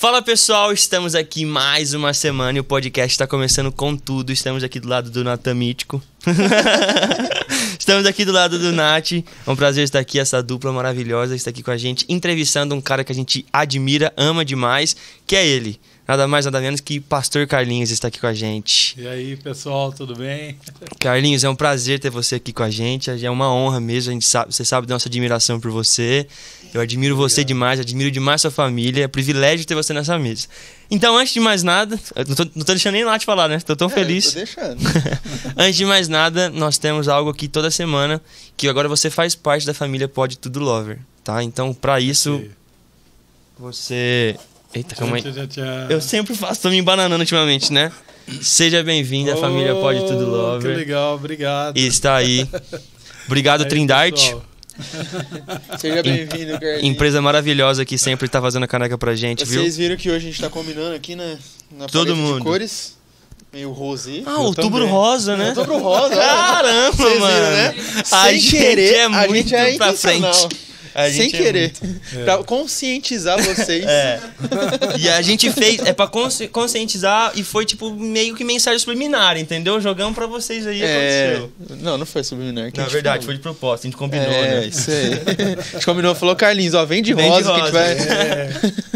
Fala pessoal, estamos aqui mais uma semana e o podcast está começando com tudo. Estamos aqui do lado do Natan Mítico. estamos aqui do lado do Nath. É um prazer estar aqui, essa dupla maravilhosa está aqui com a gente, entrevistando um cara que a gente admira, ama demais, que é ele. Nada mais, nada menos que Pastor Carlinhos está aqui com a gente. E aí, pessoal, tudo bem? Carlinhos, é um prazer ter você aqui com a gente. É uma honra mesmo. A gente sabe, você sabe da nossa admiração por você. Eu admiro você demais, admiro demais sua família. É um privilégio ter você nessa mesa. Então, antes de mais nada, não tô, não tô deixando nem lá te falar, né? Tô tão É, feliz. Tô deixando. antes de mais nada, nós temos algo aqui toda semana que agora você faz parte da família Pode Tudo Lover, tá? Então, pra isso, você. Eita, calma aí. Eu sempre faço, tô me embananando ultimamente, né? Seja bem-vindo à família Pode Tudo Oh, Lover. Que legal, obrigado. E está aí. Obrigado, Aí, Trindarte. pessoal. Seja bem-vindo, Carlinhos. Empresa maravilhosa que sempre tá fazendo a caneca pra gente, viu? Vocês viram que hoje a gente tá combinando aqui, né? Na Todo paleta mundo. de cores. Meio rosé. Ah, Eu outubro também. rosa, né? Outubro rosa. Caramba, Vocês mano. viram, né? A Sem gente querer, é a muito gente é pra frente. A Sem é querer. É. Pra conscientizar vocês. É. E a gente fez, é pra consci- conscientizar e foi tipo meio que mensagem subliminar, entendeu? Jogamos pra vocês aí, É, aconteceu. Não, não foi subliminar. que Na verdade, falou. foi de propósito, a gente combinou, É, né? isso aí. A gente combinou, falou, Carlinhos, ó, vem de Vem de rosa, gente rosa. vai. É,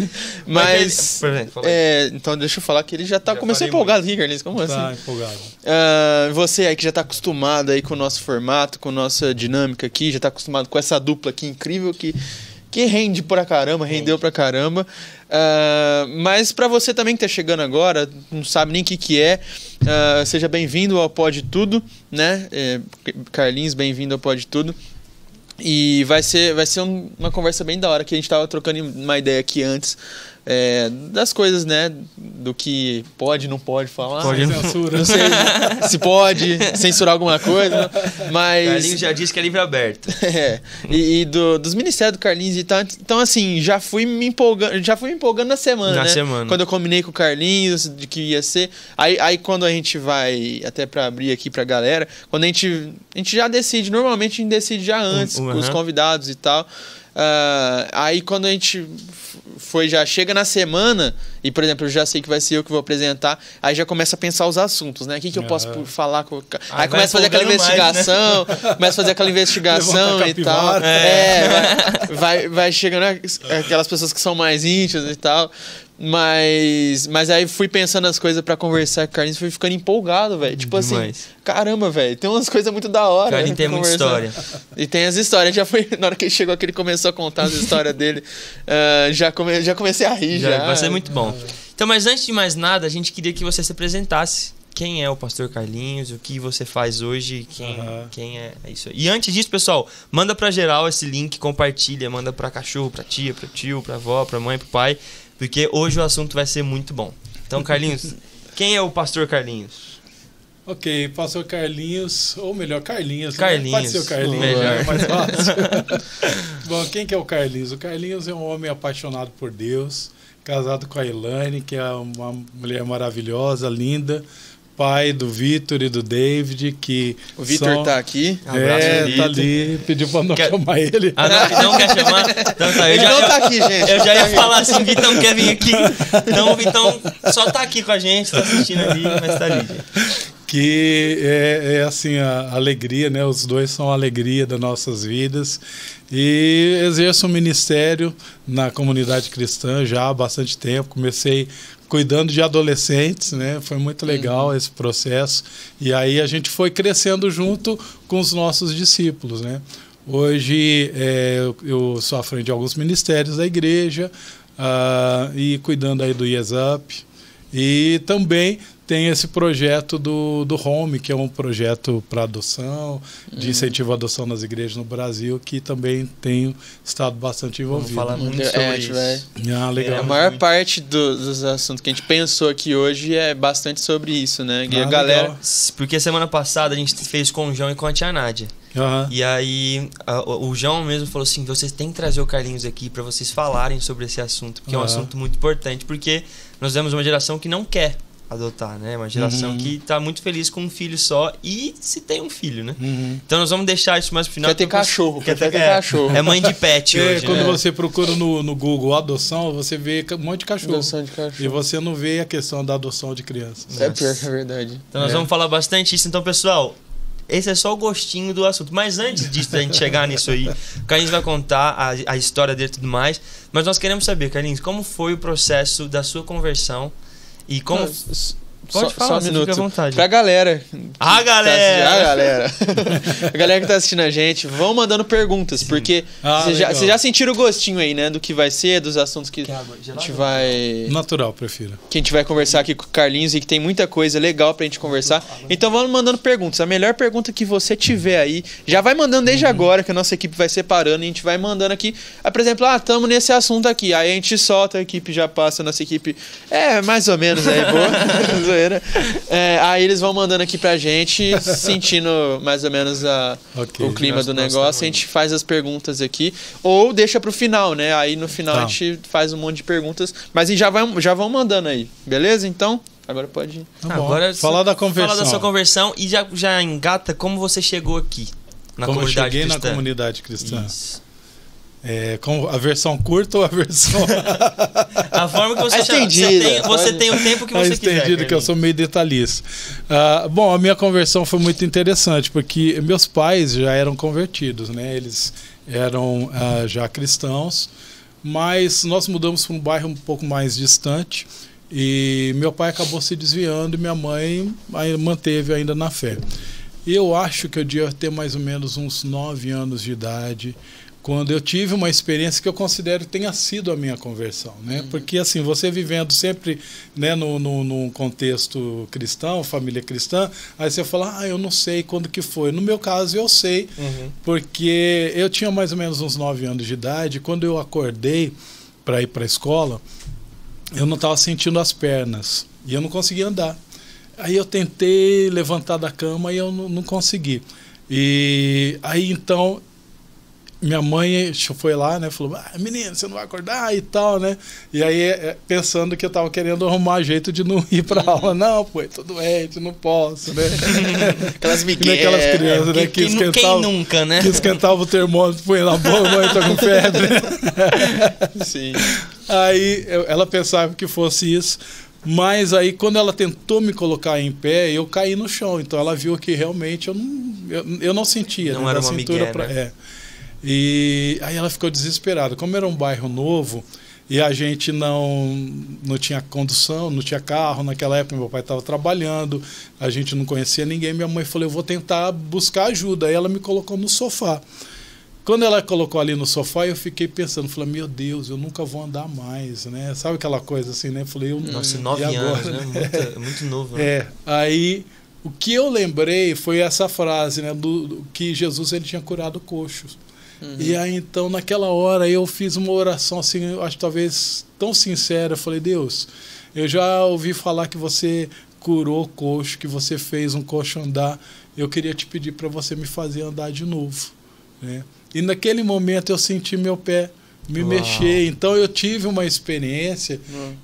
Mas. Por exemplo. É, então deixa eu falar que ele já tá Já começando falei empolgado aqui, Carlinhos. Como assim? tá empolgado. Ah, você aí que já tá acostumado aí com o nosso formato, com a nossa dinâmica aqui, já tá acostumado com essa dupla aqui incrível que, que rende pra caramba, rendeu pra caramba. Ah, mas pra você também que tá chegando agora, não sabe nem o que que é, ah, seja bem-vindo ao Pode Tudo, né? É, Carlinhos, bem-vindo ao Pode Tudo. E vai ser, vai ser um- uma conversa bem da hora, que a gente tava trocando uma ideia aqui antes é, das coisas, né? Do que pode, não pode falar. Pode, não. Censura. Não sei se pode censurar alguma coisa, mas. Carlinhos já disse que é livre aberto. É, e, e do- dos ministérios do Carlinhos e tal. Então, assim, já fui me empolgando, já fui me empolgando na semana, Na né? semana. Quando eu combinei com o Carlinhos de que ia ser. Aí, aí quando a gente vai, até pra abrir aqui pra galera, quando a gente. A gente já decide, normalmente a gente decide já antes, Um- com os convidados e tal. Ah, aí quando a gente foi, já chega na semana, e por exemplo, eu já sei que vai ser eu que vou apresentar, aí já começa a pensar os assuntos, né? O que, que eu posso Aham. falar com. ca- Aí Aí começa a fazer aquela empolgando mais, né? investigação, começa a fazer aquela investigação e tal. capivara. É, vai, vai, vai chegando aquelas pessoas que são mais íntimas e tal. Mas, mas aí fui pensando as coisas pra conversar com o Carlinhos, fui ficando empolgado, velho. Tipo assim, Demais. caramba, velho, tem umas coisas muito da hora. Carlinhos tem muita história. E tem as histórias, já foi, na hora que ele chegou aqui, ele começou a contar as histórias dele, ah, já, come, já comecei a rir, já. Já, vai ser muito bom. Então, mas antes de mais nada, a gente queria que você se apresentasse. Quem é o Pastor Carlinhos? O que você faz hoje? Quem, Aham. quem é, é isso aí. E antes disso, pessoal, manda pra geral esse link, compartilha, manda pra cachorro, pra tia, pra tio, pra avó, pra mãe, pro pai, porque hoje o assunto vai ser muito bom. Então, Carlinhos, quem é o Pastor Carlinhos? Ok, pastor Carlinhos, ou melhor, Carlinhos. né? Carlinhos, Pode ser o Carlinhos, melhor. é mais fácil. Bom, quem que é o Carlinhos? O Carlinhos é um homem apaixonado por Deus, casado com a Elaine, que é uma mulher maravilhosa, linda, pai do Vitor e do David, que O Vitor são- tá aqui. Abraço, é, Vitor. tá ali, pediu pra não Quer- chamar ele. Ah, não, não quer chamar? Então tá, eu Ele já, não tá aqui, gente. Eu já ia falar assim, Vitão quer vir aqui. Então o Vitão só tá aqui com a gente, tá assistindo ali, mas tá ali, gente. que é, é assim a alegria, né? Os dois são a alegria das nossas vidas e exerço um ministério na comunidade cristã já há bastante tempo. Comecei cuidando de adolescentes, né? Foi muito legal uhum. esse processo e aí a gente foi crescendo junto com os nossos discípulos, né? Hoje é, eu sou à frente de alguns ministérios da igreja uh, e cuidando aí do Yes Up e também tem esse projeto do, do Home, que é um projeto para adoção, de uhum. incentivo à adoção nas igrejas no Brasil, que também tenho estado bastante envolvido. Vamos falar muito é, sobre isso. Ah, legal. É, a maior muito. parte do, dos assuntos que a gente pensou aqui hoje é bastante sobre isso, né? E ah, a galera... Legal. Porque semana passada a gente fez com o João e com a tia Nádia. Uhum. E aí a, o João mesmo falou assim: vocês têm que trazer o Carlinhos aqui para vocês falarem sobre esse assunto, porque uhum. é um assunto muito importante, porque nós vemos uma geração que não quer adotar, né? Uma geração uhum. que está muito feliz com um filho só e se tem um filho, né? Uhum. Então nós vamos deixar isso mais pro final. Quer ter cachorro, quer ter, ter é, cachorro. É mãe de pet é, hoje, Quando né? você procura no, no Google adoção, você vê um monte de cachorro. Adoção de cachorro. E você não vê a questão da adoção de crianças. É pior que é verdade. Então nós é. vamos falar bastante isso. Então, pessoal, esse é só o gostinho do assunto. Mas antes disso, da gente chegar nisso aí, o Carlinhos vai contar a, a história dele e tudo mais. Mas nós queremos saber, Carlinhos, como foi o processo da sua conversão e como. Mas, Pode só, falar, só um minuto. à vontade. Pra galera. A galera! Tá, a galera. a galera que tá assistindo a gente, vão mandando perguntas, Sim. porque ah, vocês já, já, sentiram o gostinho aí, né? Do que vai ser, dos assuntos que, que a gente vai. Natural, prefiro. Que a gente vai conversar aqui com o Carlinhos e que tem muita coisa legal pra gente conversar. Então vamos mandando perguntas. A melhor pergunta que você tiver aí, já vai mandando desde uhum. agora, que a nossa equipe vai separando e a gente vai mandando aqui. Ah, por exemplo, ah, tamo nesse assunto aqui. Aí a gente solta, a equipe já passa, a nossa equipe. É, mais ou menos aí, boa. zoeira. É, aí eles vão mandando aqui pra gente, sentindo mais ou menos a, okay, o clima do negócio. A gente faz as perguntas aqui. Ou deixa pro final, né? Aí no final tá. a gente faz um monte de perguntas. Mas já, vai, já vão mandando aí, beleza? Então. Agora pode ir. Tá Agora falar da conversão. Fala da sua conversão e já, já engata como você chegou aqui na como comunidade eu cheguei cristã. na comunidade cristã. Isso. É, com a versão curta ou a versão. a forma que você, estendida, você, tem, você tem o tempo que você a quiser. Estendido, que eu sou meio detalhista. Uh, bom, a minha conversão foi muito interessante, porque meus pais já eram convertidos, né? Eles eram uh, já cristãos, mas nós mudamos para um bairro um pouco mais distante e meu pai acabou se desviando e minha mãe manteve ainda na fé. Eu acho que eu devia ter mais ou menos uns nove anos de idade quando eu tive uma experiência que eu considero tenha sido a minha conversão, né? Uhum. Porque assim, você vivendo sempre, né, no, no, num contexto cristão, família cristã, aí você fala, ah, eu não sei quando que foi. No meu caso, eu sei, uhum. porque eu tinha mais ou menos uns nove anos de idade, quando eu acordei para ir para a escola, eu não estava sentindo as pernas e eu não conseguia andar. Aí eu tentei levantar da cama e eu não, não consegui. E aí então minha mãe foi lá, né? Falou, ah, menino, você não vai acordar e tal, né? E aí, é, pensando que eu tava querendo arrumar jeito de não ir pra aula. Não, pô, tô doente, não posso, né? Aquelas miguel, Aquelas crianças, né? Que, que esquentavam, quem nunca, né? Que esquentava o termômetro, põe na boca, mãe, tô com febre. Sim. Aí, ela pensava que fosse isso. Mas aí, quando ela tentou me colocar em pé, eu caí no chão. Então, ela viu que realmente eu não, eu, eu não sentia. Não né, era uma cintura migué, pra, né? é. E aí ela ficou desesperada. Como era um bairro novo e a gente não, não tinha condução, não tinha carro, naquela época meu pai estava trabalhando, a gente não conhecia ninguém, minha mãe falou: Eu vou tentar buscar ajuda. Aí ela me colocou no sofá. Quando ela colocou ali no sofá, eu fiquei pensando, falei, meu Deus, eu nunca vou andar mais, né? Sabe aquela coisa assim, né? Falei, eu Nossa, nove anos, né? Muito, muito novo, né? É, aí o que eu lembrei foi essa frase, né? Do, do que Jesus ele tinha curado coxos. Uhum. E aí, então, naquela hora, eu fiz uma oração, assim, eu acho talvez tão sincera. Eu falei, Deus, eu já ouvi falar que você curou o coxo, que você fez um coxo andar. Eu queria te pedir para você me fazer andar de novo. Né? E naquele momento eu senti meu pé me Uau. mexer. Então eu tive uma experiência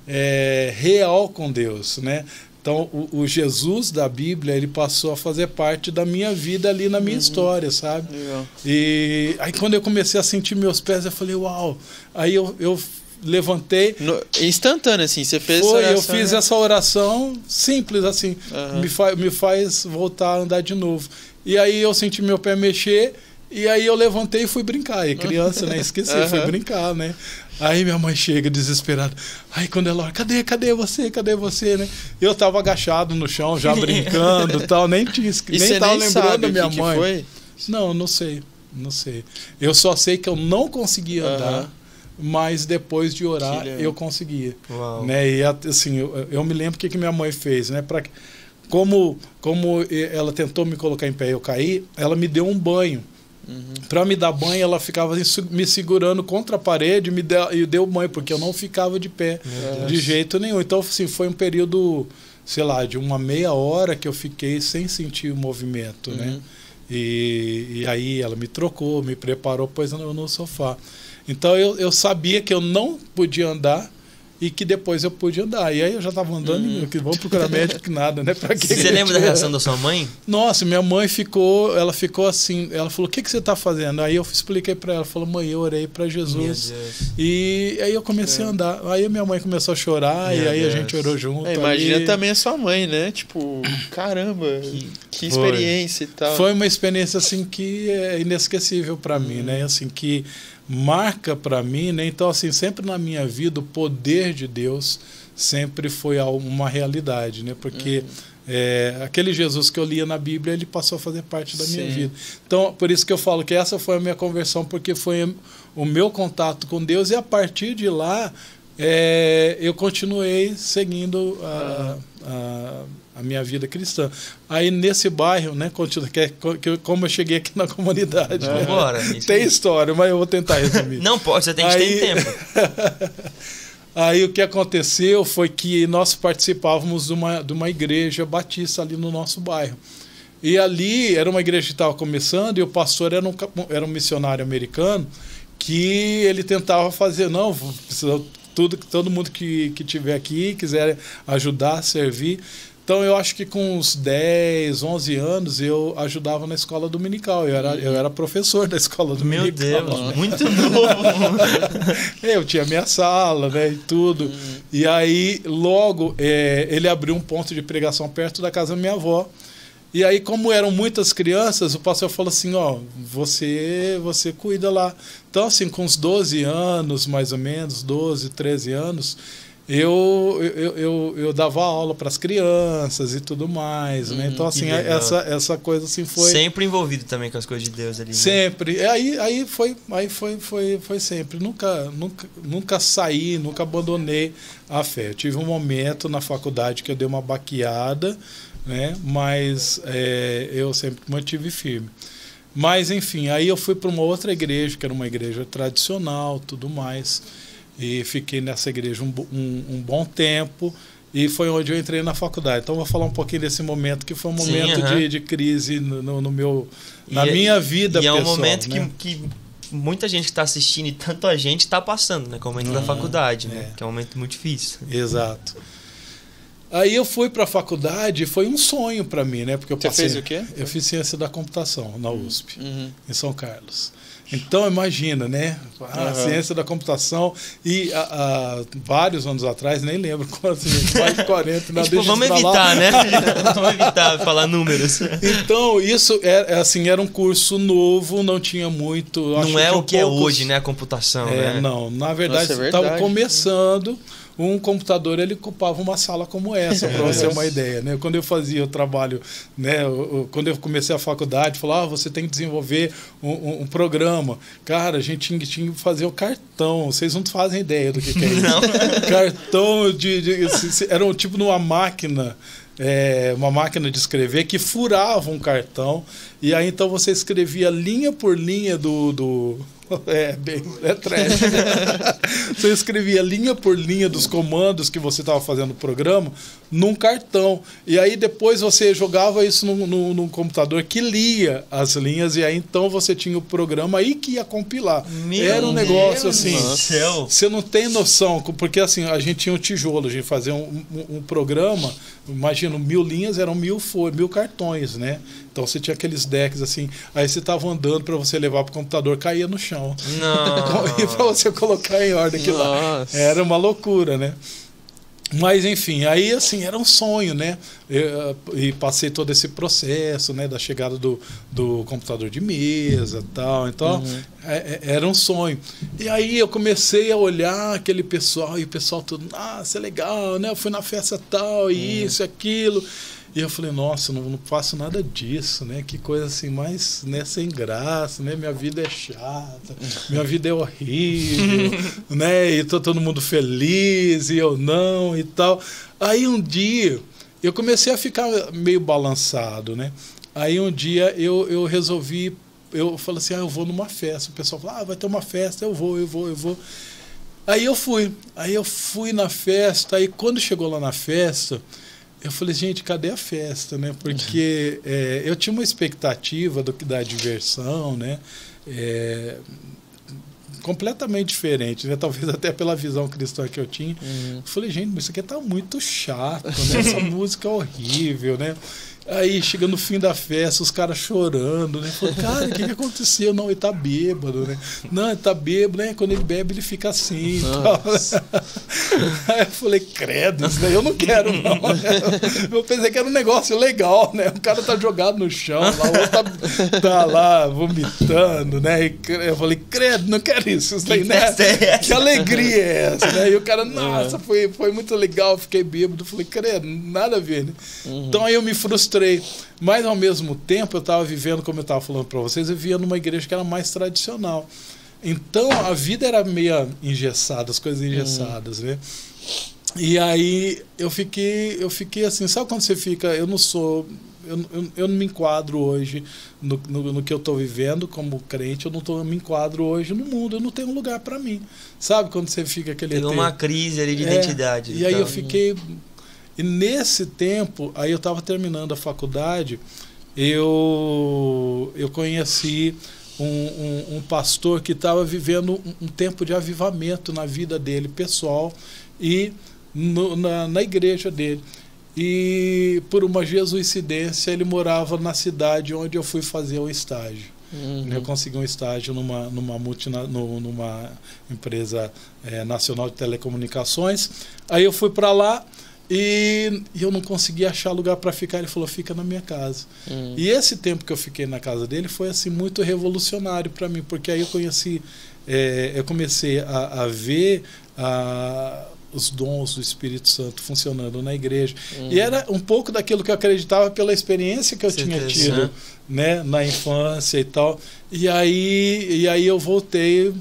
é, real com Deus, né? Então, o, o, Jesus da Bíblia, ele passou a fazer parte da minha vida ali na minha uhum. história, sabe? Legal. E aí, quando eu comecei a sentir meus pés, eu falei, uau! Aí eu, eu levantei. No, instantâneo, assim, você fez Foi, essa eu oração, fiz né? essa oração simples, assim, Aham. me, fa me faz voltar a andar de novo. E aí eu senti meu pé mexer, e aí eu levantei e fui brincar. E criança, né? Esqueci, fui Aham. brincar, né? Aí minha mãe chega desesperada. Aí quando ela olha, cadê, cadê você, cadê você, né? Eu tava agachado no chão, já brincando e tal, nem tinha, E nem tava nem lembrando minha que que mãe. foi? Não, não sei. Não sei. Eu só sei que eu não conseguia Aham. andar, mas depois de orar Que eu conseguia. Uau. Né? E assim, eu, eu me lembro o que, que minha mãe fez, né? Pra, como, como ela tentou me colocar em pé e eu caí, ela me deu um banho. Uhum. Para me dar banho, ela ficava assim, me segurando contra a parede e me deu, e deu banho, porque eu não ficava de pé de jeito nenhum. Então, assim, foi um período, sei lá, de uma meia hora que eu fiquei sem sentir o movimento, né? Uhum. E, e aí ela me trocou, me preparou, pôs no, no sofá. Então eu, eu sabia que eu não podia andar e que depois eu pude andar. E aí eu já estava andando, e que vamos procurar médico que nada, né? Pra que Você que lembra da reação da sua mãe? Nossa, minha mãe ficou, ela ficou assim, ela falou: "O que que você está fazendo?" Aí eu expliquei para ela, falou: "Mãe, eu orei para Jesus". E aí eu comecei É. a andar. Aí minha mãe começou a chorar Meu e aí Deus. a gente orou junto. É, imagina ali. também a sua mãe, né? Tipo, caramba, que, Que- experiência e tal. Foi uma experiência assim que é inesquecível para Uhum. mim, né? Assim que marca para mim, né? Então assim, sempre na minha vida o poder de Deus sempre foi uma realidade, né? Porque Uhum. é, aquele Jesus que eu lia na Bíblia, ele passou a fazer parte da minha Sim. vida. Então, por isso que eu falo que essa foi a minha conversão, porque foi o meu contato com Deus e a partir de lá é, eu continuei seguindo a, a, a minha vida cristã. Aí nesse bairro, né, continua, que, é como eu cheguei aqui na comunidade. né? Vambora. isso Tem história, mas eu vou tentar resumir. Não pode, você tem, Aí- tem tempo. Aí o que aconteceu foi que nós participávamos de uma, de uma igreja batista ali no nosso bairro. E ali era uma igreja que estava começando e o pastor era um, era um missionário americano que ele tentava fazer, não, tudo, todo mundo que, que tiver aqui, quiser ajudar, servir. Então eu acho que com uns 10, 11 anos eu ajudava na escola dominical. Eu era, eu era professor da escola Meu dominical. Deus, muito novo. Eu tinha minha sala, né, e tudo. E aí, logo, é, ele abriu um ponto de pregação perto da casa da minha avó. E aí, como eram muitas crianças, o pastor falou assim, ó, você, você cuida lá. Então, assim, com uns 12 anos, mais ou menos, 12, 13 anos, eu, eu, eu, eu dava aula para as crianças e tudo mais, né? Então, que assim, legal. essa, essa coisa, assim, foi... Sempre envolvido também com as coisas de Deus ali. né? Sempre. Aí, aí foi, aí foi, foi, foi sempre. Nunca, nunca, nunca saí, nunca abandonei a fé. Eu tive um momento na faculdade que eu dei uma baqueada, né? Mas é, eu sempre mantive firme. Mas enfim, aí eu fui para uma outra igreja, que era uma igreja tradicional, tudo mais. E fiquei nessa igreja um, um, um bom tempo. E foi onde eu entrei na faculdade. Então, vou falar um pouquinho desse momento, que foi um Sim, momento aham. de, de crise no, no- no meu, na E é- minha vida E é um pessoal, momento né? que, que muita gente que está assistindo e tanto a gente está passando, né? Que é o momento da faculdade, né? é. Que é um momento muito difícil. Exato. Aí eu fui para a faculdade, foi um sonho para mim, né? Porque eu Você passei, fez o quê? Eu fiz ciência da computação na USP, Uhum. em São Carlos. Então imagina, né? A Aham. ciência da computação e a- a- vários anos atrás, nem lembro quantos, mais de 40, não, tipo, vamos pra lá. evitar, né? vamos evitar falar números. Então, isso era, assim, era um curso novo, não tinha muito. acho Não é que o que é poucos- hoje, né? A computação, É, né? não, na verdade, é estava verdade. começando. Um computador ele ocupava uma sala como essa, para você ter uma ideia. Né? Quando eu fazia o trabalho, né, quando eu comecei a faculdade, falava, ah, você tem que desenvolver um, um- um programa. Cara, a gente tinha, que fazer o cartão. Vocês não fazem ideia do que, que é isso. Não. cartão de, de- se- era um tipo numa máquina é, uma máquina de escrever que furava um cartão e aí então você escrevia linha por linha do, do é bem é trash. você escrevia linha por linha dos comandos que você estava fazendo no programa num cartão e aí depois você jogava isso num, num- num computador que lia as linhas e aí então você tinha o programa aí que ia compilar Meu era um negócio Deus assim do céu. você não tem noção, porque assim, a gente tinha um tijolo, a gente fazia um, um- um programa, imagina, mil linhas eram mil folhas, mil cartões, né? Então você tinha aqueles decks, assim. Aí você tava andando para você levar pro computador, caía no chão. E pra você colocar em ordem aquilo lá. Era uma loucura, né? Mas enfim, aí assim, era um sonho, né? Eu, e passei todo esse processo, né? Da chegada do, do computador de mesa tal. Então, é- é- era um sonho. E aí eu comecei a olhar aquele pessoal, e o pessoal tudo, ah, isso é legal, né? Eu fui na festa tal, e isso, aquilo. E eu falei, nossa, não, não faço nada disso, né? Que coisa assim, mais né, sem graça, né? Minha vida é chata, minha vida é horrível, né? E tô todo mundo feliz e eu não e tal. Aí um dia eu comecei a ficar meio balançado, né? Aí um dia eu, eu resolvi, eu falei assim, ah, eu vou numa festa. O pessoal falou, ah, vai ter uma festa, eu vou, eu vou, eu vou. Aí eu fui, aí eu fui na festa, aí quando chegou lá na festa, eu falei, gente, cadê a festa, né? Porque é, eu tinha uma expectativa do que da diversão, né? É, completamente diferente, né? Talvez até pela visão cristã que eu tinha. Eu falei, gente, mas isso aqui tá muito chato, né? Essa música é horrível, né? Aí chega no fim da festa, os caras chorando, né? Falei, cara, o que, que aconteceu? Não, ele tá bêbado, né? Não, ele tá bêbado, né? Quando ele bebe, ele fica assim. Aí eu falei, credo, isso daí eu não quero, não. Eu pensei que era um negócio legal, né? O cara tá jogado no chão, lá, o outro tá, tá lá vomitando, né? E eu falei, credo, não quero isso. isso daí, Que né? é? Que alegria é essa, né? E o cara, nossa, foi, foi muito legal, fiquei bêbado. Falei, credo, nada a ver, né? Então aí eu me frustrei. Mas ao mesmo tempo, eu estava vivendo, como eu estava falando para vocês, eu vivia numa igreja que era mais tradicional. Então a vida era meio engessada, as coisas engessadas, né? E aí eu fiquei, eu fiquei assim, sabe quando você fica, eu não sou, eu, eu, eu não me enquadro hoje no, no, no que eu estou vivendo como crente, eu não tô, eu me enquadro hoje no mundo, eu não tenho lugar para mim. Sabe quando você fica aquele eterno- uma crise ali de é, identidade. E aí eu Então, fiquei. E nesse tempo, aí eu estava terminando a faculdade, eu, eu conheci um, um, um pastor que estava vivendo um, um tempo de avivamento na vida dele, pessoal, e no- na, na igreja dele. E por uma jesuicidência, ele morava na cidade onde eu fui fazer o estágio. Uhum. Eu consegui um estágio numa, numa, multina, numa empresa eh, nacional de telecomunicações. Aí eu fui para lá e, e eu não consegui achar lugar para ficar. Ele falou: fica na minha casa. Uhum. E esse tempo que eu fiquei na casa dele foi assim muito revolucionário para mim, porque aí eu conheci, eh, eu comecei a, a ver a, os dons do Espírito Santo funcionando na igreja. E era um pouco daquilo que eu acreditava pela experiência que eu tinha Certeza. tido né, na infância e tal. E aí, e aí eu voltei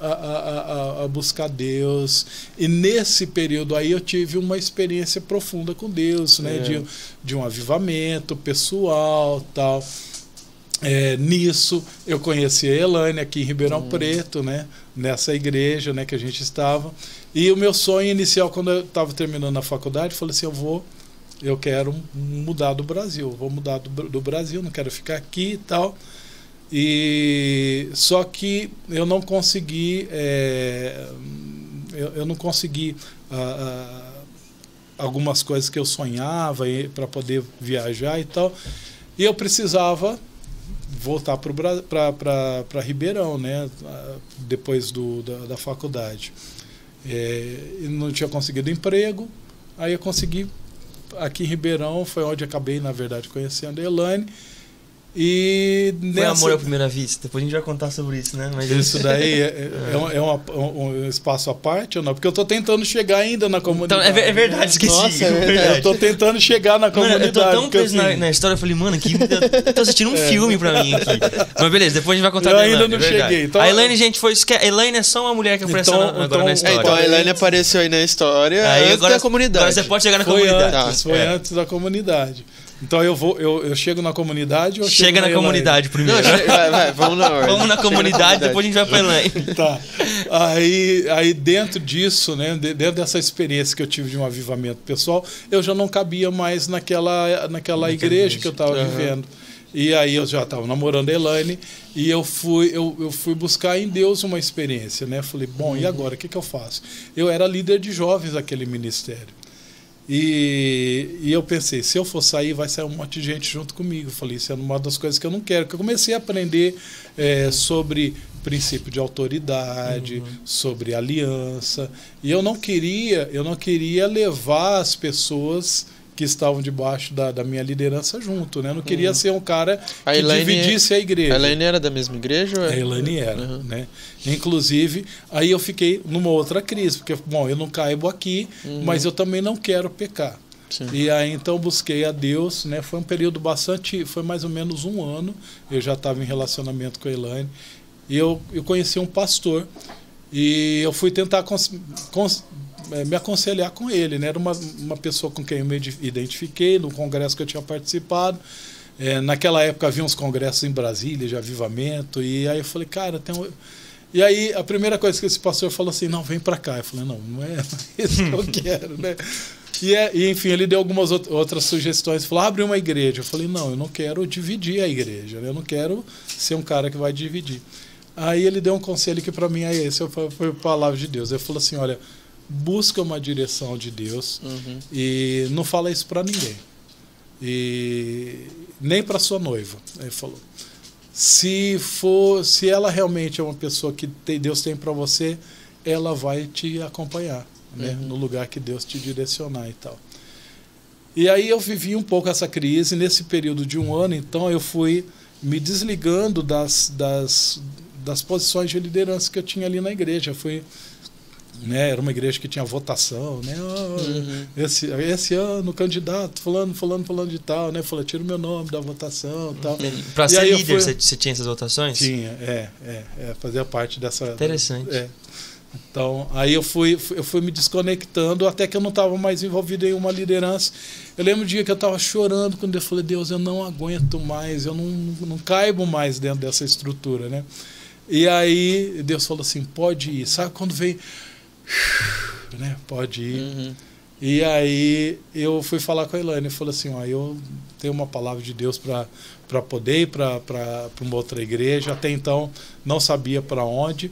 a- a- a buscar Deus. E nesse período aí eu tive uma experiência profunda com Deus, né, É. de, de um avivamento pessoal tal. É, nisso eu conheci a Elaine aqui em Ribeirão Preto, né, nessa igreja né, que a gente estava. E o meu sonho inicial, quando eu estava terminando a faculdade, eu falei assim: eu vou eu quero mudar do Brasil, vou mudar do, do Brasil, não quero ficar aqui e tal. E só que eu não consegui, é, eu, eu não consegui ah, ah, algumas coisas que eu sonhava para poder viajar e tal. E eu precisava voltar para Ribeirão, né? Depois do, da, da faculdade. É, não tinha conseguido emprego, aí eu consegui aqui em Ribeirão, foi onde acabei, na verdade, conhecendo a Elaine. E Foi nessa, amor à primeira vista. Depois a gente vai contar sobre isso, né? Mas isso daí é, é, um, é uma- um, um espaço à parte ou não? Porque eu tô tentando chegar ainda na Então, comunidade. é, ver- é verdade, esqueci. Nossa, é é verdade. Eu tô tentando chegar na Mano, comunidade. eu tô tão preso na, assim, na história, eu falei, mano, que, eu tô assistindo um filme pra mim aqui. Mas beleza, depois a gente vai contar Eu da ainda não é cheguei, então- a Elaine, gente, foi. A Elaine é só uma mulher que apareceu Então- na- agora então- na É, história. então a Elaine apareceu aí na história Aí antes agora, da comunidade. agora você pode chegar na Foi comunidade. antes, Tá, foi É. antes da comunidade. Então eu vou, eu, eu chego na comunidade ou Chega na Elaine? comunidade Não, primeiro. che- vai, vai, vamos na ordem. Vamos na comunidade, depois a gente vai pra Elaine. Tá. Aí, aí dentro disso, né, de- dentro dessa experiência que eu tive de um avivamento pessoal, eu já não cabia mais naquela, naquela igreja que eu estava Aham. vivendo. E aí eu já estava namorando a Elaine e eu fui, eu, eu fui buscar em Deus uma experiência, né? Falei, bom, e agora, o que, que eu faço? Eu era líder de jovens daquele ministério. E, e eu pensei, se eu for sair, vai sair um monte de gente junto comigo. Eu falei, isso é uma das coisas que eu não quero. Que eu comecei a aprender é, sobre princípio de autoridade, uhum. sobre aliança. E eu não queria, eu não queria levar as pessoas que estavam debaixo da, da minha liderança junto, né? Eu não queria uhum. ser um cara que a Elaine, dividisse a igreja. A Elaine era da mesma igreja? Ou é? A Elaine era, uhum. né? Inclusive, aí eu fiquei numa outra crise, porque, bom, eu não caibo aqui, uhum. mas eu também não quero pecar. Sim. E aí então busquei a Deus, né? Foi um período bastante, foi mais ou menos um ano. Eu já estava em relacionamento com a Elaine e eu, eu conheci um pastor e eu fui tentar cons, cons, me aconselhar com ele. Né? Era uma, uma pessoa com quem eu me identifiquei no congresso que eu tinha participado. É, naquela época havia uns congressos em Brasília de avivamento, e aí eu falei, cara, tem um. E aí a primeira coisa que esse pastor falou assim: não, vem para cá. Eu falei, não, não é isso que eu quero, né? E, é, e, enfim, ele deu algumas outras sugestões. Falou, abre uma igreja. Eu falei, não, eu não quero dividir a igreja. Né? Eu não quero ser um cara que vai dividir. Aí ele deu um conselho que para mim é esse, foi a palavra de Deus. Ele falou assim, olha, busca uma direção de Deus uhum. e não fala isso para ninguém. E nem para sua noiva, ele falou. Se for, se ela realmente é uma pessoa que tem, Deus tem para você, ela vai te acompanhar, né, uhum. no lugar que Deus te direcionar e tal. E aí eu vivi um pouco essa crise nesse período de um ano, então eu fui me desligando das, das das posições de liderança que eu tinha ali na igreja. Fui, né, era uma igreja que tinha votação, né? Oh, uhum. esse, esse ano, candidato, fulano, fulano, fulano de tal, né? Falei, tira o meu nome da votação tal. Para ser líder, fui... você, tinha essas votações? Tinha, é, é, é fazia parte dessa. Interessante. É. Então, aí eu fui, eu fui me desconectando até que eu não estava mais envolvido em uma liderança. Eu lembro um dia que eu estava chorando quando eu falei, Deus, eu não aguento mais, eu não, não caibo mais dentro dessa estrutura, né? E aí Deus falou assim: pode ir. Sabe quando vem. Né? Pode ir. Uhum. E aí eu fui falar com a Elaine e falei assim: ó, eu tenho uma palavra de Deus para poder ir para uma outra igreja. Até então não sabia para onde.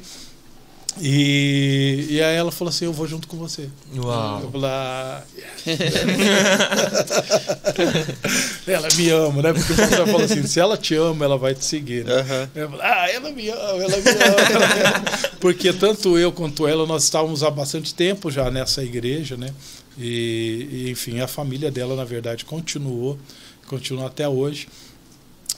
E, e aí ela falou assim: Eu vou junto com você. Uau. Eu falei, ah, ela me ama, né? Porque o pastor falou assim: se ela te ama, ela vai te seguir. Né? Uhum. Eu falei, ah, ela me ama, ela me ama. Porque tanto eu quanto ela, nós estávamos há bastante tempo já nessa igreja, né? E, e enfim, a família dela, na verdade, continuou, continua até hoje.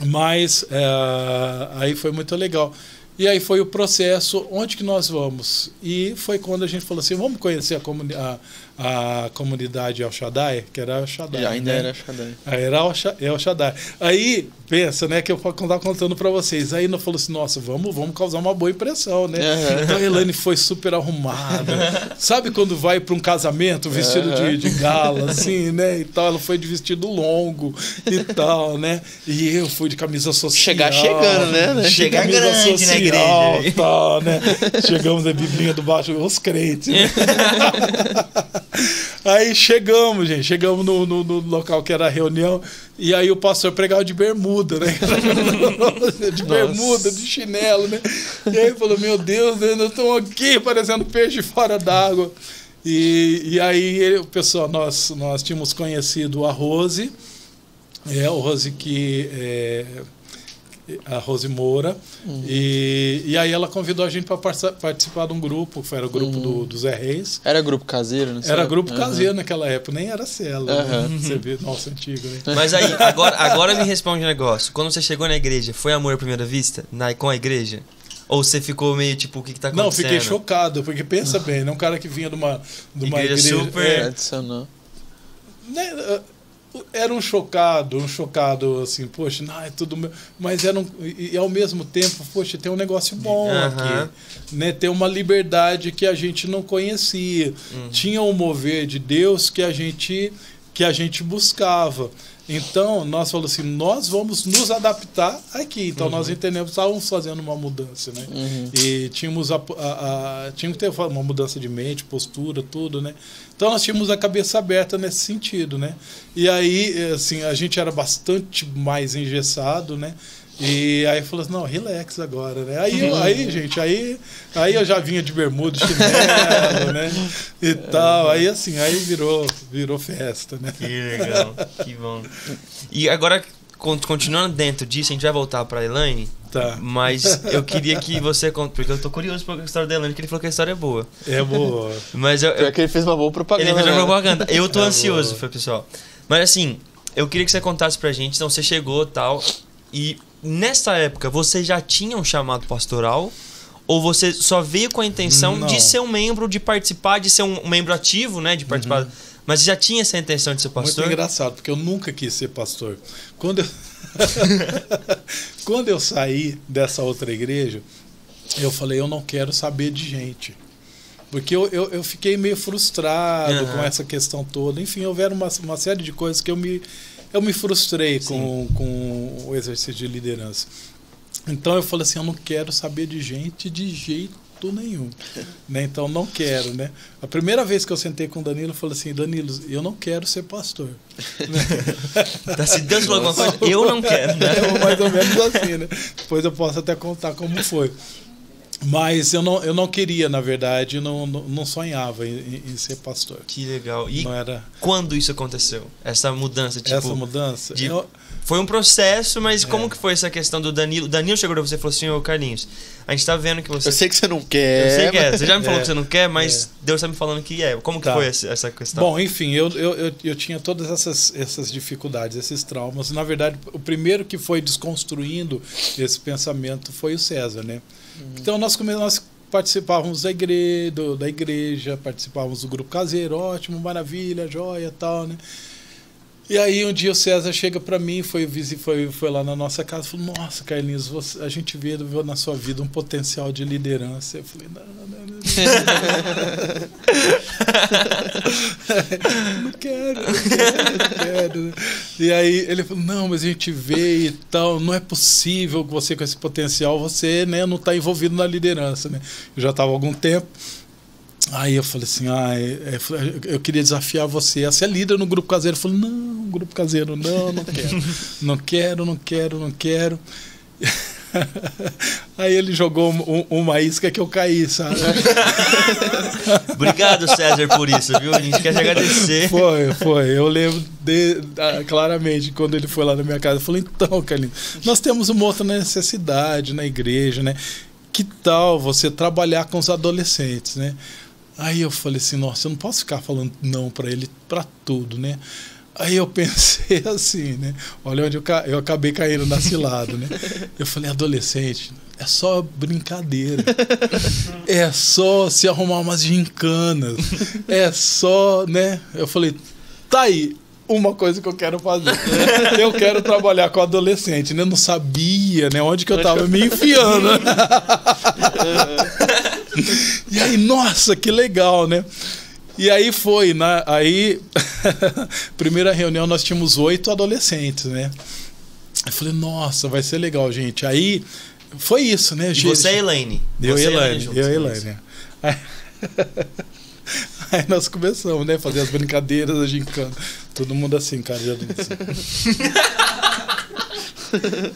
Mas é, aí foi muito legal. E aí foi o processo, onde que nós vamos? E foi quando a gente falou assim, vamos conhecer a, a, comunidade El Shaddai, que era El Shaddai. E ainda né? era El Shaddai. Era El Shaddai. Aí, pensa, né, que eu estava contando para vocês. Aí nós falou assim, nossa, vamos, vamos causar uma boa impressão, né? Uhum. Então a Elane foi super arrumada. Sabe quando vai para um casamento vestido uhum. de, de gala, assim, né? E tal, ela foi de vestido longo e tal, né? E eu fui de camisa social. Chegar chegando, né? Chegar grande social, na igreja. Tal, né? Chegamos a biblinha do baixo, os crentes. Né? Aí chegamos, gente, chegamos no, no, no, local que era a reunião, e aí o pastor pregava de bermuda, né? de bermuda, de chinelo, né? E aí falou, meu Deus, né? nós estamos aqui parecendo peixe fora d'água. E, e aí, o pessoal, nós, nós tínhamos conhecido a Rose, é, o Rose que é, a Rose Moura. Uhum. E, e aí ela convidou a gente para participar de um grupo, foi era o grupo uhum. do, do Zé Reis. Era grupo caseiro, né? Era grupo uhum. caseiro naquela época, nem era célula. Né? Você vê, nossa, antigo, né? Mas aí, agora, agora me responde um negócio. Quando você chegou na igreja, foi amor à primeira vista? Na, com a igreja? Ou você ficou meio tipo, o que, que tá acontecendo? Não, fiquei chocado, porque pensa bem, né? Um cara que vinha de uma, de uma igreja, igreja super. É, tradicional. Né, era um chocado, um chocado assim, poxa, não, é tudo meu. Mas era um, e, e ao mesmo tempo, poxa, tem um negócio bom uhum. aqui. Né? Tem uma liberdade que a gente não conhecia. Uhum. Tinha um mover de Deus que a gente que a gente buscava. Então, nós falamos assim, nós vamos nos adaptar aqui. Então, uhum. nós entendemos, estávamos fazendo uma mudança, né? Uhum. E tínhamos, a, a, a, tínhamos que ter uma mudança de mente, postura, tudo, né? Então, nós tínhamos a cabeça aberta nesse sentido, né? E aí, assim, a gente era bastante mais engessado, né? E aí falou assim, não, relax agora, né? Aí, eu, aí gente, aí, aí eu já vinha de bermuda, chinelo, né? E tal. Aí assim, aí virou, virou festa, né? Que legal, que bom. E agora, con- continuando dentro disso, a gente vai voltar pra Elaine. Tá. Mas eu queria que você conte, porque eu tô curioso pela história da Elaine, que ele falou que a história é boa. É boa. Mas eu, eu- Pior que ele fez uma boa propaganda. ele fez uma né? propaganda. Eu tô É ansioso, boa. foi pessoal. Mas assim, eu queria que você contasse pra gente, então você chegou tal, e nessa época você já tinha um chamado pastoral? Ou você só veio com a intenção Não. de ser um membro, de participar, de ser um membro ativo, né? De participar. Mas já tinha essa intenção de ser pastor? Muito engraçado, porque eu nunca quis ser pastor. Quando eu, Quando eu saí dessa outra igreja, eu falei, eu não quero saber de gente. Porque eu, eu, eu fiquei meio frustrado Aham. com essa questão toda. Enfim, houveram uma, uma série de coisas que eu me, eu me frustrei com, com o exercício de liderança. Então eu falei assim, eu não quero saber de gente de jeito nenhum. né? Então não quero, né? A primeira vez que eu sentei com o Danilo, eu falei assim, Danilo, eu não quero ser pastor. Tá, se Deus falou alguma coisa, eu não quero, né? É mais ou menos assim, né? Depois eu posso até contar como foi. Mas eu não, eu não queria, na verdade, não, não, sonhava em, em ser pastor. Que legal. E Não era quando isso aconteceu? Essa mudança, tipo... essa mudança. de- Eu- Foi um processo, mas É. como que foi essa questão do Danilo? O Danilo chegou pra você e falou assim, ô Carlinhos, a gente tá vendo que você... Eu sei que você não Eu quer. sei que é. Você já me falou É. que você não quer, mas Deus tá me falando que é. Como que Tá. foi essa, essa questão? Bom, enfim, eu, eu, eu, eu tinha todas essas, essas dificuldades, esses traumas. Na verdade, o primeiro que foi desconstruindo esse pensamento foi o César, né? Então nós, nós participávamos da igreja, da igreja, participávamos do grupo caseiro, ótimo, maravilha, joia tal, né? E aí um dia o César chega para mim, foi, foi, foi lá na nossa casa, falou, nossa, Carlinhos, você- a gente vê vê na sua vida um potencial de liderança. Eu falei, não, não, não, não. não quero, não quero, não quero. E aí ele falou, não, mas a gente vê e tal, não é possível que você com esse potencial, você né, não está envolvido na liderança. Né? Eu já estava há algum tempo. Aí eu falei assim, ah, é- é- eu queria desafiar você a ser líder no grupo caseiro. Eu falei, não, grupo caseiro, não, não quero. não quero, não quero, não quero. Aí ele jogou um- um- uma isca que eu caí, sabe? Obrigado, César, por isso, viu? A gente quer te agradecer. Foi, foi. Eu lembro de- ah, claramente quando ele foi lá na minha casa. Eu falei, então, Carlinhos, nós temos uma outra necessidade na igreja, né? Que tal você trabalhar com os adolescentes, né? Aí eu falei assim, nossa, eu não posso ficar falando não para ele para tudo, né? Aí eu pensei assim, né? Olha onde eu, ca- eu acabei caindo na cilada, né? Eu falei, adolescente, é só brincadeira. É só se arrumar umas gincanas. É só, né? Eu falei, tá aí, uma coisa que eu quero fazer. Eu quero trabalhar com adolescente, né? Eu não sabia, né? Onde que eu tava me enfiando. E aí, nossa, que legal, né? E aí foi, né? Aí, primeira reunião nós tínhamos oito adolescentes, né? Eu falei, nossa, vai ser legal, gente. Aí foi isso, né? E você é Elaine. Eu e Elaine, eu e. Elaine. Aí, aí nós começamos, né? Fazer as brincadeiras, a gincana. Todo mundo assim, cara, já assim.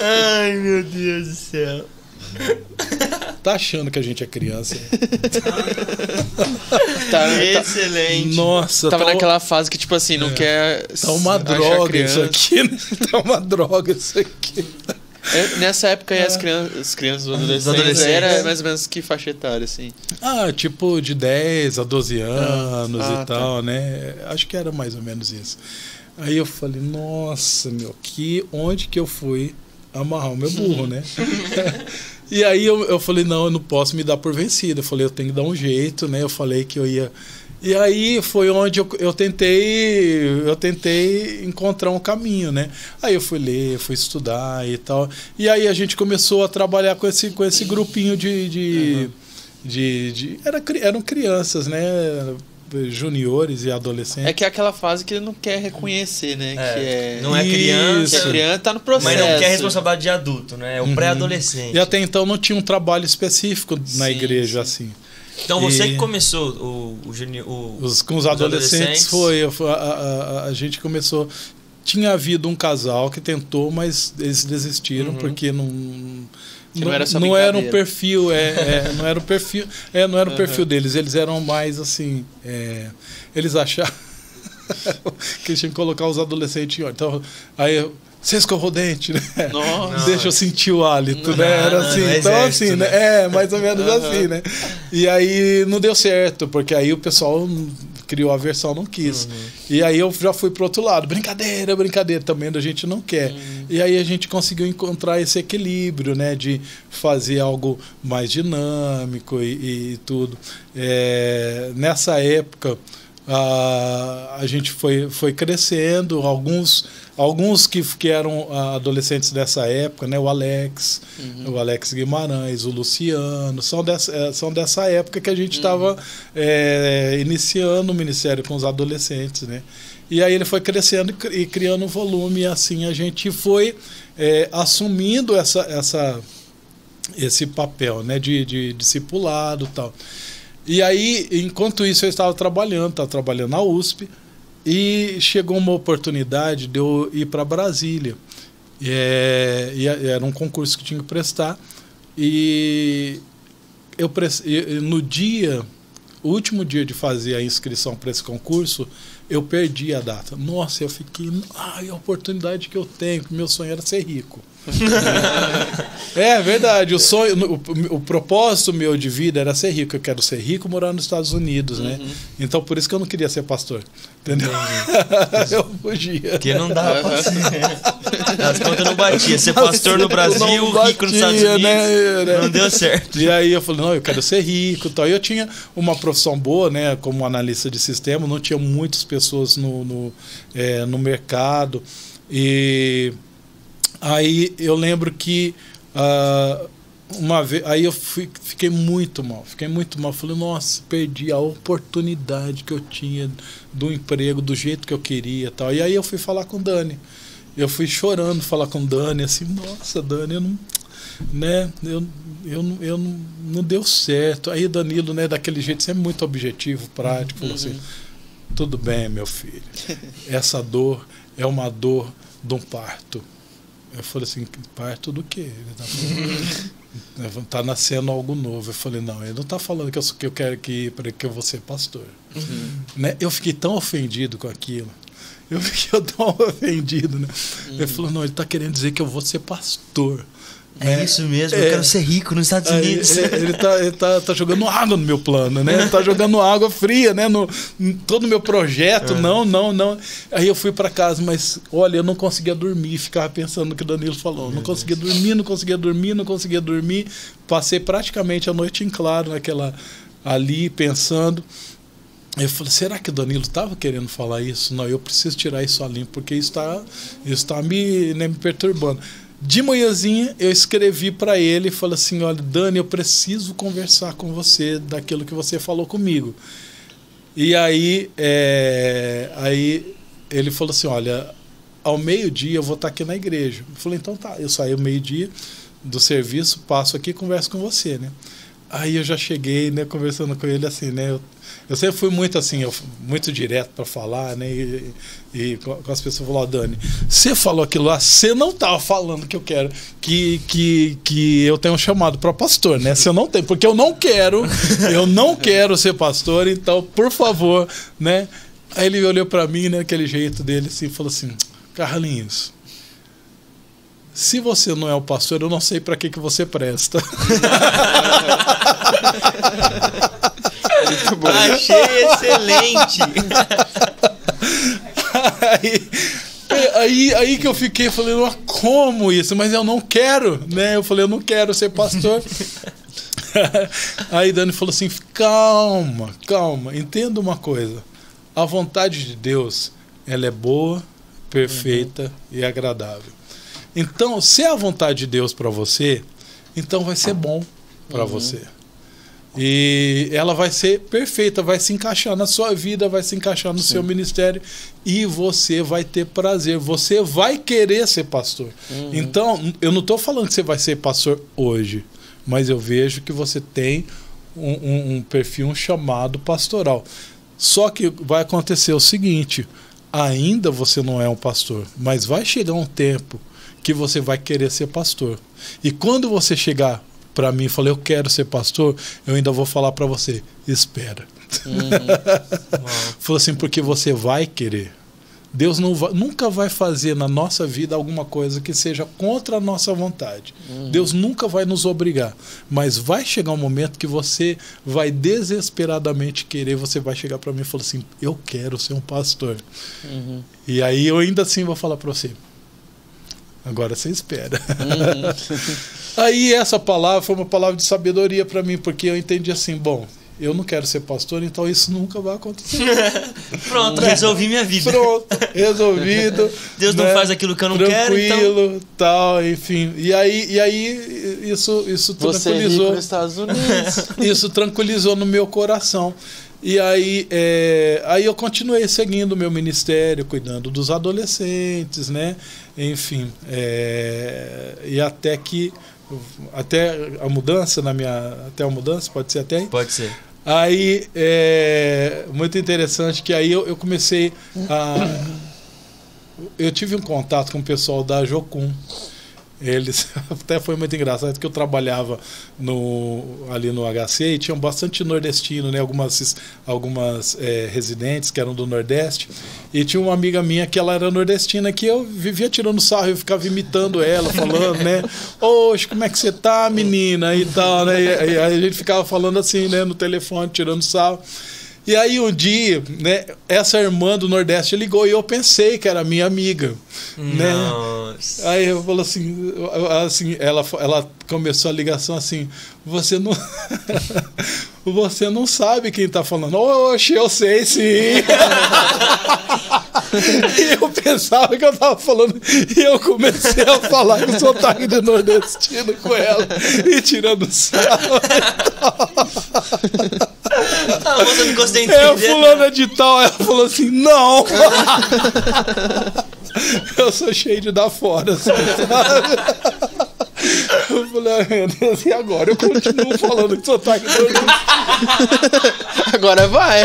Ai, meu Deus do céu. Tá achando que a gente é criança? Tá, tá- Excelente. Nossa, tava tá, naquela fase que, tipo assim, não É. quer. tá uma droga criança. isso aqui, né? Tá uma droga isso aqui. É, nessa época aí as crianças, as crianças os adolescentes, adolescentes. era mais ou menos que faixa etária, assim. Ah, tipo de 10 a 12 anos Ah, e tal, né? Acho que era mais ou menos isso. Aí eu falei, nossa, meu, que onde que eu fui amarrar o meu burro, né? e aí eu, eu falei, não, eu não posso me dar por vencido. Eu falei, eu tenho que dar um jeito, né? Eu falei que eu ia. E aí foi onde eu, eu tentei eu tentei encontrar um caminho, né? Aí eu fui ler, fui estudar e tal. E aí a gente começou a trabalhar com esse, com esse grupinho de, de, de, de- era, cri- eram crianças, né? Juniores e adolescentes. É que é aquela fase que ele não quer reconhecer, né? É, que é. não é criança, é criança, tá no processo. mas não quer responsabilidade de adulto, né? É o Uhum. pré-adolescente. E até então não tinha um trabalho específico na Sim, igreja sim. assim. Então você E- que começou o, o, juni- o- Os, com os, Os adolescentes, adolescentes. foi. A, a- a- a gente começou. tinha havido um casal que tentou, mas eles desistiram porque não Que não não, era só não era um perfil, é, é, não era o perfil, é, não era o perfil deles. Eles eram mais assim, é, eles achavam que eles tinham que colocar os adolescentes em ordem. Então, aí você escovou o dente, né? Nossa. Deixa eu sentir o hálito, né? Não, Era não, assim, no então exército, assim, né? né? É, mais ou menos assim, né? E aí não deu certo, porque aí o pessoal criou a versão, não quis. Uhum. E aí eu já fui pro outro lado, brincadeira, brincadeira, também a gente não quer. Uhum. E aí a gente conseguiu encontrar esse equilíbrio, né? De fazer algo mais dinâmico e, e tudo. É, nessa época, a, a gente foi, foi crescendo, alguns, alguns que, que eram ah, adolescentes dessa época, né? O Alex, o Alex Guimarães, o Luciano, são dessa, eh, são dessa época que a gente estava iniciando o ministério com os adolescentes, né? E aí ele foi crescendo e cri- criando volume, e assim a gente foi eh, assumindo essa, essa, esse papel né, de, de discipulado e tal. E aí, enquanto isso, eu estava trabalhando, estava trabalhando na USP, e chegou uma oportunidade de eu ir para Brasília. É, e era um concurso que tinha que prestar. E eu no dia, último dia de fazer a inscrição para esse concurso, eu perdi a data. Nossa, eu fiquei, ai, a oportunidade que eu tenho, que meu sonho era ser rico. É verdade, o sonho, o, o propósito meu de vida era ser rico. Eu quero ser rico morar nos Estados Unidos, né? Então por isso que eu não queria ser pastor. Entendeu? eu fugia. Porque não dava pra ser. As contas não batia. Ser pastor no Brasil, Não rico nos Estados batia, Unidos. né? Não deu certo. E aí eu falei, não, eu quero ser rico e tal. E eu tinha uma profissão boa, né? Como analista de sistema, não tinha muitas pessoas no, no, eh, no mercado. E aí eu lembro que ah, uma vez. Aí eu fui- fiquei muito mal, fiquei muito mal. Falei, nossa, perdi a oportunidade que eu tinha do emprego, do jeito que eu queria e tal. E aí eu fui falar com o Dani. Eu fui chorando falar com o Dani, assim, nossa, Dani, eu não né? Eu, eu, não- eu não, não deu certo. Aí Danilo, né, daquele jeito, sempre muito objetivo, prático, falou assim: tudo bem, meu filho. Essa dor é uma dor de um parto. Eu falei assim, parto do quê? Ele tá falando, tá nascendo algo novo. Eu falei, não, ele não tá falando que eu, que eu quero que, que eu vou ser pastor. Né? Eu fiquei tão ofendido com aquilo. Eu fiquei tão ofendido, né? Ele falou, não, ele tá querendo dizer que eu vou ser pastor. É né? isso mesmo, eu É. quero ser rico nos Estados Aí, Unidos. ele, ele tá, ele tá, tá jogando água no meu plano, né? Ele tá jogando água fria, né? No, em todo o meu projeto. Não, não, não. Aí eu fui para casa, mas olha, eu não conseguia dormir. Ficava pensando no que o Danilo falou. Não conseguia dormir, não conseguia dormir, não conseguia dormir. Passei praticamente a noite em claro naquela ali, pensando. Eu falei, será que o Danilo estava querendo falar isso? Não, eu preciso tirar isso a limpo, porque isso está isso tá me, né, me perturbando. De manhãzinha, eu escrevi para ele e falei assim: olha, Dani, eu preciso conversar com você daquilo que você falou comigo. E aí, é, aí ele falou assim: olha, ao meio-dia eu vou estar aqui na igreja. Eu falei: então tá. Eu saí ao meio-dia do serviço, passo aqui e converso com você, né? Aí eu já cheguei, né, conversando com ele assim, né? Eu, eu sempre fui muito assim, eu, muito direto para falar, né? E, e com as pessoas falaram, Dani, você falou aquilo lá, você não tava falando que eu quero, que, que, que eu tenho um chamado para pastor, né? Você não tem, porque eu não quero, eu não quero ser pastor, então, por favor, né? Aí ele olhou para mim, né, aquele jeito dele assim, e falou assim, Carlinhos, se você não é o pastor, eu não sei para que, que você presta. Muito bom. Achei excelente. aí, aí, aí que eu fiquei, falei, "Mas como isso? Mas eu não quero, né? Eu falei, eu não quero ser pastor. aí Dani falou assim: calma, calma, entenda uma coisa. A vontade de Deus, ela é boa, perfeita e agradável. Então, se é a vontade de Deus para você, então vai ser bom para você. E ela vai ser perfeita, vai se encaixar na sua vida, vai se encaixar no seu ministério e você vai ter prazer, você vai querer ser pastor. Então, eu não estou falando que você vai ser pastor hoje, mas eu vejo que você tem um, um- um perfil um chamado pastoral. Só que vai acontecer o seguinte: ainda você não é um pastor, mas vai chegar um tempo que você vai querer ser pastor. E quando você chegar para mim e falar eu quero ser pastor, eu ainda vou falar para você, espera. Uhum. Falou assim, porque você vai querer. Deus não vai, nunca vai fazer na nossa vida alguma coisa que seja contra a nossa vontade. Uhum. Deus nunca vai nos obrigar. Mas vai chegar um momento que você vai desesperadamente querer, você vai chegar para mim e falar assim: Eu quero ser um pastor. Uhum. E aí eu ainda assim vou falar para você: Agora você espera. Uhum. aí essa palavra foi uma palavra de sabedoria para mim, porque eu entendi assim: bom, eu não quero ser pastor, então isso nunca vai acontecer. Pronto, resolvi minha vida. Pronto, resolvido. Deus não né? faz aquilo que eu não quero, então. Tranquilo, tal, enfim. E aí, e aí isso, isso Você é tranquilizou. Estados Unidos. isso tranquilizou no meu coração. E aí, é, aí eu continuei seguindo o meu ministério, cuidando dos adolescentes, né? Enfim, é, e até que até a mudança na minha até a mudança pode ser até aí? Pode ser. Aí é muito interessante que aí eu, eu comecei a. Eu tive um contato com o pessoal da Jocum. Eles até foi muito engraçado que eu trabalhava no, ali no HC e tinham bastante nordestino, né? Algumas, algumas é, residentes que eram do Nordeste. E tinha uma amiga minha que ela era nordestina que eu vivia tirando sarro, eu ficava imitando ela, falando, né? Oxe, como é que você tá, menina? E tal, né? E, e aí a gente ficava falando assim, né? No telefone, tirando sarro. E aí um dia, né, essa irmã do Nordeste ligou e eu pensei que era minha amiga, né? Nossa. Aí eu falo assim, assim, ela ela começou a ligação assim, você não você não sabe quem tá falando. Oxe, eu sei sim. e eu pensava que eu tava falando e eu comecei a falar com sotaque de nordestino com ela e tirando sarro. Ah, você não gostei de É, entender. fulana de tal. Ela falou assim, não. Eu sou cheio de dar fora, assim, sabe? Deus, e agora? Eu continuo falando que sotaque nordestino. Agora vai.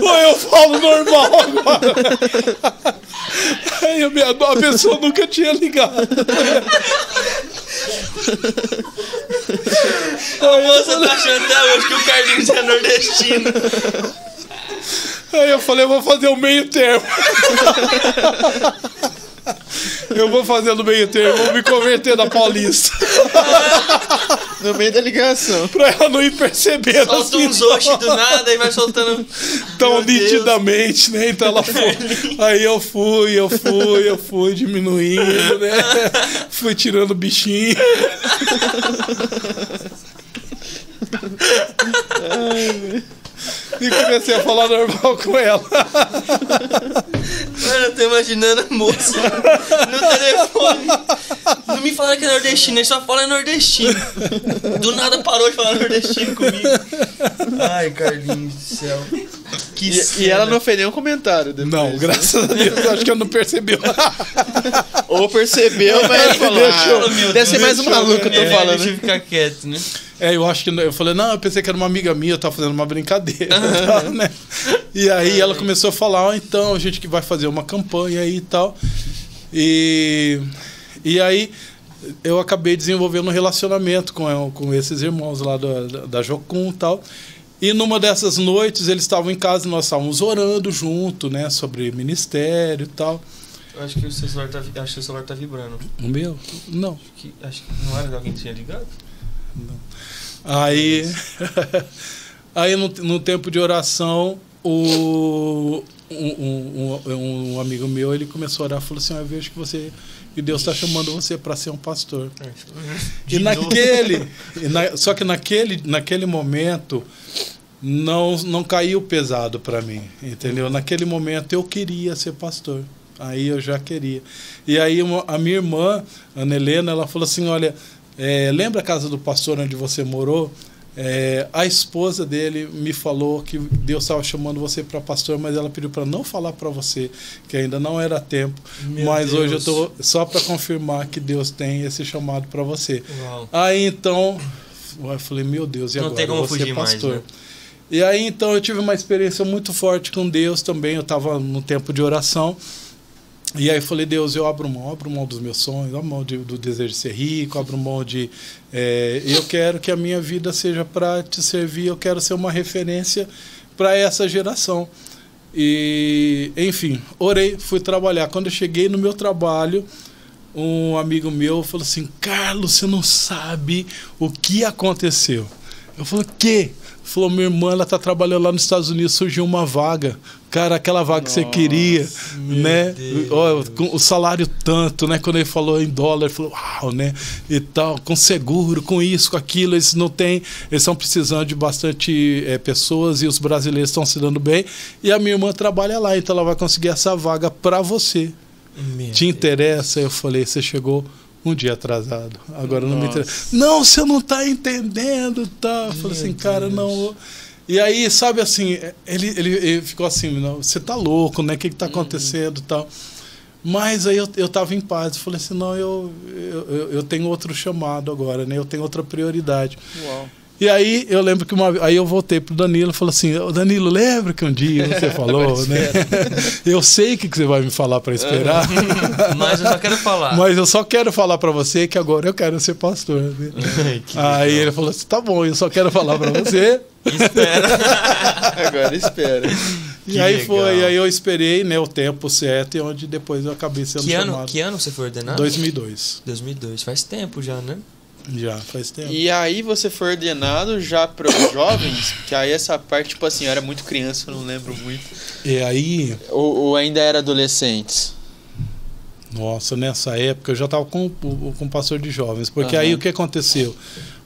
Ou eu falo normal agora. Aí a, minha, a pessoa nunca tinha ligado. A moça tá achando até hoje que o Carlinhos é nordestino. Aí eu falei, eu vou fazer o meio termo. Eu vou fazer no meio termo, vou me converter na Paulista. No meio da ligação. Pra ela não ir percebendo Solta assim, uns oxi do nada e vai soltando. tão Meu Deus. nitidamente, né? Então ela foi. Aí eu fui, eu fui, eu fui diminuindo, né? Fui tirando o bichinho. E comecei a falar normal com ela. Mano, eu tô imaginando a moça no telefone. Não me fala que é nordestino, ele só fala nordestino. Do nada parou de falar nordestino comigo. Ai, Carlinhos do céu. Que E, e ela não fez nenhum comentário depois. Não, graças a Deus, eu acho que ela não percebeu. Ou percebeu, mas falou. Ah, deve ser mais um maluco, eu tô falando. Deixa eu ficar quieto, né? É, eu acho que eu falei, não, eu pensei que era uma amiga minha, eu tava fazendo uma brincadeira, tal, né? E aí ela começou a falar, ah, então, a gente que vai fazer uma campanha aí e tal. E, e aí eu acabei desenvolvendo um relacionamento com, com esses irmãos lá da, da, Jocum e tal. E numa dessas noites eles estavam em casa e nós estávamos orando junto, né, sobre ministério e tal. Eu acho que o seu celular tá, acho que o celular tá vibrando. O meu? Não. Que, acho que não era de alguém que tinha ligado? Aí, aí no, no tempo de oração, o, um, um, um- amigo meu ele começou a orar e falou assim: "Ah, Eu vejo que você que Deus está chamando você para ser um pastor. De E naquele, e na- só que naquele, naquele momento não, não caiu pesado para mim, entendeu? Naquele momento eu queria ser pastor. Aí eu já queria. E aí uma- a minha irmã, Ana Helena, ela falou assim: olha, é, lembra a casa do pastor onde você morou? É, a esposa dele me falou que Deus estava chamando você para pastor, mas ela pediu para não falar para você que ainda não era tempo. Meu mas hoje eu Deus. tô só para confirmar que Deus tem esse chamado para você. Uau. Aí então, eu falei, meu Deus, e Não agora? tem como ser fugir mais, pastor. né? E aí então eu tive uma experiência muito forte com Deus também. Eu estava no tempo de oração. E aí eu falei, Deus, eu abro mão, abro mão dos meus sonhos, abro mão de, do desejo de ser rico, abro mão de. É, eu quero que a minha vida seja para te servir, eu quero ser uma referência para essa geração. E, enfim, orei, fui trabalhar. Quando eu cheguei no meu trabalho, um amigo meu falou assim: Carlos, você não sabe o que aconteceu. Eu falei: o quê? Falou, minha irmã, ela tá trabalhando lá nos Estados Unidos, surgiu uma vaga. Cara, aquela vaga Nossa, que você queria, né? com o salário tanto, né? Quando ele falou em dólar, ele falou, uau, né? E tal, com seguro, com isso, com aquilo, eles não têm, eles estão precisando de bastante é, pessoas e os brasileiros estão se dando bem. E a minha irmã trabalha lá, então ela vai conseguir essa vaga para você. Meu Te interessa? Deus. Eu falei, você chegou um dia atrasado. Agora Nossa. não me interessa. Não, você não está entendendo, tá? Eu falei assim, cara, não. E aí, sabe assim, ele, ele, ele ficou assim, você tá louco, né? O que, que tá uhum. acontecendo e uhum. tal. Mas aí eu, eu tava em paz. Eu falei assim, não, eu, eu, eu tenho outro chamado agora, né? Eu tenho outra prioridade. Uau. E aí eu lembro que uma aí eu voltei pro Danilo e falei assim, Danilo, lembra que um dia você falou, né? eu sei o que, que você vai me falar para esperar. Mas eu só quero falar. Mas eu só quero falar para você que agora eu quero ser pastor. Né? aí ele falou assim, tá bom, eu só quero falar para você. Espera. agora espera. E que aí legal. foi, aí eu esperei né, o tempo certo e onde depois eu acabei sendo que chamado. Ano, que ano você foi ordenado? 2002. 2002, faz tempo já, né? Já, faz tempo. E aí você foi ordenado já para os jovens, que aí essa parte, tipo assim, eu era muito criança, eu não lembro muito. E aí... Ou, ou ainda era adolescentes? Nossa, nessa época eu já estava com, com o pastor de jovens. Porque uhum. aí o que aconteceu?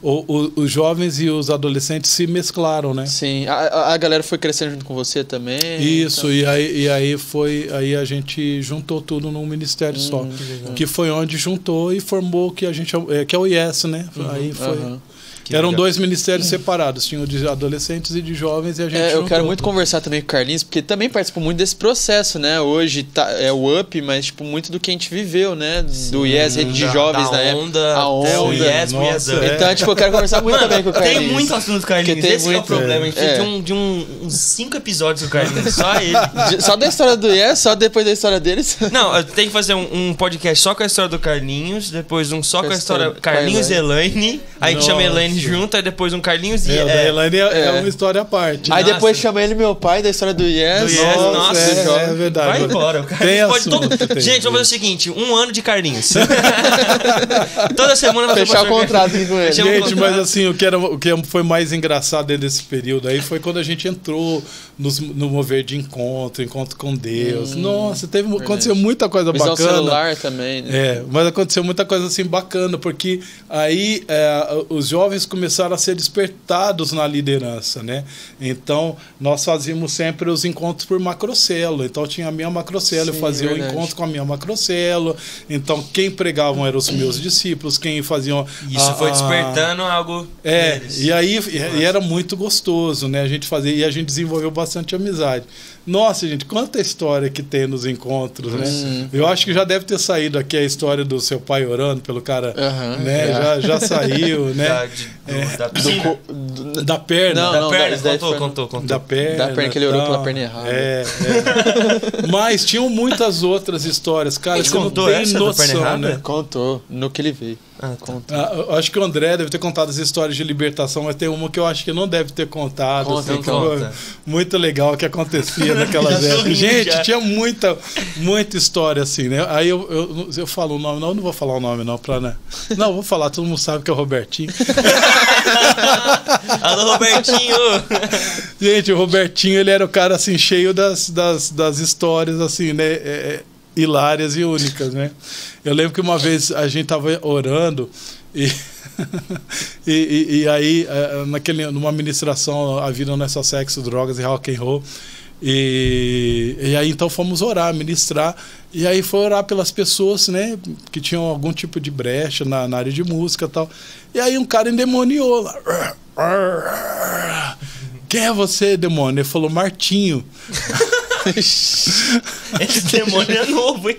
O, o, os jovens e os adolescentes se mesclaram, né? Sim. A, a galera foi crescendo junto com você também? Isso, então... e, aí, e aí foi. Aí a gente juntou tudo num ministério hum, só. Que, que, foi onde juntou e formou que a gente. É, que é o IES, né? Uhum, aí foi. Uhum. Que Eram legal. dois ministérios separados, tinha o de adolescentes e de jovens e a gente. É, eu quero muito conversar também com o Carlinhos, porque também participa muito desse processo, né? Hoje tá, é o up, mas tipo, muito do que a gente viveu, né? Do IES de jovens da na onda, época. A onda. O IES, o IES é. Então, tipo, eu quero conversar muito Mano, também com o Carlinhos. Tem muito assunto do Carlinhos. Esse muito, é o problema. A gente é. tem um, de um, uns cinco episódios do Carlinhos, só ele. só da história do IES, só depois da história deles. Não, tem que fazer um, um, podcast só com a história do Carlinhos, depois um só com, com a história Carlinhos e Elaine. Aí a gente chama Elaine junto, aí depois um Carlinhos e. É, o da Elaine é, é, é, uma história à parte. Aí nossa. depois chama ele meu pai da história do Yes. Do yes nossa, nossa é, é, verdade. Vai embora. O Carlinhos pode todo... Gente, vamos fazer o seguinte: um ano de Carlinhos. Toda semana vai Fechar o contrato com ele. Gente, mas assim, o que, era, o que foi mais engraçado dentro desse período aí foi quando a gente entrou nos, no mover de encontro, encontro com Deus. Hum, Nossa, teve, aconteceu muita coisa Visão bacana. celular também, né? É, mas aconteceu muita coisa assim bacana, porque aí é, os jovens começaram a ser despertados na liderança, né? Então, nós fazíamos sempre os encontros por macrocelo. Então, tinha a minha macrocelo, Sim, eu fazia verdade. o encontro com a minha macrocelo. Então, quem pregavam eram os meus discípulos, quem faziam... Isso a, foi despertando a... algo É, deles. e aí e, e era muito gostoso, né? A gente fazia, e a gente desenvolveu bastante amizade. Nossa, gente, quanta história que tem nos encontros, né? Uhum. Eu acho que já deve ter saído aqui a história do seu pai orando pelo cara, uhum, né? É. Já, já saiu, né? Da, de, é, da, do, da, perna. Não, da não, perna, da, contou, contou, contou. Da perna. Da perna que ele orou pela perna errada. É, é. Mas tinham muitas outras histórias, cara. Ele contou não tem essa noção, né? Contou, no que ele veio. Ah, conta. Ah, acho que o André deve ter contado as histórias de libertação, mas tem uma que eu acho que não deve ter contado. Conta, assim, conta. Muito legal que acontecia naquelas épocas. Gente, já. tinha muita, muita história assim, né? Aí eu, eu, eu falo o nome, não, eu não vou falar o nome não, pra, né? Não, vou falar, todo mundo sabe que é o Robertinho. Alô, Robertinho! Gente, o Robertinho, ele era o cara assim, cheio das, das, das histórias, assim, né? É, é hilárias e únicas, né? Eu lembro que uma vez a gente estava orando e, e, e, e, aí é, naquele, numa ministração a vida não é só sexo, drogas e rock and roll e, e aí então fomos orar, ministrar e aí foi orar pelas pessoas, né, que tinham algum tipo de brecha na, na área de música e tal. E aí um cara endemoniou lá. Quem é você, demônio? Ele falou, Martinho. Esse demônio é novo, hein?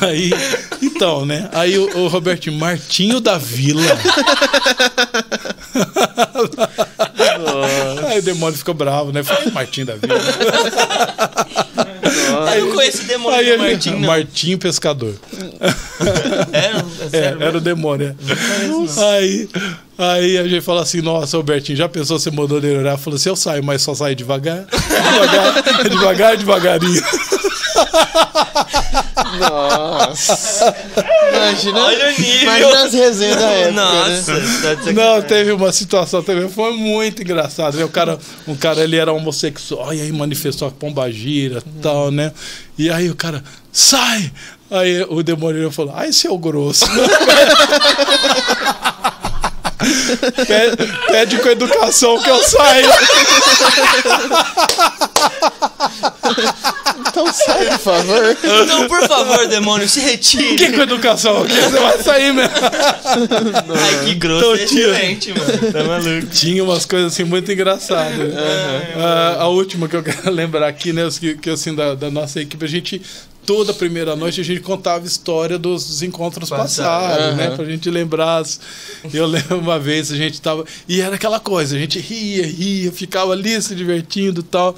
Aí, então, né? Aí o, o Robertinho, Martinho da Vila. Aí o demônio ficou bravo, né? Foi Martim da vida. Eu conheço o demônio Aí do ele- Martim, não. Martim Pescador. Era, é É, sério era o demônio. é. Aí, aí a gente fala assim: Nossa, Albertinho, já pensou você mudou de orar? Falou assim: Eu saio, mas só saio devagar. Devagar, devagar, devagarinho. Nossa. Imagina, Olha o nível. imagina as resenhas da época, Nossa, né? tá de Não, sacanagem. teve uma situação também, foi muito engraçado. né? O cara, um cara ele era homossexual, e aí manifestou a pombagira e tal, né? E aí o cara, sai! Aí o demônio falou, ai, seu grosso. pede, pede com educação que eu saio. Então sai, por favor. Então, por favor, demônio, se retire. Que com educação? Que você vai sair mesmo. Ai, que grosso, Então, é tio. excelente, mano. Tá maluco. Tinha umas coisas assim muito engraçadas. Ah, a última que eu quero lembrar aqui, né, que, que assim da, da nossa equipe, a gente toda primeira noite a gente contava a história dos, dos encontros Passado. passados, né, Aham. pra gente lembrar. Eu lembro uma vez a gente tava e era aquela coisa, a gente ria, ria, ficava ali se divertindo e tal.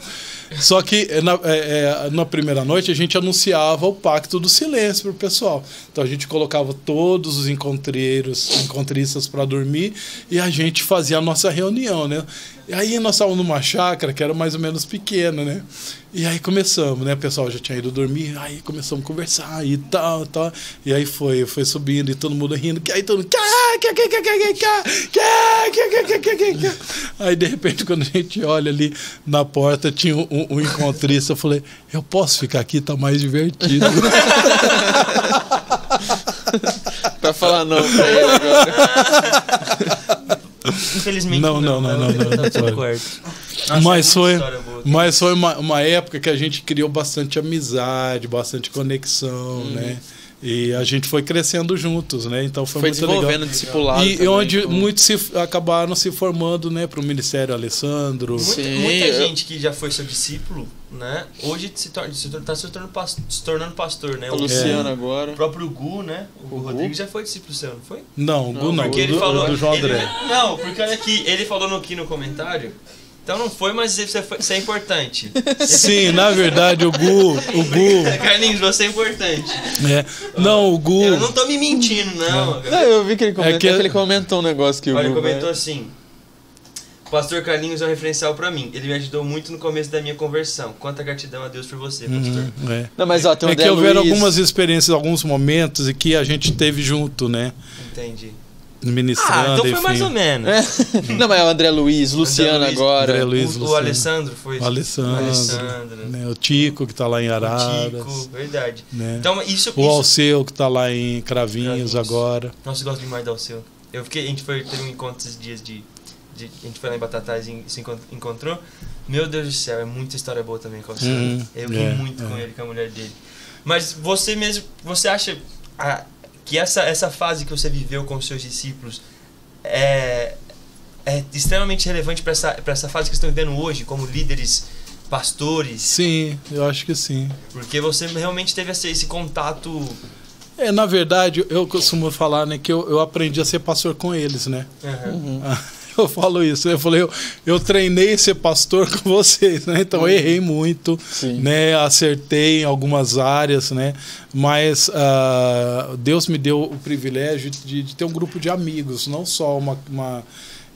Só que na, é, na, primeira noite a gente anunciava o pacto do silêncio pro pessoal. Então a gente colocava todos os encontreiros, encontristas para dormir e a gente fazia a nossa reunião, né? E aí nós estávamos numa chácara que era mais ou menos pequena, né? E aí começamos, né? O pessoal já tinha ido dormir, aí começamos a conversar e tal, tal. E aí foi, foi subindo e todo mundo rindo. Aí todo mundo. Aí de repente, quando a gente olha ali na porta, tinha um um encontrista. Eu falei, eu posso ficar aqui, tá mais divertido. Pra falar não pra ele agora. Infelizmente, Não, não, não, não, não, Tá não correto. Nossa, mas é foi, mas foi uma, uma época que a gente criou bastante amizade, bastante conexão, né? E a gente foi crescendo juntos, né? Então foi, Foi muito legal. desenvolvendo discipulado. E também, onde com- muitos se, acabaram se formando, né, para o Ministério Alessandro. Muita, Sim, muita eu- gente que já foi seu discípulo, né? Hoje se torna, se torna, tá se tornando, pas- se tornando pastor, né? O Luciano É. agora. o próprio Gu, né? O Gu O Gu? Rodrigues já foi discípulo seu, não foi? Não, o Gu não, Porque o ele do, falou. o do João ele- André. não, porque olha aqui, ele falou no, aqui no comentário. Então não foi, mas isso é, isso é importante. Sim, na verdade, o Gu, o Gu, Carlinhos, você é importante. é, não, o Gu, Eu não tô me mentindo, não. Não, eu vi que ele comentou, É que- que ele comentou um negócio que o Olha, ele Gu- comentou assim. Pastor Carlinhos é um referencial pra mim. Ele me ajudou muito no começo da minha conversão. Quanta gratidão a Deus por você, pastor. Uhum, é. Não, mas ó, tem o É que houveram algumas experiências, alguns momentos e que a gente teve junto, né? Entendi. Ministrando, Ah, então foi enfim. mais ou menos. É. Não, mas é o André Luiz, Luciano Luiz, agora. André Luiz. o, o Luciano. Alessandro foi. O Alessandro, O Alessandro. né? o Tico, que está lá em O Araras. Tico, verdade. né? Então, isso. o isso Alceu, que está lá em Cravinhos, Cravinhos. agora. Nossa, eu gosto demais do Alceu. Eu fiquei, a gente foi, teve um encontro esses dias de, de- A gente foi lá em Batatais e se encont- encontrou. Meu Deus do céu, é muita história boa também com o Alceu. Uhum, eu ri é, muito é. com ele, com a mulher dele. Mas você mesmo, você acha ah, que essa, essa fase que você viveu com os seus discípulos é, é extremamente relevante para essa, pra essa fase que estão vivendo hoje, como líderes, pastores? Sim, eu acho que sim. Porque você realmente teve esse, esse contato. É, na verdade, eu costumo falar né, que eu, eu aprendi a ser pastor com eles, né? Aham. Eu falo isso, eu falei, eu, eu treinei ser pastor com vocês, né? Então eu errei muito, Sim. né? Acertei em algumas áreas, né? Mas ah, Deus me deu o privilégio de, de ter um grupo de amigos, não só uma, uma-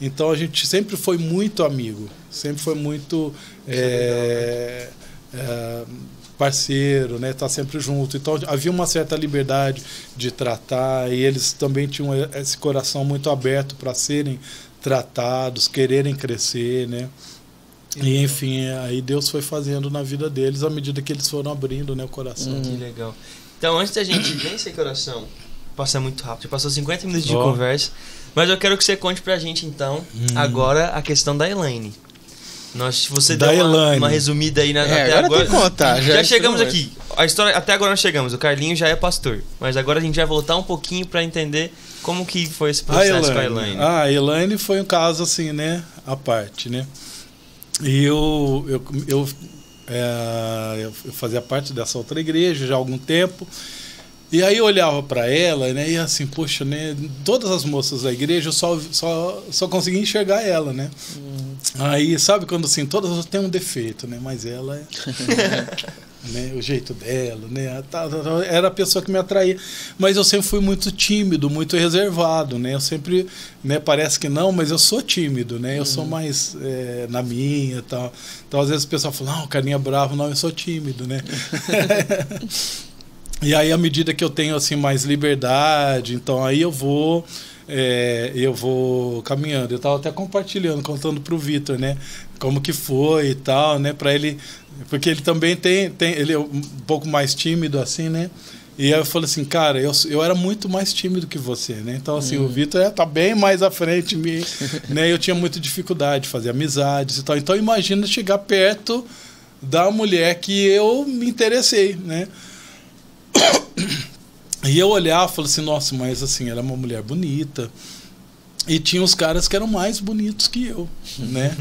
Então a gente sempre foi muito amigo, sempre foi muito é, é, parceiro, né? Tá sempre junto. Então havia uma certa liberdade de tratar e eles também tinham esse coração muito aberto para serem tratados, quererem crescer, né? E enfim, aí Deus foi fazendo na vida deles à medida que eles foram abrindo né, o coração. Que legal. Então, antes da gente sei coração, passa muito rápido. Já passou 50 minutos de Ó. conversa. Mas eu quero que você conte pra gente, então, agora a questão da Elaine. Nós, você Da deu uma, uma resumida aí na, É, até agora agora. tem que contar, já Já, é chegamos aqui. A história, até agora nós chegamos. O Carlinho já é pastor. Mas agora a gente vai voltar um pouquinho pra entender como que foi esse A processo com a Elaine. Ah, a Elaine foi um caso assim, né? À parte, né? E eu, eu, eu, é, eu fazia parte dessa outra igreja já há algum tempo. E aí eu olhava para ela, né? E assim, poxa, né? Todas as moças da igreja eu só, só, só conseguia enxergar ela, né? Aí, sabe quando assim, todas têm um defeito, né? Mas ela é. né, o jeito dela, né? Era a pessoa que me atraía. Mas eu sempre fui muito tímido, muito reservado, né? Eu sempre, né, parece que não, mas eu sou tímido, né? Eu uhum. sou mais é, na minha tal. Então, às vezes o pessoal fala, não, o carinha é bravo, não, eu sou tímido, né? e aí, à medida que eu tenho, assim, mais liberdade, então aí eu vou é, eu vou caminhando. Eu estava até compartilhando, contando para o Vitor, né? Como que foi e tal, né? Para ele, porque ele também tem, tem, ele é um pouco mais tímido assim, né? E eu falei assim, cara, eu, eu era muito mais tímido que você, né? Então, assim, hum. o Vitor é, tá bem mais à frente de mim, né? Eu tinha muita dificuldade de fazer amizades e tal. Então, imagina chegar perto da mulher que eu me interessei, né? E eu olhava e falava assim, nossa, mas assim, ela é uma mulher bonita. E tinha os caras que eram mais bonitos que eu, né?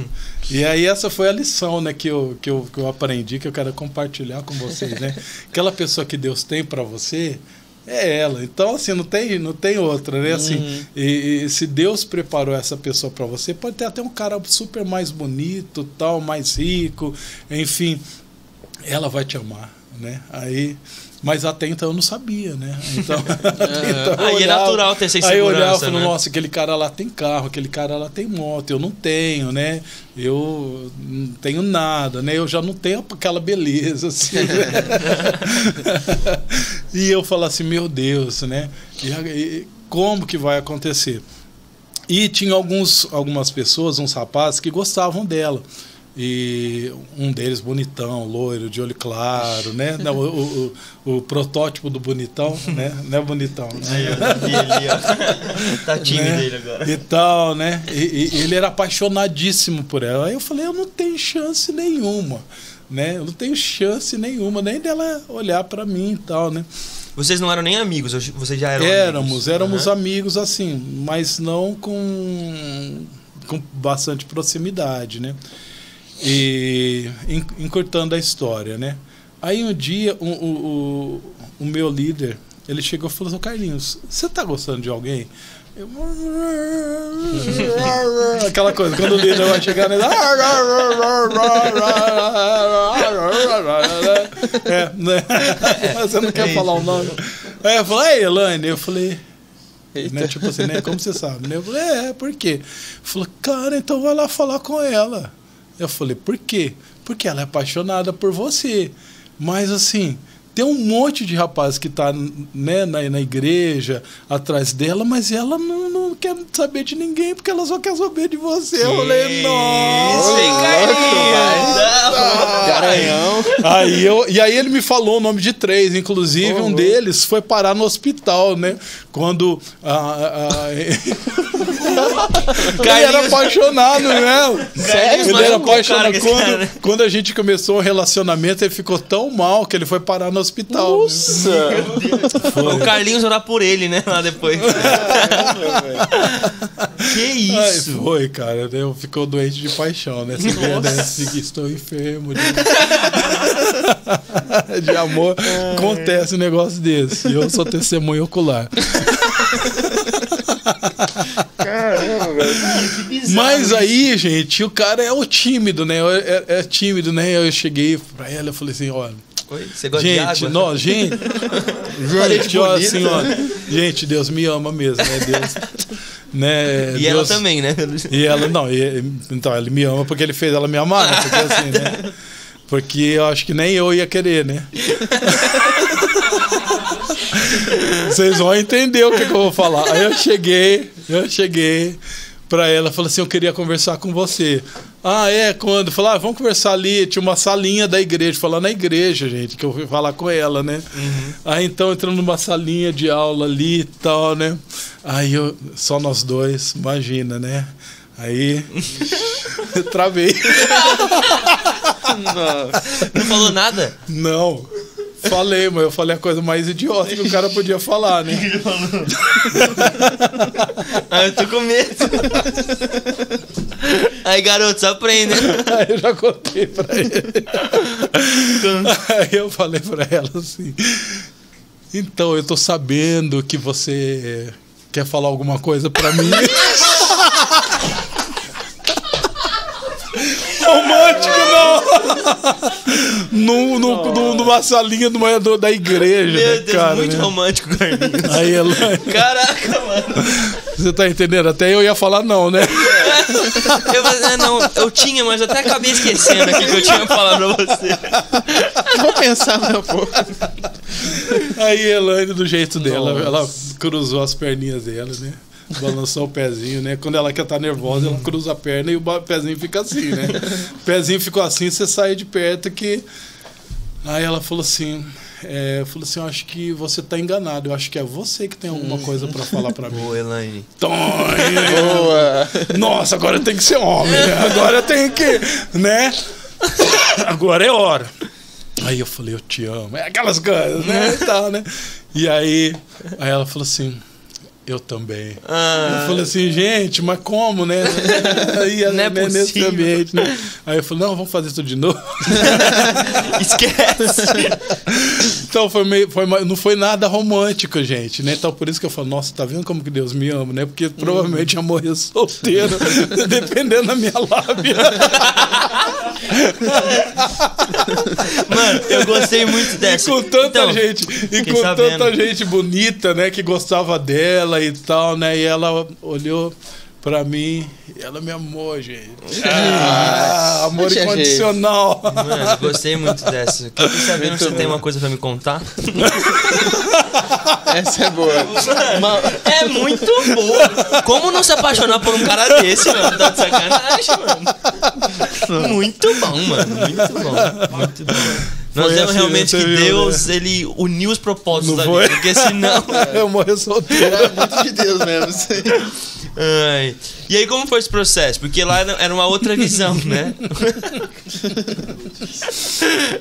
e aí essa foi a lição, né, que eu, que, eu, que eu aprendi, que eu quero compartilhar com vocês, né? Aquela pessoa que Deus tem para você é ela. Então, assim, não tem, não tem outra, né? Assim, uhum. e, e, se Deus preparou essa pessoa para você, pode ter até um cara super mais bonito, tal, mais rico, enfim, ela vai te amar, né? Aí mas até então eu não sabia, né? Então, então aí olhava, é natural ter essa insegurança, Aí eu olhava e falava, né? nossa, aquele cara lá tem carro, aquele cara lá tem moto, eu não tenho, né? Eu não tenho nada, né? Eu já não tenho aquela beleza, assim. Né? e eu falo assim, meu Deus, né? E, como que vai acontecer? E tinha alguns, algumas pessoas, uns rapazes, que gostavam dela. E um deles bonitão, loiro, de olho claro, né? Não, o, o, o, protótipo do bonitão, né? Não é bonitão, né? Ó. tá tímido né? ele agora. E tal, né? E, e, ele era apaixonadíssimo por ela. Aí eu falei, eu não tenho chance nenhuma, né? Eu não tenho chance nenhuma, nem dela olhar para mim e tal, né? Vocês não eram nem amigos, vocês já eram Éramos, amigos. éramos uhum. amigos assim, mas não com, com bastante proximidade, né? E encurtando a história, né? Aí um dia o, o, o, meu líder, ele chegou e falou assim, Carlinhos, você tá gostando de alguém? Eu... Aquela coisa, quando o líder vai chegar nele. é, né? Você não quer falar o nome. Aí eu falei, ei, Elaine, eu falei. Né, tipo assim, né? Como você sabe? Né? Eu falei, é, por quê? Falou, cara, então vai lá falar com ela. Eu falei, por quê? Porque ela é apaixonada por você. Mas assim, tem um monte de rapazes que tá né, na, na igreja atrás dela, mas ela não, não quer saber de ninguém porque ela só quer saber de você. Eu falei, nossa! Garanhão. Aí eu, e aí ele me falou o nome de três, inclusive um deles foi parar no hospital, né? Quando a, a, ele era apaixonado né? Sério? Ele era apaixonado. Quando, quando a gente começou o relacionamento, ele ficou tão mal que ele foi parar no hospital. Nossa! O Carlinhos orar por ele, né? Lá depois. que isso? Ai, foi, cara. Eu ficou doente de paixão, né? Você vê, né? Estou enfermo de, de amor. Acontece um negócio desse. Eu sou testemunho ocular. Caramba, velho. Mas aí, gente, o cara é o tímido, né? É, é, tímido, né? Eu cheguei pra ela e falei assim, olha. Oi, você gosta gente, de água? Não, gente, gente, ó, assim, ó, gente, Deus me ama mesmo, né? Deus, né? E Deus, ela também, né? E ela, não, e, então, ele me ama porque ele fez ela me amar, né? Porque assim, né? Porque eu acho que nem eu ia querer, né? Vocês vão entender o que, que, eu vou falar. Aí eu cheguei, eu cheguei pra ela, falei assim, eu queria conversar com você. Ah, é? Quando? Falei, ah, vamos conversar ali. Tinha uma salinha da igreja, falar na igreja, gente, que eu fui falar com ela, né? Uhum. Aí então entrando numa salinha de aula ali e tal, né? Aí eu, só nós dois, imagina, né? Aí. travei. Não. Não falou nada? Não. Falei, mas eu falei a coisa mais idiota que o cara podia falar, né? ele falou? ah, eu tô com medo. Aí, garoto, só aprende. Aí eu já contei pra ele. Aí eu falei pra ela assim: Então, eu tô sabendo que você quer falar alguma coisa pra mim. no, no, no- numa salinha do manhador da igreja, Meu né, Deus, cara? muito né? romântico, Carlinhos. Aí ela. Caraca, mano. Você tá entendendo? Até eu ia falar não, né? Eu, falei, ah, não, eu tinha, mas eu até acabei esquecendo aqui que eu tinha falado pra você. Vou pensar mais um pouco. Aí Elaine, do jeito dela, Nossa. ela cruzou as perninhas dela, né? Balançou o pezinho, né? Quando ela quer estar nervosa, ela cruza a perna e o pezinho fica assim, né? O pezinho ficou assim, você sai de perto que. Aí ela falou assim. É, falou assim, eu acho que você tá enganado. Eu acho que é você que tem alguma coisa pra falar pra mim. Ô, Elaine. Boa. Nossa, agora tem que ser homem, né? Agora tem que, né? Agora é hora. Aí eu falei, eu te amo. É aquelas coisas, né? E tal, né? E aí, aí ela falou assim, eu também. Eu Ah, falei assim, gente, mas como, né? Aí, Não é né, nesse possível. ambiente, né? Aí eu falei, não, vamos fazer isso de novo. esquece. Então foi meio, foi, não foi nada romântico, gente, né? Então por isso que eu falo, nossa, tá vendo como que Deus me ama, né? Porque provavelmente ia morrer solteiro, dependendo da minha lábia. Mano, eu gostei muito E dessa. com tanta Então, gente, e com sabendo. tanta gente bonita, né, que gostava dela e tal, né? E ela olhou pra mim ela me amou, gente. Ah, amor tinha incondicional. Mano, gostei muito dessa. Fiquei sabendo que você tem uma coisa pra me contar. Essa é boa. Ma- É muito boa. Como não se apaixonar por um cara desse, mano? Tá de sacanagem, mano. Muito bom, mano. Muito bom. Muito bom. Nós vemos assim, realmente você que viu, Deus, ele uniu os propósitos Não da foi? vida. Porque senão. Eu morri solteiro. É muito de Deus mesmo. isso aí. Ai. E aí, como foi esse processo? Porque lá era era uma outra visão, né?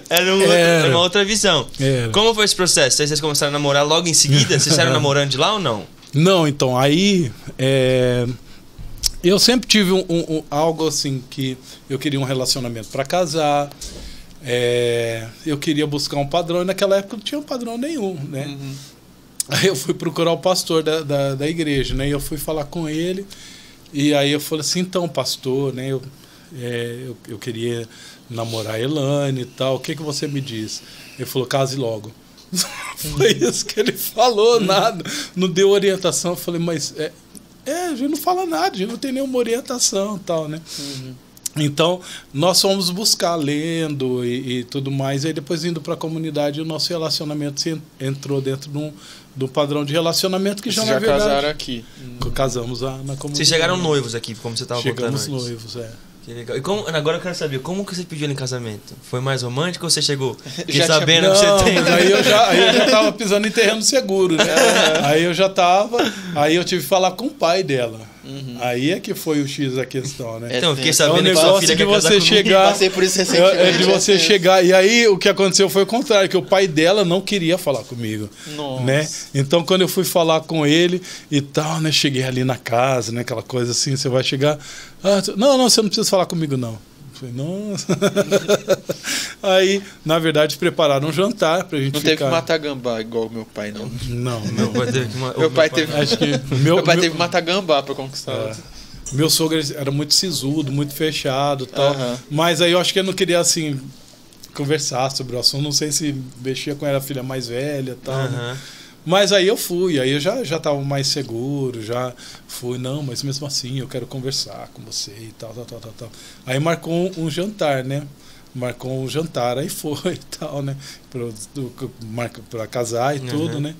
era, um Era. era uma outra visão. Era. Como foi esse processo? Vocês começaram a namorar logo em seguida? Vocês saíram namorando de lá ou não? Não, então, aí. é, eu sempre tive um, um- um- algo assim que eu queria um relacionamento para casar. É, eu queria buscar um padrão, e naquela época não tinha um padrão nenhum, né? Aí eu fui procurar o pastor da, da, da igreja, né? E eu fui falar com ele. E aí eu falei assim, então, pastor, né? Eu, é, eu, eu queria namorar a Elane e tal. O que, que você me diz? Ele falou, case logo. Foi isso que ele falou, nada. Não deu orientação. Eu falei, mas é, é, a gente não fala nada, a gente não tem nenhuma orientação tal, né? Então, nós fomos buscar lendo e, e tudo mais. E aí, depois, indo para a comunidade, o nosso relacionamento se en- entrou dentro de um, de um padrão de relacionamento que já, Vocês na já verdade, casaram aqui. casamos lá na comunidade. Vocês chegaram noivos aqui, como você tava Chegamos contando antes. noivos, é. Que legal. E como, agora eu quero saber, como que você pediu ele em casamento? Foi mais romântico ou você chegou Já tinha- sabendo Não, que você tem? aí eu, já, aí eu já tava pisando em terreno seguro, né? Aí eu já tava, aí eu tive que falar com o pai dela. Aí é que foi o X da questão, né? É Então, eu fiquei tenso. É um sabendo que sua negócio filha de você chegar. Passei por isso É, recentemente. é de você é chegar. E aí o que aconteceu foi o contrário, que o pai dela não queria falar comigo. Nossa. Né? Então quando eu fui falar com ele e tal, né? Cheguei ali na casa, né? Aquela coisa assim, você vai chegar. "Ah, não, não, você não precisa falar comigo, não. Eu Falei, nossa. aí, na verdade, prepararam um jantar pra gente Não ficar. teve que matar gambá igual meu pai, não. Não, Meu pai teve que Meu pai teve- Acho que Meu, meu, pai meu- teve que matar gambá pra conquistar. É. Meu sogro era muito sisudo, muito fechado e tal. Aham. Mas aí eu acho que ele não queria, assim, conversar sobre o assunto. Não sei se mexia com ela, a filha mais velha e tal. né? Mas aí eu fui, aí eu já, já tava mais seguro, já fui, não, mas mesmo assim eu quero conversar com você e tal, tal, tal, tal, tal. Aí marcou um, um jantar, né? Marcou um jantar, aí foi e tal, né? Pra casar e Uhum. tudo, né?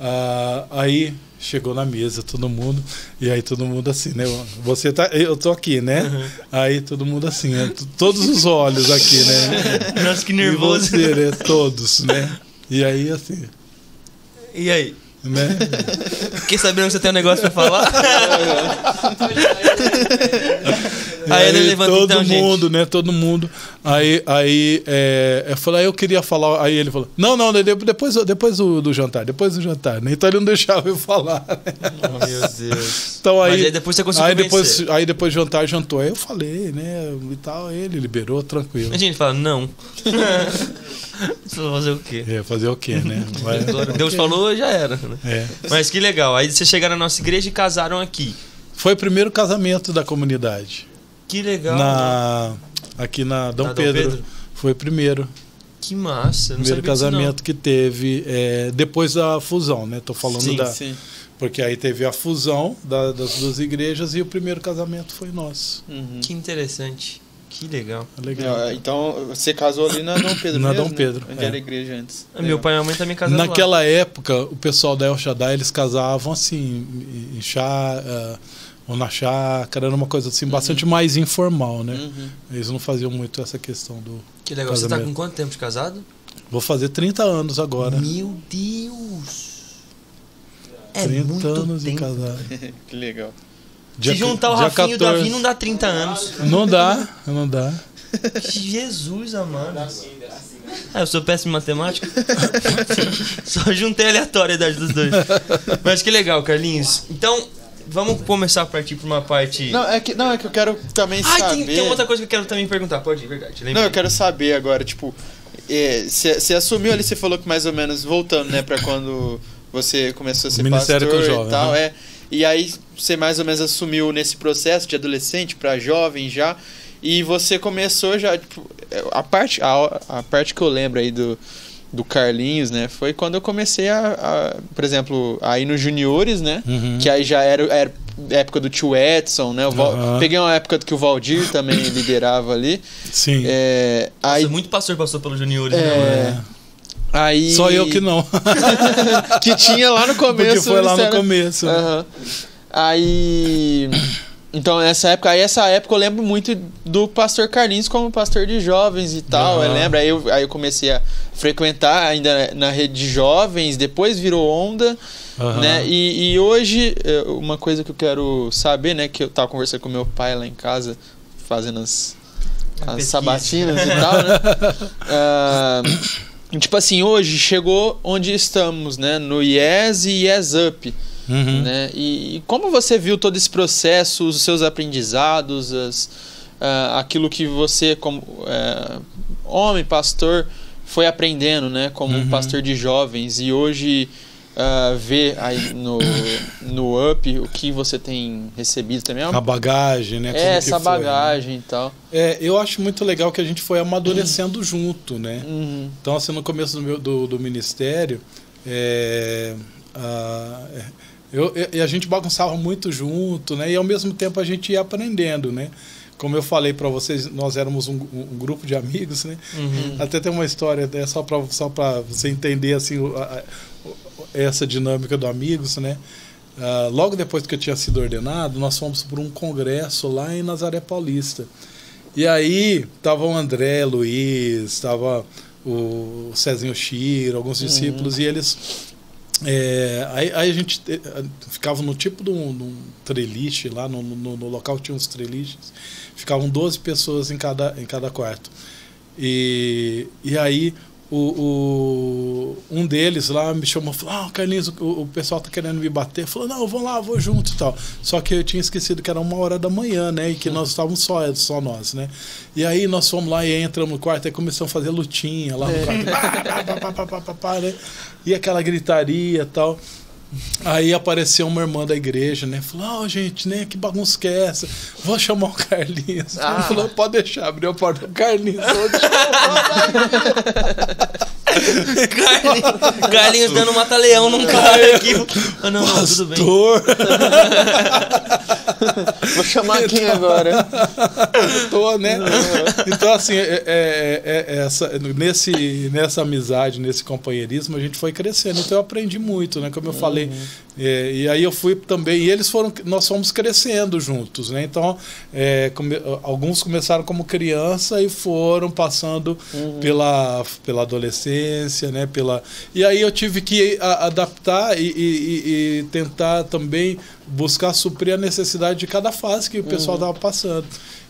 Ah, aí chegou na mesa todo mundo, e aí todo mundo assim, né? Você tá, eu tô aqui, né? Uhum. Aí todo mundo assim, né? Todos os olhos aqui, né? Nossa, que E nervoso. você, né? Todos, né? E aí assim, E aí? né? Fiquei sabendo que você tem um negócio pra falar? Aí ele levantou, todo então, gente. mundo, né? Todo mundo. Aí, aí é, eu falei, aí eu queria falar. Aí ele falou: Não, não, de- depois, depois do, do jantar, depois do jantar. Né? Então ele não deixava eu falar. né? Oh, meu Deus. Então aí, Mas aí depois você conseguiu aí depois, vencer. aí depois do jantar jantou. Aí eu falei, né? E tal, ele liberou, tranquilo. A gente fala, não. Você fazer o quê? É, fazer o quê, né? Agora Deus falou, já era. né? É. Mas que legal. Aí vocês chegaram na nossa igreja e casaram aqui. Foi o primeiro casamento da comunidade. Que legal. Na, aqui na Dom, Na Dom Pedro, Pedro? Foi o primeiro. Que massa. Não primeiro sabia disso, não. casamento que teve é, depois da fusão, né? Tô falando Sim, da. Sim. Porque aí teve a fusão da- das duas igrejas e o primeiro casamento foi nosso. Uhum. Que interessante. Que legal. É Legal. Não, Então, você casou ali na Dom Pedro Na mesmo, Dom né? Pedro, Onde é. era a igreja antes. Ah, Meu pai e minha mãe também casaram lá. Naquela época, o pessoal da El Shaddai, eles casavam assim, em chá, eh, ou na chácara, era uma coisa assim, bastante mais informal, né? Uhum. Eles não faziam muito essa questão do. Que legal. Você tá Casamento. com quanto tempo de casado? Vou fazer 30 anos agora. Meu Deus. É 30 muito anos de tempo. casado. Que legal. Se juntar o dia Rafinha e o 14. Davi não dá 30 anos. Não dá, não dá. Jesus amado. Ah, eu sou péssimo em matemática. Só juntei a aleatoriedade dos dois. Mas que legal, Carlinhos. Então, vamos começar a partir para uma parte. Não é, que, não, é que eu quero também Ah, saber. tem, tem outra coisa que eu quero também perguntar. Pode ir, verdade. Não, lembrei. eu quero saber agora, tipo, é, você você assumiu ali, você falou que mais ou menos, voltando, né, pra quando você começou a ser Ministério pastor com e jovem, tal, aham. é. E aí você mais ou menos assumiu nesse processo de adolescente pra jovem já, e você começou já, tipo, é, a parte, a, a parte que eu lembro aí do, do Carlinhos, né, foi quando eu comecei a, a, por exemplo, a ir nos juniores, né, Uhum. que aí já era, era época do tio Edson, né, Val- Aham. peguei uma época que o Valdir também liderava ali, Sim. é, Nossa, aí muito pastor passou pelos juniores, É, né, mano? Aí... Só eu que não. que tinha lá no começo. Porque foi lá no Ministério- começo. né? Aham. Aí. Então, nessa época, aí essa época eu lembro muito do pastor Carlinhos como pastor de jovens e tal. Aham. Eu lembro, aí eu, aí eu comecei a frequentar ainda na rede de jovens, depois virou onda, Aham. né? E, e hoje, eh, uma coisa que eu quero saber, né? Que eu tava conversando com meu pai lá em casa, fazendo as, as sabatinas e tal, né? Ah, tipo assim, hoje chegou onde estamos, né? No Yes e Yes Up, Uhum. né? E, e como você viu todo esse processo, os seus aprendizados, as, ah, aquilo que você, como eh, homem, pastor, foi aprendendo, né? Como um Uhum. pastor de jovens e hoje ah, vê aí no, no Up o que você tem recebido também. É, A bagagem, né? é Como essa foi, né? bagagem e tal. É, eu acho muito legal que a gente foi amadurecendo junto, né? Uhum. Então, assim, no começo do, meu, do, do ministério, é, a, é, eu, e a gente bagunçava muito junto, né? E ao mesmo tempo a gente ia aprendendo, né? Como eu falei para vocês, nós éramos um, um grupo de amigos, né? Uhum. Até tem uma história, é só para só pra você entender assim, a- a- essa dinâmica do Amigos, né? Ah, logo depois que eu tinha sido ordenado, nós fomos para um congresso lá em Nazaré Paulista. E aí tava o André Luiz, tava o Cezinho Chiro, alguns discípulos, e eles. É, aí, aí a gente eh, ficava no tipo de um, de um treliche lá, no, no, no local tinha uns treliches, ficavam 12 pessoas em cada, em cada quarto. E, e aí o, o- um deles lá me chamou e falou: Ah, Carlinhos, o, o pessoal tá querendo me bater. Falou: Não, vou lá, vou junto e tal. Só que eu tinha esquecido que era uma hora da manhã, né? E que nós estávamos só, só nós, né? E aí nós fomos lá e entramos no quarto e começamos a fazer lutinha lá no quarto. Pá, pá, pá, pá, pá, pá, pá, né? E aquela gritaria e tal. Aí apareceu uma irmã da igreja, né? Falou, ó, gente, né? Que bagunça que é essa? Vou chamar o Carlinhos. Ah. Ele falou, pode deixar, abriu a porta. Carlinhos, hoje. Carlinhos, Carlinhos dando mata-leão num cara aqui. Ah, não, não, tudo bem. Vou chamar quem agora? Tô, né? Então, assim, é, é- é- é essa, nesse, nessa amizade, nesse companheirismo, a gente foi crescendo. Então, eu aprendi muito, né? Como eu falei. É, e aí eu fui também. E eles foram. Nós fomos crescendo juntos, né? Então, é, come- alguns começaram como criança e foram passando pela, pela adolescência, né? Pela, e aí eu tive que a- adaptar e, e- e- tentar também buscar suprir a necessidade de cada fase que o pessoal estava passando.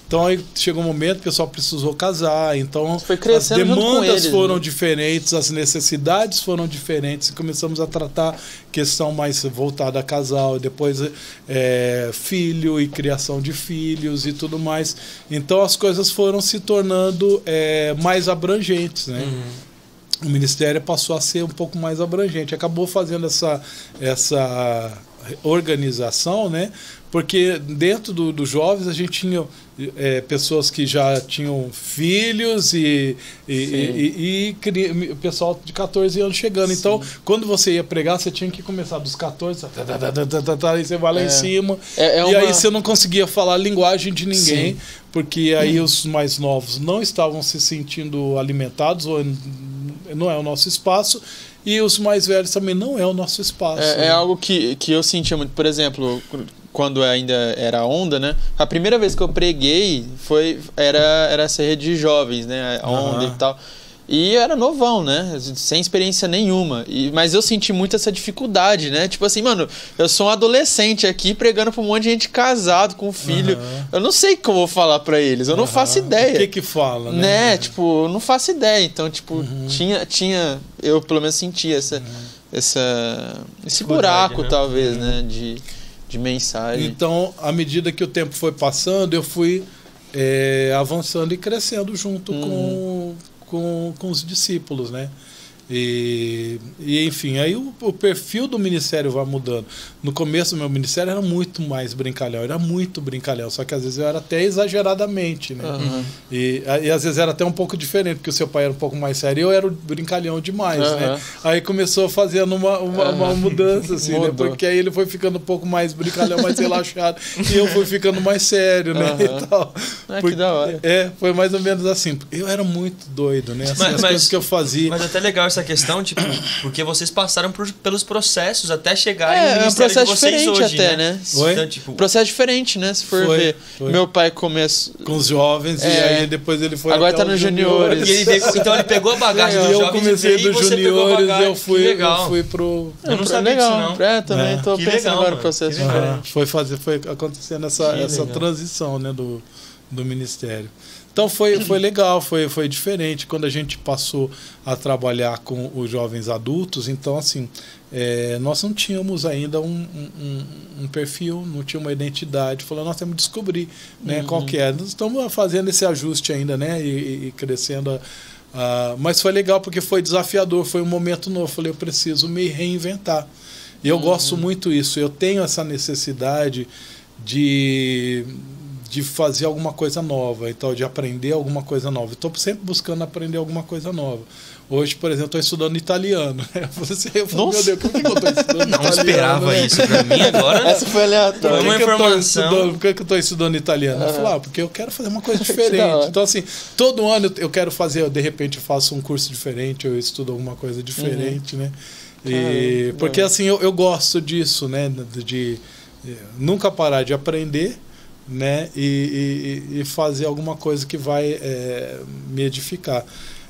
Então aí chegou um momento, o pessoal precisou casar, então Foi as demandas eles, foram né? diferentes, as necessidades foram diferentes e começamos a tratar questão mais voltada a casal, depois é, filho e criação de filhos e tudo mais. Então as coisas foram se tornando é, mais abrangentes, né? O ministério passou a ser um pouco mais abrangente. Acabou fazendo essa, essa organização, né? Porque dentro dos do jovens a gente tinha é, pessoas que já tinham filhos e, e, e, e, e, pessoal de 14 anos chegando. Sim. Então, quando você ia pregar, você tinha que começar dos 14, tá, tá, tá, e você vai lá é. em cima. É, é uma... E aí você não conseguia falar a linguagem de ninguém, Sim. porque aí hum. os mais novos não estavam se sentindo alimentados, ou não é o nosso espaço e os mais velhos também não é o nosso espaço. É, né? é, algo que, que eu sentia muito, por exemplo, quando ainda era onda, né? A primeira vez que eu preguei foi era era essa rede de jovens, né? A onda uhum. e tal. E era novão, né? Sem experiência nenhuma. E, mas eu senti muito essa dificuldade, né? Tipo assim, mano, eu sou um adolescente aqui pregando pra um monte de gente casado, com filho. Uhum. Eu não sei o que eu vou falar para eles. Eu uhum. não faço ideia. O que que fala, né? né? Tipo, eu não faço ideia. Então, tipo, uhum. tinha, tinha... Eu, pelo menos, sentia essa... Uhum. essa esse buraco, né? talvez, né? Uhum. De, de mensagem. Então, à medida que o tempo foi passando, eu fui... É, avançando e crescendo junto uhum com, com os discípulos, né? E, e enfim, aí o, o, perfil do ministério vai mudando. No começo, meu ministério era muito mais brincalhão, era muito brincalhão, só que às vezes eu era até exageradamente, né? Uhum. E, e às vezes era até um pouco diferente, porque o seu pai era um pouco mais sério e eu era brincalhão demais, uhum. né? Aí começou fazendo uma, uma, uhum. uma mudança, assim, né? Porque aí ele foi ficando um pouco mais brincalhão, mais relaxado, e eu fui ficando mais sério, né? E tal. Ah, porque, que da hora. É, foi mais ou menos assim. Eu era muito doido, né? Assim, mas, as mas, coisas que eu fazia. Mas até legal essa questão, tipo, porque vocês passaram por, pelos processos até chegar é, no ministério é um processo de vocês diferente hoje, até, né? né? Então, tipo... Processo diferente, né? Se for foi, ver. Foi. Meu pai começou... Com os jovens, é. e aí depois ele foi Agora tá nos juniores. Ele veio, então ele pegou a bagagem dos jovens eu comecei dos juniores, eu fui, eu fui pro... Eu não sabia legal. disso, não. É, também é. tô que pensando legal, agora no processo diferente. Foi, fazer, foi acontecendo essa, essa transição, né, do, do ministério. Então foi, foi legal, foi, foi diferente quando a gente passou a trabalhar com os jovens adultos. Então, assim, é, nós não tínhamos ainda um, um, um, perfil, não tinha uma identidade. Falou, nós temos que descobrir né, uhum. qual que é. Nós estamos fazendo esse ajuste ainda, né? E, e crescendo. Uh, mas foi legal porque foi desafiador, foi um momento novo. Falei, eu preciso me reinventar. E eu uhum. gosto muito isso. Eu tenho essa necessidade de de fazer alguma coisa nova, então de aprender alguma coisa nova. Estou sempre buscando aprender alguma coisa nova. Hoje, por exemplo, estou estudando italiano. Você, eu falo, meu Deus, por que eu estou estudando Não italiano? esperava né? isso para mim agora. Essa foi aleatória. Uma informação. Por que eu estou estudando italiano? Eu falo, ah, porque eu quero fazer uma coisa diferente. então, assim, todo ano eu quero fazer, de repente eu faço um curso diferente, eu estudo alguma coisa diferente, uhum. né? E, porque assim, eu, eu gosto disso, né? De, de nunca parar de aprender né? E, e, e fazer alguma coisa que vai é, me edificar.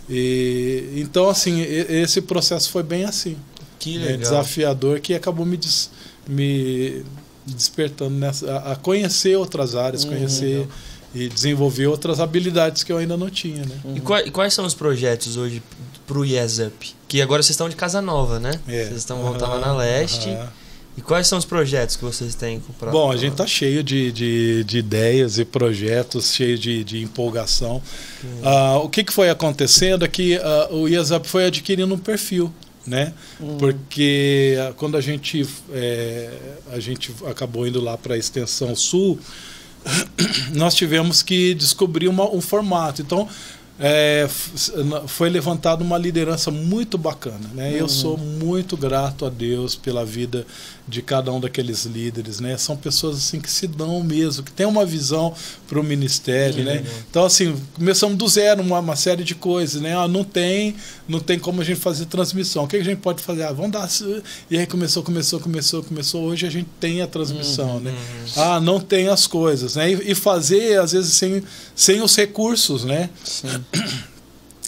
E, então, assim, esse processo foi bem assim. Que né? legal. Desafiador que acabou me, des, me despertando nessa, a conhecer outras áreas, uhum, conhecer legal. e desenvolver outras habilidades que eu ainda não tinha. Né? Uhum. E quais, quais são os projetos hoje para o Yes Up? Que agora vocês estão de casa nova, né? É. Vocês estão uhum, lá na leste. E quais são os projetos que vocês têm para Bom, a gente está cheio de, de, de, ideias e projetos, cheio de, de empolgação. Uh, o que, que foi acontecendo é que uh, o IASAP foi adquirindo um perfil. Né? Hum. Porque uh, quando a gente, é, a gente acabou indo lá para a extensão sul, nós tivemos que descobrir uma, um formato. Então, é, foi levantada uma liderança muito bacana. Né? Uhum. Eu sou muito grato a Deus pela vida de cada um daqueles líderes. Né? São pessoas assim que se dão mesmo, que têm uma visão para o ministério. Né? Então, assim, começamos do zero uma, uma série de coisas. Né? Ah, não, tem, não tem como a gente fazer transmissão. O que a gente pode fazer? Ah, vamos dar. E aí começou, começou, começou, começou. Hoje a gente tem a transmissão. Uhum. Né? Ah, não tem as coisas. Né? E, e fazer, às vezes, sem, sem os recursos. Né? Sim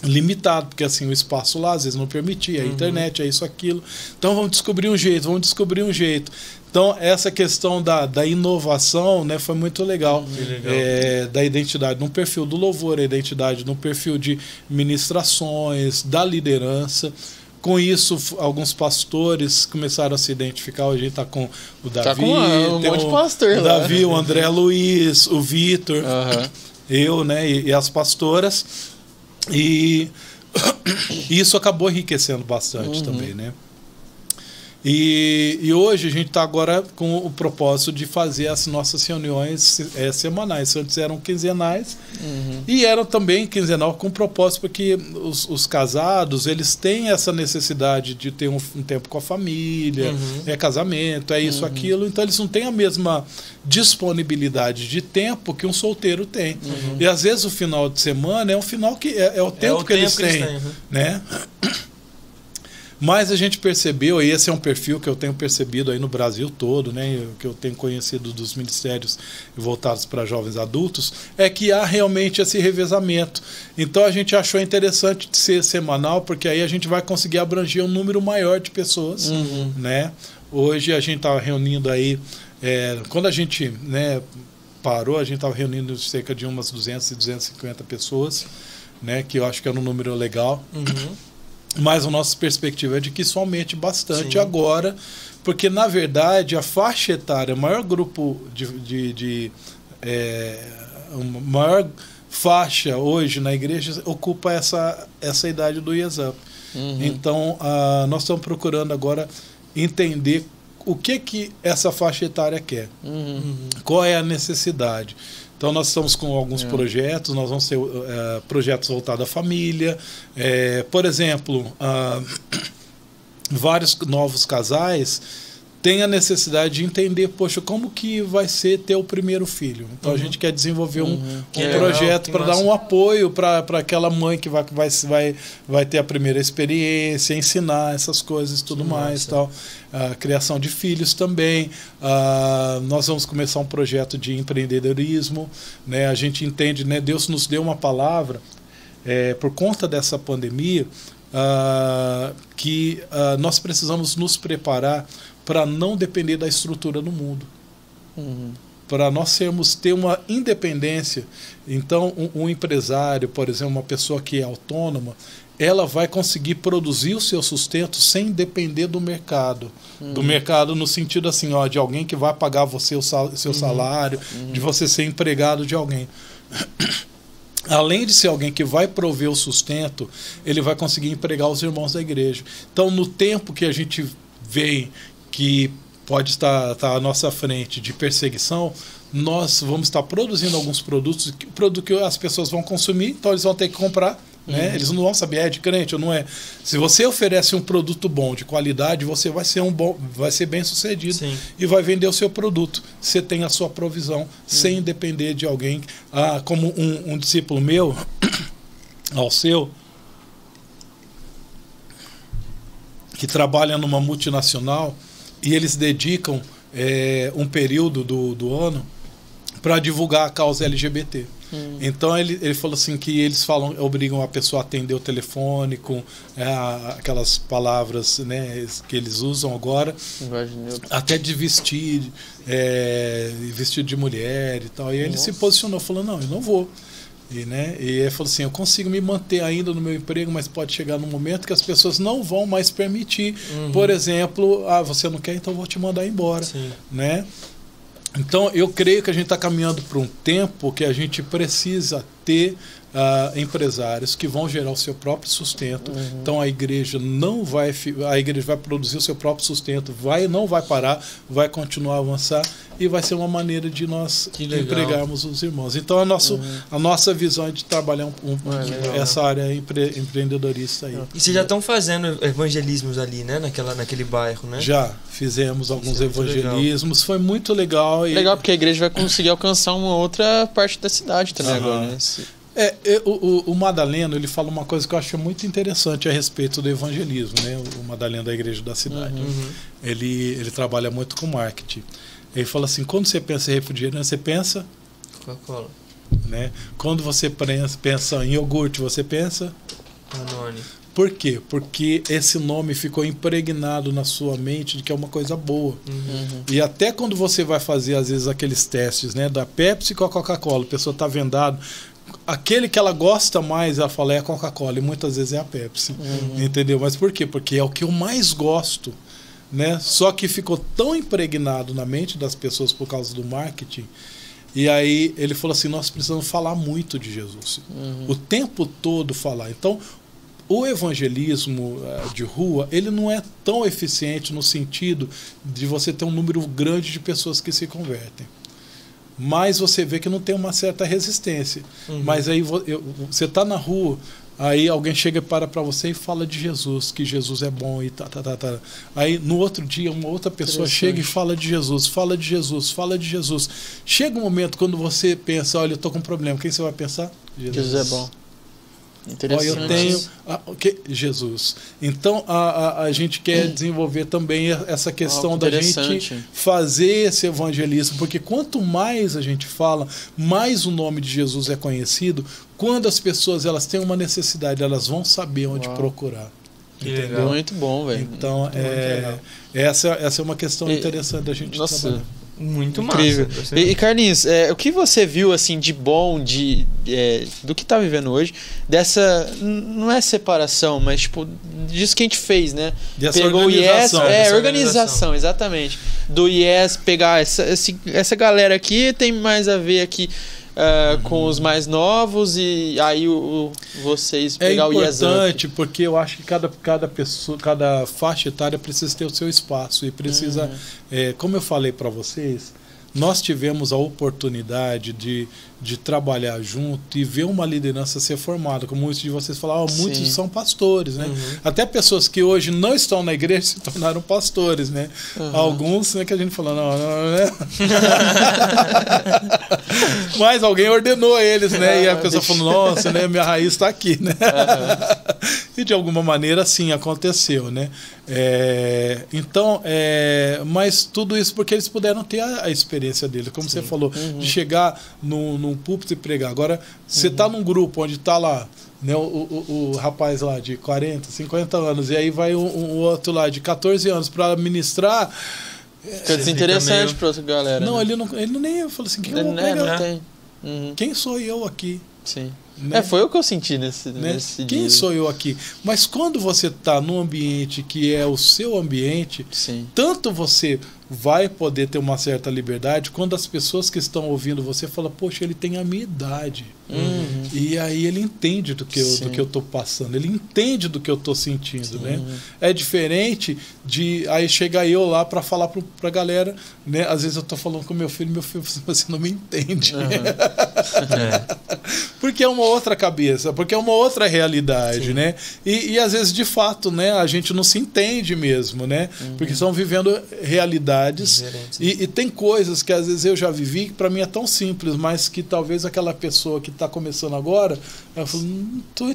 limitado, porque assim o espaço lá às vezes não permitia, a uhum. internet, é isso, aquilo. Então vamos descobrir um jeito, vamos descobrir um jeito. Então essa questão da, da inovação né, foi muito legal, legal. É, da identidade no perfil do louvor, a identidade no perfil de ministrações, da liderança. Com isso, alguns pastores começaram a se identificar. Hoje a gente está com o Davi, tá com um monte de pastor o lá. Davi, o André Luiz, o Vitor, uhum. eu, né, e, e as pastoras e isso acabou enriquecendo bastante uhum. também, né? E, e hoje a gente está agora com o propósito de fazer as nossas reuniões é, semanais. Antes eram quinzenais Uhum. e eram também quinzenal com propósito porque os, os casados eles têm essa necessidade de ter um, um tempo com a família, Uhum. é casamento, é isso, aquilo. Então eles não têm a mesma disponibilidade de tempo que um solteiro tem. E às vezes o final de semana é um final que é, é o tempo o que eles tempo que eles têm, têm, uhum. né? Mas a gente percebeu, e esse é um perfil que eu tenho percebido aí no Brasil todo, né, que eu tenho conhecido dos ministérios voltados para jovens adultos, é que há realmente esse revezamento. Então a gente achou interessante de ser semanal, porque aí a gente vai conseguir abranger um número maior de pessoas, Uhum. né? Hoje a gente está reunindo aí, é, quando a gente né, parou, a gente estava reunindo cerca de umas 200 e 250 pessoas, né, que eu acho que era um número legal. Uhum. Mas a nossa perspectiva é de que isso aumente bastante Sim. agora, porque na verdade a faixa etária, o maior grupo de. de, de é, maior faixa hoje na igreja ocupa essa, essa idade do Up. Uhum. Então ah, nós estamos procurando agora entender o que, que essa faixa etária quer Uhum. qual é a necessidade. Então nós estamos com alguns É. projetos, nós vamos ter eh, projetos voltados à família. Eh, por exemplo, ah, vários novos casais têm a necessidade de entender, poxa, como que vai ser ter o primeiro filho. Então a gente quer desenvolver um, Uhum. um legal, projeto para dar um apoio para aquela mãe que vai, vai, vai, vai ter a primeira experiência, ensinar essas coisas e tudo Que mais. massa. Tal. A criação de filhos também. Ah, nós vamos começar um projeto de empreendedorismo. Né? A gente entende, né? Deus nos deu uma palavra eh, por conta dessa pandemia ah, que ah, nós precisamos nos preparar para não depender da estrutura do mundo Uhum. para nós sermos ter uma independência. Então, um, um empresário, por exemplo, uma pessoa que é autônoma, ela vai conseguir produzir o seu sustento sem depender do mercado. Do mercado no sentido assim, ó, de alguém que vai pagar você o sal- seu salário, de você ser empregado de alguém. Além de ser alguém que vai prover o sustento, ele vai conseguir empregar os irmãos da igreja. Então, no tempo que a gente vê que pode estar, estar à nossa frente de perseguição, nós vamos estar produzindo alguns produtos, que- produto que as pessoas vão consumir, então eles vão ter que comprar. Né? Eles não vão saber é de crente ou não é. Se você oferece um produto bom, de qualidade, você vai ser um bom, vai ser bem sucedido Sim. e vai vender o seu produto. Você tem a sua provisão sem depender de alguém. Ah, como um, um discípulo meu, ao seu, que trabalha numa multinacional e eles dedicam eh, um período do, do ano para divulgar a causa LGBT. Então ele, ele falou assim que eles falam, obrigam a pessoa a atender o telefone com é, aquelas palavras né, que eles usam agora, até de vestir, é, vestido de mulher e tal. E ele se Nossa. posicionou, falou, não, eu não vou. E, né, e ele falou assim, eu consigo me manter ainda no meu emprego, mas pode chegar num momento que as pessoas não vão mais permitir. Uhum. Por exemplo, ah, você não quer, então vou te mandar embora Sim. né? Então, eu creio que a gente está caminhando para um tempo que a gente precisa ter ah, empresários que vão gerar o seu próprio sustento. Uhum. Então, a igreja não vai, a igreja vai produzir o seu próprio sustento, vai, não vai parar, vai continuar a avançar e vai ser uma maneira de nós. Uhum. empregarmos os irmãos. Então, a, nosso, a nossa visão é de trabalhar um, um- Ah, legal. essa área empre, empreendedorista aí. E vocês já estão fazendo evangelismos ali, né? Naquela, naquele bairro, né? Já fizemos alguns Isso é evangelismos, foi muito legal. E, Legal, porque a igreja vai conseguir alcançar uma outra parte da cidade também Aham. agora, né? É, é, o, o, o Madaleno ele fala uma coisa que eu acho muito interessante a respeito do evangelismo, né? O Madaleno da igreja da cidade. Uhum. Ele, ele trabalha muito com marketing. Ele fala assim, quando você pensa em refrigerante, você pensa, Coca-Cola. né? Quando você pensa, pensa em iogurte, você pensa. Danone. Por quê? Porque esse nome ficou impregnado na sua mente de que é uma coisa boa. Uhum. E até quando você vai fazer, às vezes, aqueles testes, né? Da Pepsi com a Coca-Cola, a pessoa tá vendado. Aquele que ela gosta mais, ela fala é a Coca-Cola, e muitas vezes é a Pepsi. Entendeu? Mas por quê? Porque é o que eu mais gosto. Né? Só que ficou tão impregnado na mente das pessoas por causa do marketing. E aí ele falou assim: nós precisamos falar muito de Jesus. Uhum. O tempo todo falar. Então, o evangelismo uh, de rua ele não é tão eficiente no sentido de você ter um número grande de pessoas que se convertem mas você vê que não tem uma certa resistência uhum. mas aí você está na rua Aí alguém chega e para para você e fala de Jesus, que Jesus é bom e tá, tá, tá, tá. Aí no outro dia uma outra pessoa chega e fala de Jesus, fala de Jesus, fala de Jesus. Chega um momento quando você pensa, olha, eu tô com um problema, quem você vai pensar? Jesus, Jesus é bom. Interessante. Ó, eu tenho ah, okay, Jesus. Então a, a, a gente quer desenvolver também essa questão oh, que da gente fazer esse evangelismo, porque quanto mais a gente fala, mais o nome de Jesus é conhecido. Quando as pessoas elas têm uma necessidade, elas vão saber onde Uau. procurar. Muito bom, velho. Então, é, essa, essa é uma questão e, interessante da gente nossa, trabalhar. Muito Incrível. massa. E, e Carlinhos, é, o que você viu assim de bom de é, do que tá vivendo hoje dessa não é separação, mas tipo disso que a gente fez, né? Dessa Pegou o IES, é organização, organização, exatamente. Do IES pegar essa, esse, essa galera aqui tem mais a ver aqui Uh, com os mais novos e aí o, o vocês é pegar o. É importante porque eu acho que cada, cada pessoa, cada faixa etária precisa ter o seu espaço e precisa, uhum. é, como eu falei para vocês, nós tivemos a oportunidade de, de trabalhar junto e ver uma liderança ser formada. Como muitos de vocês falaram, muitos Sim. são pastores, né? Uhum. Até pessoas que hoje não estão na igreja se tornaram pastores, né? Uhum. Alguns, né, que a gente falou, não, não, não né? Mas alguém ordenou eles, né? E a pessoa falou, nossa, né, minha raiz está aqui, né? Uhum. e de alguma maneira, sim, aconteceu, né? É, então, é, mas tudo isso porque eles puderam ter a, a experiência dele, como Sim. você falou, uhum. de chegar num, num púlpito e pregar. Agora, você está uhum. num grupo onde está lá né, o, o, o, rapaz lá de 40, 50 anos, e aí vai um, um outro lá de 14 anos para ministrar. Fica desinteressante meio... para outra galera. Não, né? ele não, ele nem falou assim: quem, eu vou é, não tem. Uhum. quem sou eu aqui? Sim. Né? É, foi o que eu senti nesse, né? nesse Quem dia. sou eu aqui? Mas quando você está num ambiente que é o seu ambiente, Sim. tanto você vai poder ter uma certa liberdade quando as pessoas que estão ouvindo você falam, poxa, ele tem a minha idade. Uhum. E aí ele entende do que, eu, do que eu tô passando, ele entende do que eu tô sentindo, né? É diferente de aí chegar eu lá para falar pro, pra galera, né? Às vezes eu tô falando com meu filho, meu filho você não me entende. Uhum. é. Porque é uma outra cabeça, porque é uma outra realidade, Sim. né? E, e às vezes de fato, né, a gente não se entende mesmo, né? Uhum. Porque estão vivendo realidades e, e, tem coisas que às vezes eu já vivi que para mim é tão simples, mas que talvez aquela pessoa que está começando agora, ela falou, não estou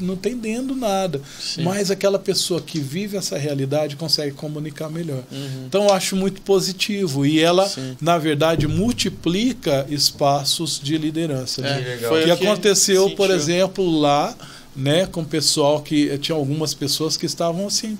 não entendendo nada. Sim. Mas aquela pessoa que vive essa realidade consegue comunicar melhor. Uhum. Então eu acho muito positivo. E ela, Sim. na verdade, multiplica espaços de liderança. Né? É, né? Foi que aconteceu, sentiu. por exemplo, lá, né, com o pessoal que tinha algumas pessoas que estavam assim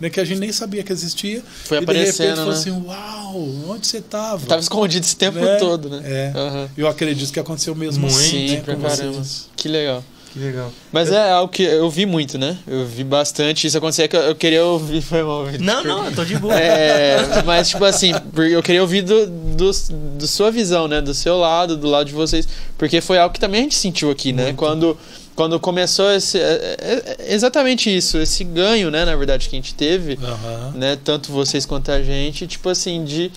né, que a gente nem sabia que existia. Foi e aparecendo, de repente né? falou assim, uau, onde você estava? Tava escondido esse tempo né? todo, né? É. Uhum. Eu acredito que aconteceu mesmo muito, assim, Sim, né, pra caramba. Que legal. Que legal. Mas é algo que eu vi muito, né? Eu vi bastante. Isso acontecia que eu queria ouvir. Foi mal. Não, não, eu tô de boa. É, mas, tipo assim, eu queria ouvir do, do, do, sua visão, né? Do seu lado, do lado de vocês. Porque foi algo que também a gente sentiu aqui, né? Quando quando começou esse, é, é, é, exatamente isso, esse ganho, né, na verdade, que a gente teve, uhum. né, tanto vocês quanto a gente, tipo assim, de,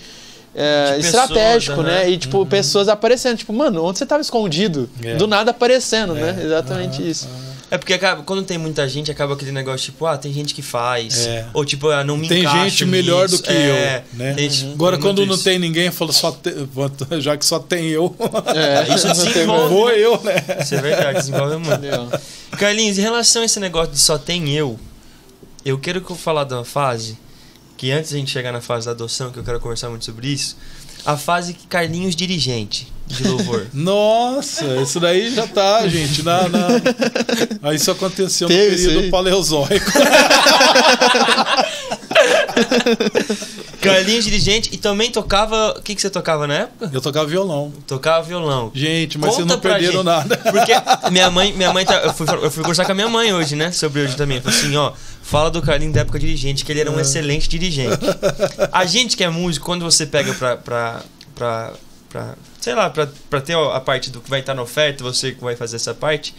é, estratégico, né? né? E, tipo, uhum. pessoas aparecendo, tipo, mano, onde você tava escondido? É. Do nada aparecendo, né? Exatamente uhum. isso. É porque acaba, quando tem muita gente, acaba aquele negócio tipo, ah, tem gente que faz. É. Ou tipo, ah, não me Tem gente melhor do que é. eu, né? Uhum. Agora, quando não isso. tem ninguém, fala só te, já que só tem eu. É, isso desenvolve. Vou eu, né? Isso é verdade, desenvolve muito. Carlinhos, em relação a esse negócio de só tem eu, eu quero que eu falar de uma fase que antes de a gente chegar na fase da adoção, que eu quero conversar muito sobre isso, a fase que Carlinhos dirigente de louvor. Nossa, isso daí já tá, gente. Na, na... Isso aconteceu no período paleozoico. Carlinhos dirigente e também tocava. O que, que você tocava na época? Eu tocava violão. Tocava violão. Gente, mas Conta vocês não perderam gente, nada. Porque minha mãe, minha mãe tá, eu, fui, eu fui conversar com a minha mãe hoje, né? Sobre hoje também. Falei assim, ó, fala do Carlinhos da época dirigente, que ele era um é. excelente dirigente. A gente que é músico, quando você pega pra. pra, pra, pra sei lá, pra, pra ter a parte do que vai estar na oferta, você que vai fazer essa parte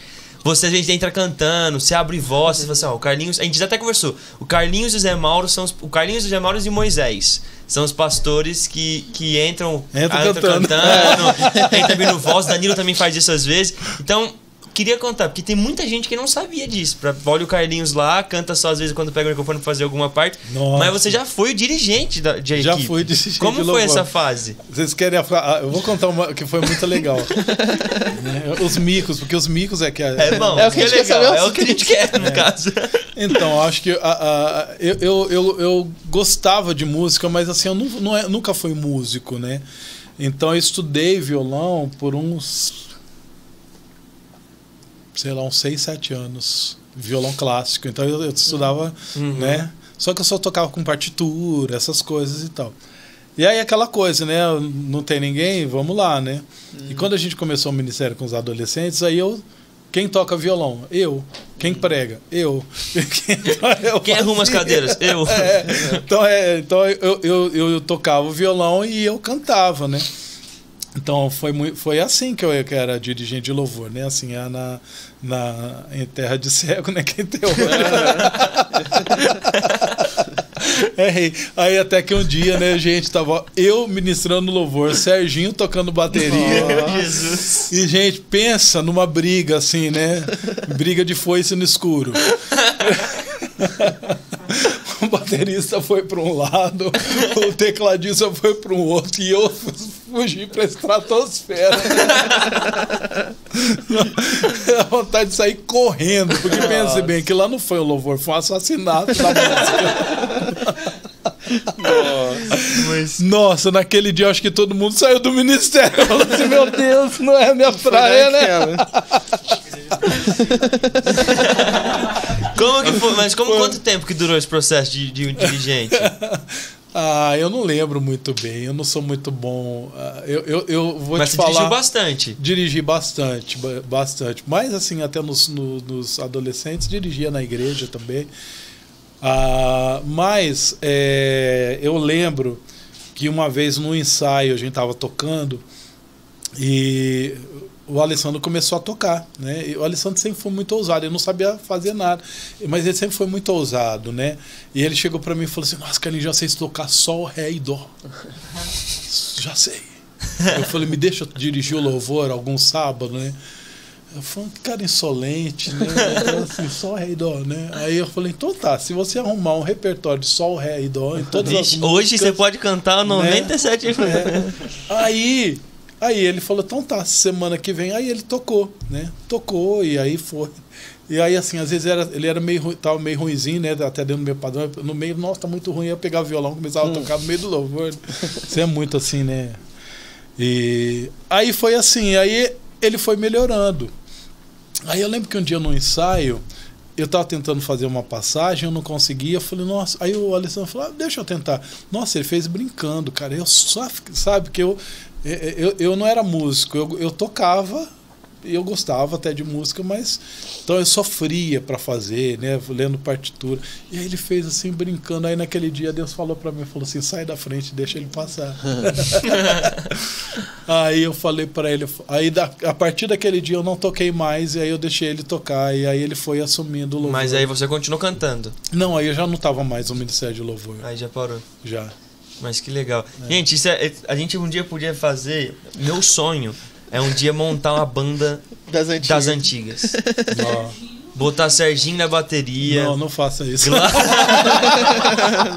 Você a gente entra cantando, você abre voz, você fala assim, ó, o Carlinhos. A gente já até conversou. O Carlinhos e o Zé Mauro são os, O Carlinhos, o Zé Mauro e o Moisés. São os pastores que, que entram, Entra ah, entram cantando. cantando, entra abrindo voz. Danilo também faz isso às vezes. Então, queria contar, porque tem muita gente que não sabia disso. Pra, olha o Carlinhos lá, canta só às vezes quando pega o microfone pra fazer alguma parte. Nossa. Mas você já foi o dirigente da, de Já equipe. fui dirigente Como de foi essa fase? Vocês querem a fra- Eu vou contar uma que foi muito legal. Né? Os micos, porque os micos é que. É bom, É o que a é gente quer legal, saber, é o que a gente quer, no caso. Então, acho que a- a- eu, eu, eu, eu gostava de música, mas assim, eu não é- nunca fui músico, né? Então eu estudei violão por uns. Sei lá, uns 6, 7 anos. Violão clássico. Então eu, eu estudava, Uhum. né? Só que eu só tocava com partitura, essas coisas e tal. E aí aquela coisa, né? Não tem ninguém, vamos lá, né? E quando a gente começou o ministério com os adolescentes, aí eu. Quem toca violão? Eu. Quem prega? Eu. Quem, eu Quem arruma as cadeiras? Eu. É, então é, então eu, eu, eu tocava o violão e eu cantava, né? Então foi, foi assim que eu que era dirigente de louvor, né? Assim, é na, na, em terra de cego, né? Quem tem olho. Errei. Aí até que um dia, né, gente, tava eu ministrando louvor, Serginho tocando bateria. Jesus. E, gente, pensa numa briga assim, né? Briga de foice no escuro. O baterista foi para um lado, o tecladista foi para um outro e eu fugi para a estratosfera. Dá vontade de sair correndo, porque pense bem que lá não foi um louvor, foi um assassinato da música. Mas Nossa, naquele dia eu acho que todo mundo saiu do ministério. Falou assim, meu Deus, não é minha praia, né? como que foi? Mas como, quanto tempo que durou esse processo de, de um dirigente? Ah, eu não lembro muito bem, eu não sou muito bom. Ah, Eu, eu, eu vou Mas te você falar. dirigiu bastante. Dirigi bastante, ba- bastante. Mas assim, até nos, no- nos adolescentes, dirigia na igreja também. Ah, mas é, eu lembro que uma vez no ensaio a gente estava tocando e o Alessandro começou a tocar, né? E o Alessandro sempre foi muito ousado, ele não sabia fazer nada, mas ele sempre foi muito ousado, né? E ele chegou para mim e falou assim: Nossa, Carlinhos, já sei tocar sol, ré e dó. já sei. Eu falei: Me deixa dirigir o louvor algum sábado, né? Eu falei, que cara insolente, né? Então, assim, sol, ré e dó, né? Aí eu falei, então tá, se você arrumar um repertório de sol, ré e dó em todas as Vixe, músicas... hoje você pode cantar 97 É. Aí, aí ele falou, então tá, semana que vem. Aí ele tocou, né? Tocou e aí foi. E aí, assim, às vezes era, ele era meio, tava meio ruimzinho, né? Até dentro do meu padrão. No meio, nossa, tá muito ruim. Eu pegava o violão, começava a tocar no meio do louvor. Isso é muito assim, né? E aí foi assim, aí ele foi melhorando. Aí eu lembro que um dia no ensaio, eu tava tentando fazer uma passagem, eu não conseguia. Eu falei, nossa. Aí o Alessandro falou, ah, deixa eu tentar. Nossa, ele fez brincando, cara. Eu só, sabe, que eu, eu, eu não era músico, eu, eu tocava. Eu gostava até de música, mas então eu sofria para fazer, né, lendo partitura. E aí ele fez assim brincando. Aí naquele dia Deus falou para mim, falou assim: "Sai da frente, deixa ele passar". Aí eu falei pra ele, aí da- a partir daquele dia eu não toquei mais e aí eu deixei ele tocar e aí ele foi assumindo o louvor. Mas aí você continuou cantando. Não, aí eu já não tava mais no Ministério de Louvor, Aí já parou. já. Mas que legal. Gente, isso é, a gente um dia podia fazer. Meu sonho é um dia montar uma banda Das antigas. das antigas. Botar Serginho na bateria. não, não faça isso. Gla...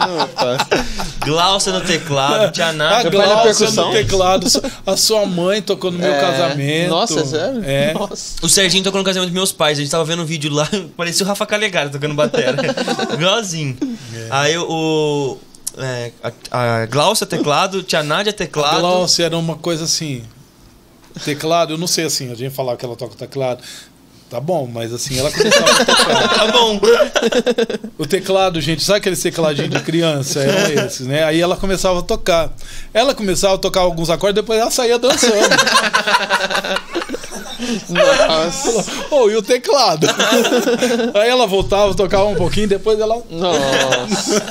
Não. Glaucia no teclado, Tia A Nata. Meu pai na Glaucia percussão. no teclado, a sua mãe tocou no meu É. casamento. Nossa, é sério? É. Nossa. O Serginho tocou no casamento dos meus pais. A gente tava vendo um vídeo lá, parecia o Rafa Calegari tocando bateria. Igualzinho. É. Aí o. é, a, a Glaucia teclado, Tia Nádia A teclado. Glaucia era uma coisa assim. Teclado, eu não sei assim, a gente falava que ela toca teclado. Tá bom, mas assim, ela começava a tocar. Tá bom. O teclado, gente, sabe aquele tecladinho de criança? Eram esses, né? Aí ela começava a tocar. Ela começava a tocar alguns acordes, depois ela saía dançando. Nossa. Oh, e o teclado? Aí ela voltava, tocava um pouquinho, depois ela. Nossa.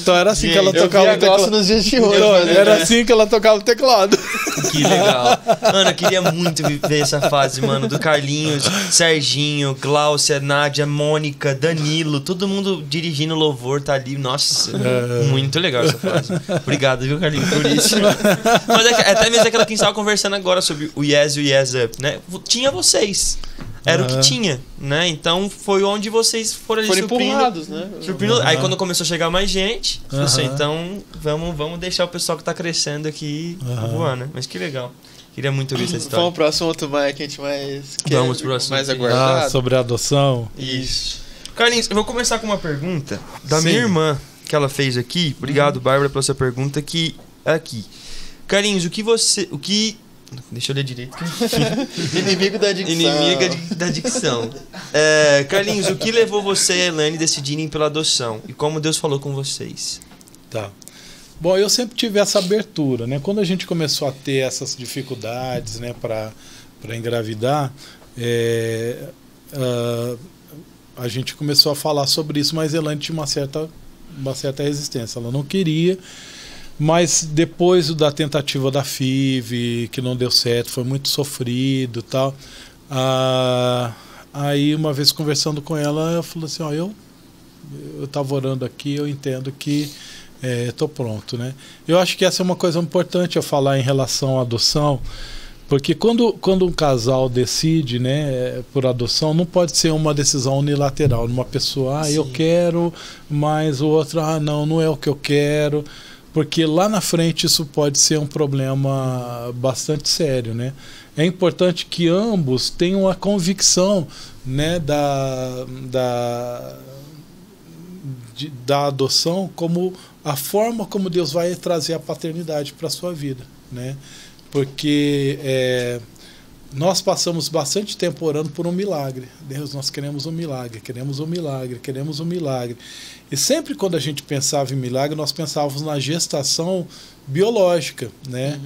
Então era assim que ela tocava o teclado. Nos dias de hoje. Então, fazendo era isso. assim que ela tocava o teclado. Que legal. Mano, eu queria muito viver essa fase, mano, do Carlinhos Carlinhos, Serginho, Gláucia, Nádia, Mônica, Danilo, todo mundo dirigindo louvor, tá ali. Nossa, É. muito legal essa frase. Obrigado, viu, Carlinhos, por isso. Mas é, é até mesmo aquela que a gente tava conversando agora sobre o Yes e o Yes Up, né? Tinha vocês. Era o que Aham. tinha, né? Então foi onde vocês foram ali Foram né? Surpreendeu. Aí Aham. quando começou a chegar mais gente, falou assim, então vamos, vamos deixar o pessoal que tá crescendo aqui Aham. voar, né? Mas que legal. Queria muito ouvir essa Vamos história. pro assunto mais que a gente mais quer, Vamos pro assunto mais aguardado. Ah, sobre a adoção. Isso. Carlinhos, eu vou começar com uma pergunta da Sim. minha irmã que ela fez aqui. Obrigado, Bárbara, pela sua pergunta que é aqui. Carlinhos, o que você, o que Deixa eu ler direito. Inimigo da dicção. Inimiga de- da dicção. É, Carlinhos, o que levou você e a Elaine decidirem pela adoção? E como Deus falou com vocês? Tá. Bom, eu sempre tive essa abertura, né? Quando a gente começou a ter essas dificuldades, né, para engravidar, é, ah, a gente começou a falar sobre isso, mas Elaine tinha uma certa, uma certa resistência. Ela não queria, mas depois da tentativa da FIV, que não deu certo, foi muito sofrido tal. ah, aí, uma vez conversando com ela, eu falei assim: Ó, eu estava orando aqui, eu entendo que estou pronto, né? Eu acho que essa é uma coisa importante eu falar em relação à adoção, porque quando, quando um casal decide, né, por adoção, não pode ser uma decisão unilateral, uma pessoa, ah, eu Sim. quero, mas o outro, ah, não, não é o que eu quero, porque lá na frente isso pode ser um problema bastante sério, né? É importante que ambos tenham a convicção, né, da, da da adoção como a forma como Deus vai trazer a paternidade para a sua vida, né? Porque é, nós passamos bastante tempo orando por um milagre. Deus, nós queremos um milagre, queremos um milagre, queremos um milagre. E sempre quando a gente pensava em milagre, nós pensávamos na gestação biológica, né?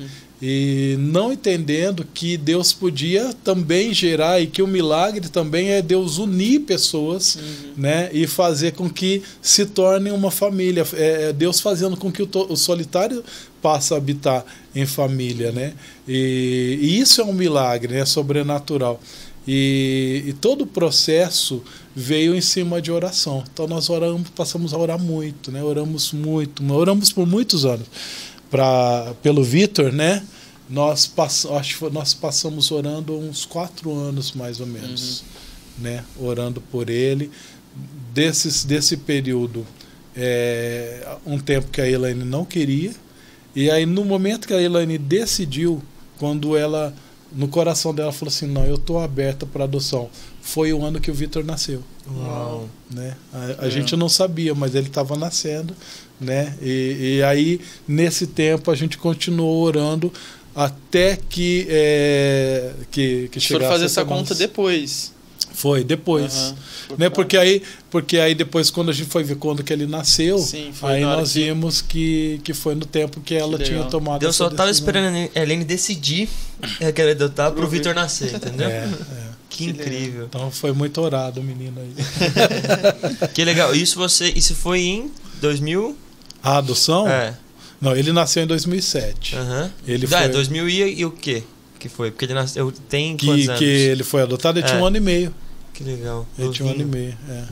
E não entendendo que Deus podia também gerar e que o milagre também é Deus unir pessoas, né? E fazer com que se tornem uma família. É é Deus fazendo com que o, o solitário passe a habitar em família, né? E, e isso é um milagre, né? Sobrenatural. E, e todo o processo veio em cima de oração. Então nós oramos, passamos a orar muito, né? Oramos muito, oramos por muitos anos. Pra, pelo Vitor, né? Nós, pass, acho nós passamos orando uns quatro anos mais ou menos, né? Orando por ele. Desses, desse período, é, um tempo que a Elaine não queria, e aí no momento que a Elaine decidiu, quando ela no coração dela falou assim, não, eu estou aberta para adoção. Foi o ano que o Vitor nasceu Uau. né? A, a gente não sabia, mas ele estava nascendo, né? E, e aí nesse tempo a gente continuou orando até que é, que, que chegasse fazer essa conta depois. Foi depois, Aham. né? Porque aí porque aí depois quando a gente foi ver quando que ele nasceu, Sim, aí nós que- vimos que, que foi no tempo que ela Que tinha legal. tomado. Deus só essa tava decisão. esperando a Helene decidir é, que ela ia adotar pro Pro Vitor nascer, entendeu? É, é. Que Que incrível. Então foi muito orado o menino aí. Que legal. Isso você, isso foi em 2000? A adoção? É. Não, ele nasceu em 2007. Aham. Ele Ah, foi 2000 e, e o quê? Que foi? Porque ele nasceu tem que, que ele foi adotado, ele É. tinha um ano e meio. Que legal. Ele tinha um ano e meio, é,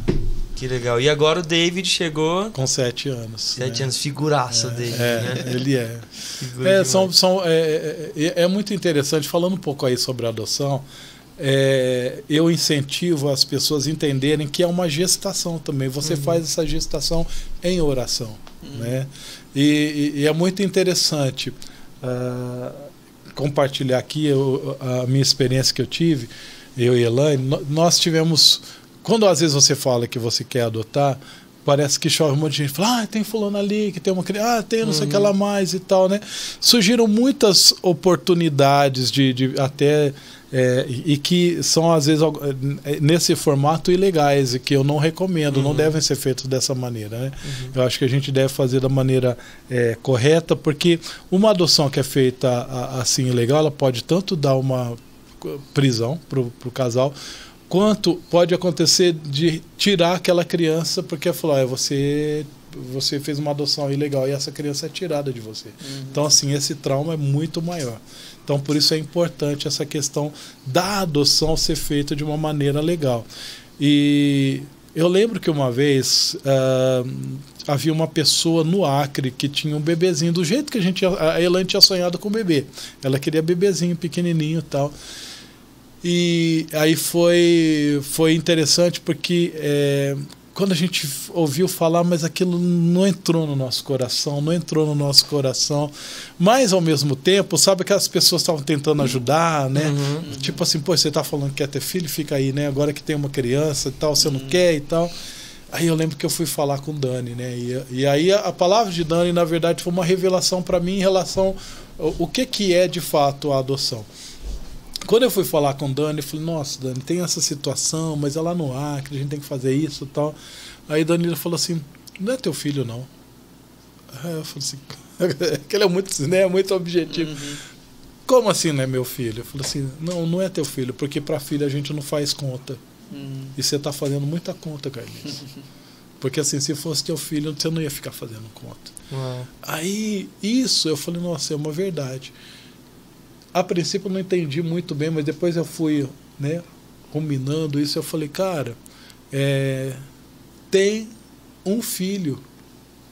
Que legal. E agora o David chegou com sete anos. sete né? anos, figuraça dele, É, né? ele é. É, são, são, é, é, é muito interessante, falando um pouco aí sobre adoção, é, eu incentivo as pessoas a entenderem que é uma gestação também. Você Uhum. faz essa gestação em oração. Né? E, e- é muito interessante ah, compartilhar aqui eu- a minha experiência que eu tive, eu e Elaine. Nós tivemos. Quando às vezes você fala que você quer adotar, parece que chove um monte de gente. Fala, ah, tem fulano ali, que tem uma criança, ah, tem não sei o que lá mais e tal, né? Surgiram muitas oportunidades de, de até. É, e que são, às vezes, é, nesse formato ilegais e que eu não recomendo, não Uhum. devem ser feitos dessa maneira. Né? Eu acho que a gente deve fazer da maneira é, correta, porque uma adoção que é feita a- assim ilegal, ela pode tanto dar uma prisão para o casal, quanto pode acontecer de tirar aquela criança porque falou, ah, você você fez uma adoção ilegal e essa criança é tirada de você. Então, assim, esse trauma é muito maior. Então, por isso é importante essa questão da adoção ser feita de uma maneira legal. E eu lembro que uma vez ah, havia uma pessoa no Acre que tinha um bebezinho, do jeito que a gente, a Elaine tinha sonhado com o bebê. Ela queria bebezinho, pequenininho e tal. E aí foi, foi interessante porque é, quando a gente ouviu falar, mas aquilo não entrou no nosso coração, não entrou no nosso coração. Mas ao mesmo tempo, sabe que as pessoas estavam tentando ajudar, né? Uhum. Tipo assim, pô, você tá falando que quer ter filho, fica aí, né? Agora que tem uma criança e tal, você não quer e tal. Aí eu lembro que eu fui falar com Dani, né? E, e aí a, a palavra de Dani, na verdade, foi uma revelação para mim em relação ao o que que é de fato a adoção. Quando eu fui falar com Dani, eu falei, nossa, Dani, tem essa situação, mas é lá no Acre, a gente tem que fazer isso e tal. Aí Danilo falou assim, não é teu filho, não. Aí eu falei assim, que ele é muito, né, muito objetivo. Como assim não é meu filho? Eu falei assim, não, não é teu filho, porque para filho a gente não faz conta. Uhum. E você tá fazendo muita conta, Carlinhos. Porque assim, se fosse teu filho, você não ia ficar fazendo conta. Uau. Aí, isso, eu falei, nossa, é uma verdade. A princípio eu não entendi muito bem, mas depois eu fui, né, combinando isso, eu falei, cara, é, tem um filho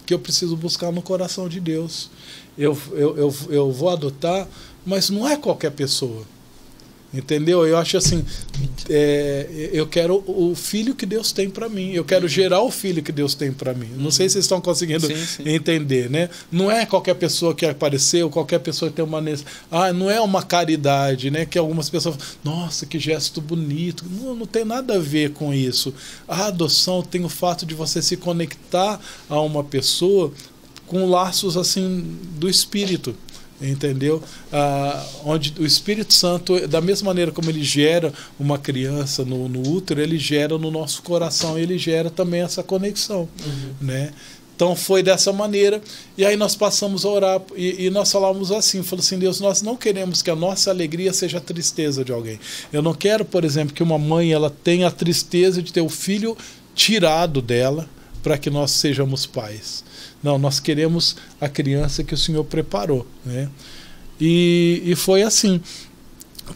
que eu preciso buscar no coração de Deus. Eu, eu, eu, eu vou adotar, mas não é qualquer pessoa. Entendeu? Eu acho assim, é, eu quero o filho que Deus tem para mim. Eu quero gerar o filho que Deus tem para mim. Não sei se vocês estão conseguindo Sim, sim. entender, né? Não é qualquer pessoa que apareceu, qualquer pessoa que tem uma ah, não é uma caridade, né? Que algumas pessoas, nossa, que gesto bonito. Não, não tem nada a ver com isso. A adoção tem o fato de você se conectar a uma pessoa com laços assim do espírito entendeu? Ah, onde o Espírito Santo, da mesma maneira como ele gera uma criança no, no útero, ele gera no nosso coração, ele gera também essa conexão, né? Então foi dessa maneira, e aí nós passamos a orar, e, e nós falamos assim, falou assim, Deus, nós não queremos que a nossa alegria seja a tristeza de alguém. Eu não quero, por exemplo, que uma mãe ela tenha a tristeza de ter o filho tirado dela para que nós sejamos pais. Não, nós queremos a criança que o Senhor preparou, né? E, e foi assim.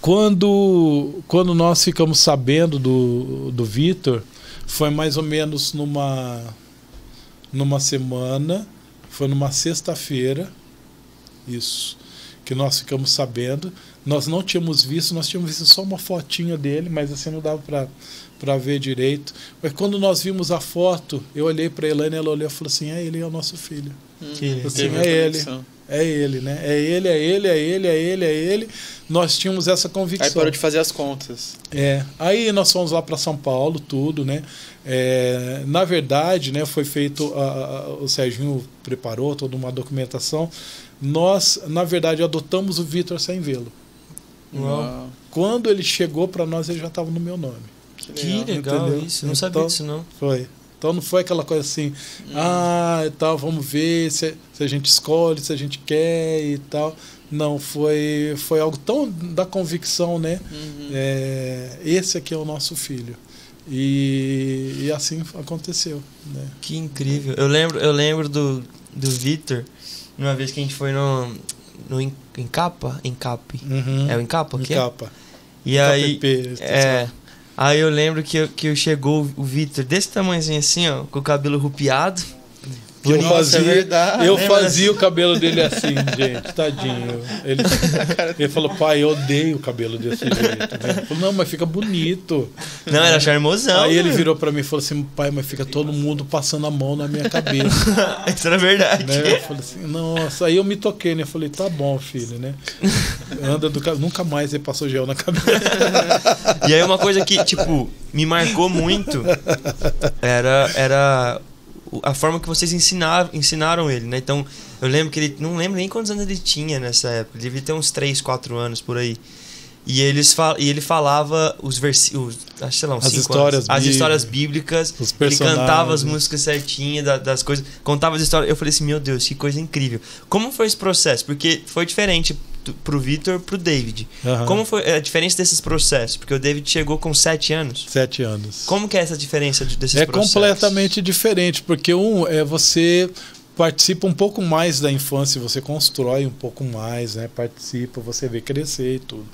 Quando, quando nós ficamos sabendo do, do Vitor, foi mais ou menos numa, numa semana, foi numa sexta-feira, isso, que nós ficamos sabendo. Nós não tínhamos visto, nós tínhamos visto só uma fotinha dele, mas assim não dava para para ver direito. Mas quando nós vimos a foto, eu olhei para Elaine, ela olhou e falou assim: "É ele, é o nosso filho". Que Teve Assim, é ele. É ele, né? É ele, é ele, é ele, é ele, é ele. Nós tínhamos essa Aí convicção. parou de fazer as contas. É, aí nós fomos lá para São Paulo, tudo, né? É, na verdade, né, foi feito, a- a- o Serginho preparou toda uma documentação. Nós, na verdade, adotamos o Vitor sem vê-lo. Quando ele chegou para nós, ele já estava no meu nome. Que Que legal. legal Entendeu? isso. Não sabia Então- disso, não. Foi. Então não foi aquela coisa assim, ah, e tal, vamos ver se, se a gente escolhe, se a gente quer e tal. Não, foi, foi algo tão da convicção, né? Uhum. É, esse aqui é o nosso filho. E, e assim aconteceu. Né? Que incrível. Eu lembro, eu lembro do, do Vitor, uma vez que a gente foi no, no En- Encapa? Encape. Uhum. É o Encapa? Que é? E aí. KPP, É. Aí eu lembro que, que chegou o Vitor desse tamanhozinho assim, ó, com o cabelo rupiado. Que eu Nossa, fazia, é verdade. eu Lembra fazia o cabelo dele assim, gente, tadinho. Ele, ele falou, pai, eu odeio o cabelo desse jeito. né? Eu falei, não, mas fica bonito. Não, era charmosão. Aí ele né? virou pra mim e falou assim, pai, mas fica todo mundo passando a mão na minha cabeça. Isso era verdade. né? Eu falei assim, nossa, aí eu me toquei, né? Eu falei, tá bom, filho, né? Anda do ca- Nunca mais ele passou gel na cabeça. E aí uma coisa que, tipo, me marcou muito era, era a forma que vocês ensinaram, ensinaram ele, né? Então, eu lembro que ele. Não lembro nem quantos anos ele tinha nessa época. Ele devia ter uns 3, 4 anos por aí. E, eles fal, e ele falava os versículos. Acho sei lá, uns As histórias anos. As bíblicas, histórias bíblicas. os Ele cantava as personagens. músicas certinhas da- das coisas. Contava as histórias. Eu falei assim, meu Deus, que coisa incrível. Como foi esse processo? Porque foi diferente pro Vitor pro David. Aham. Como foi a diferença desses processos? Porque o David chegou com 7 anos. Sete anos. Como que é essa diferença de- desses É processos? completamente diferente, porque um é você participa um pouco mais da infância, você constrói um pouco mais, né? Participa, você vê crescer e tudo.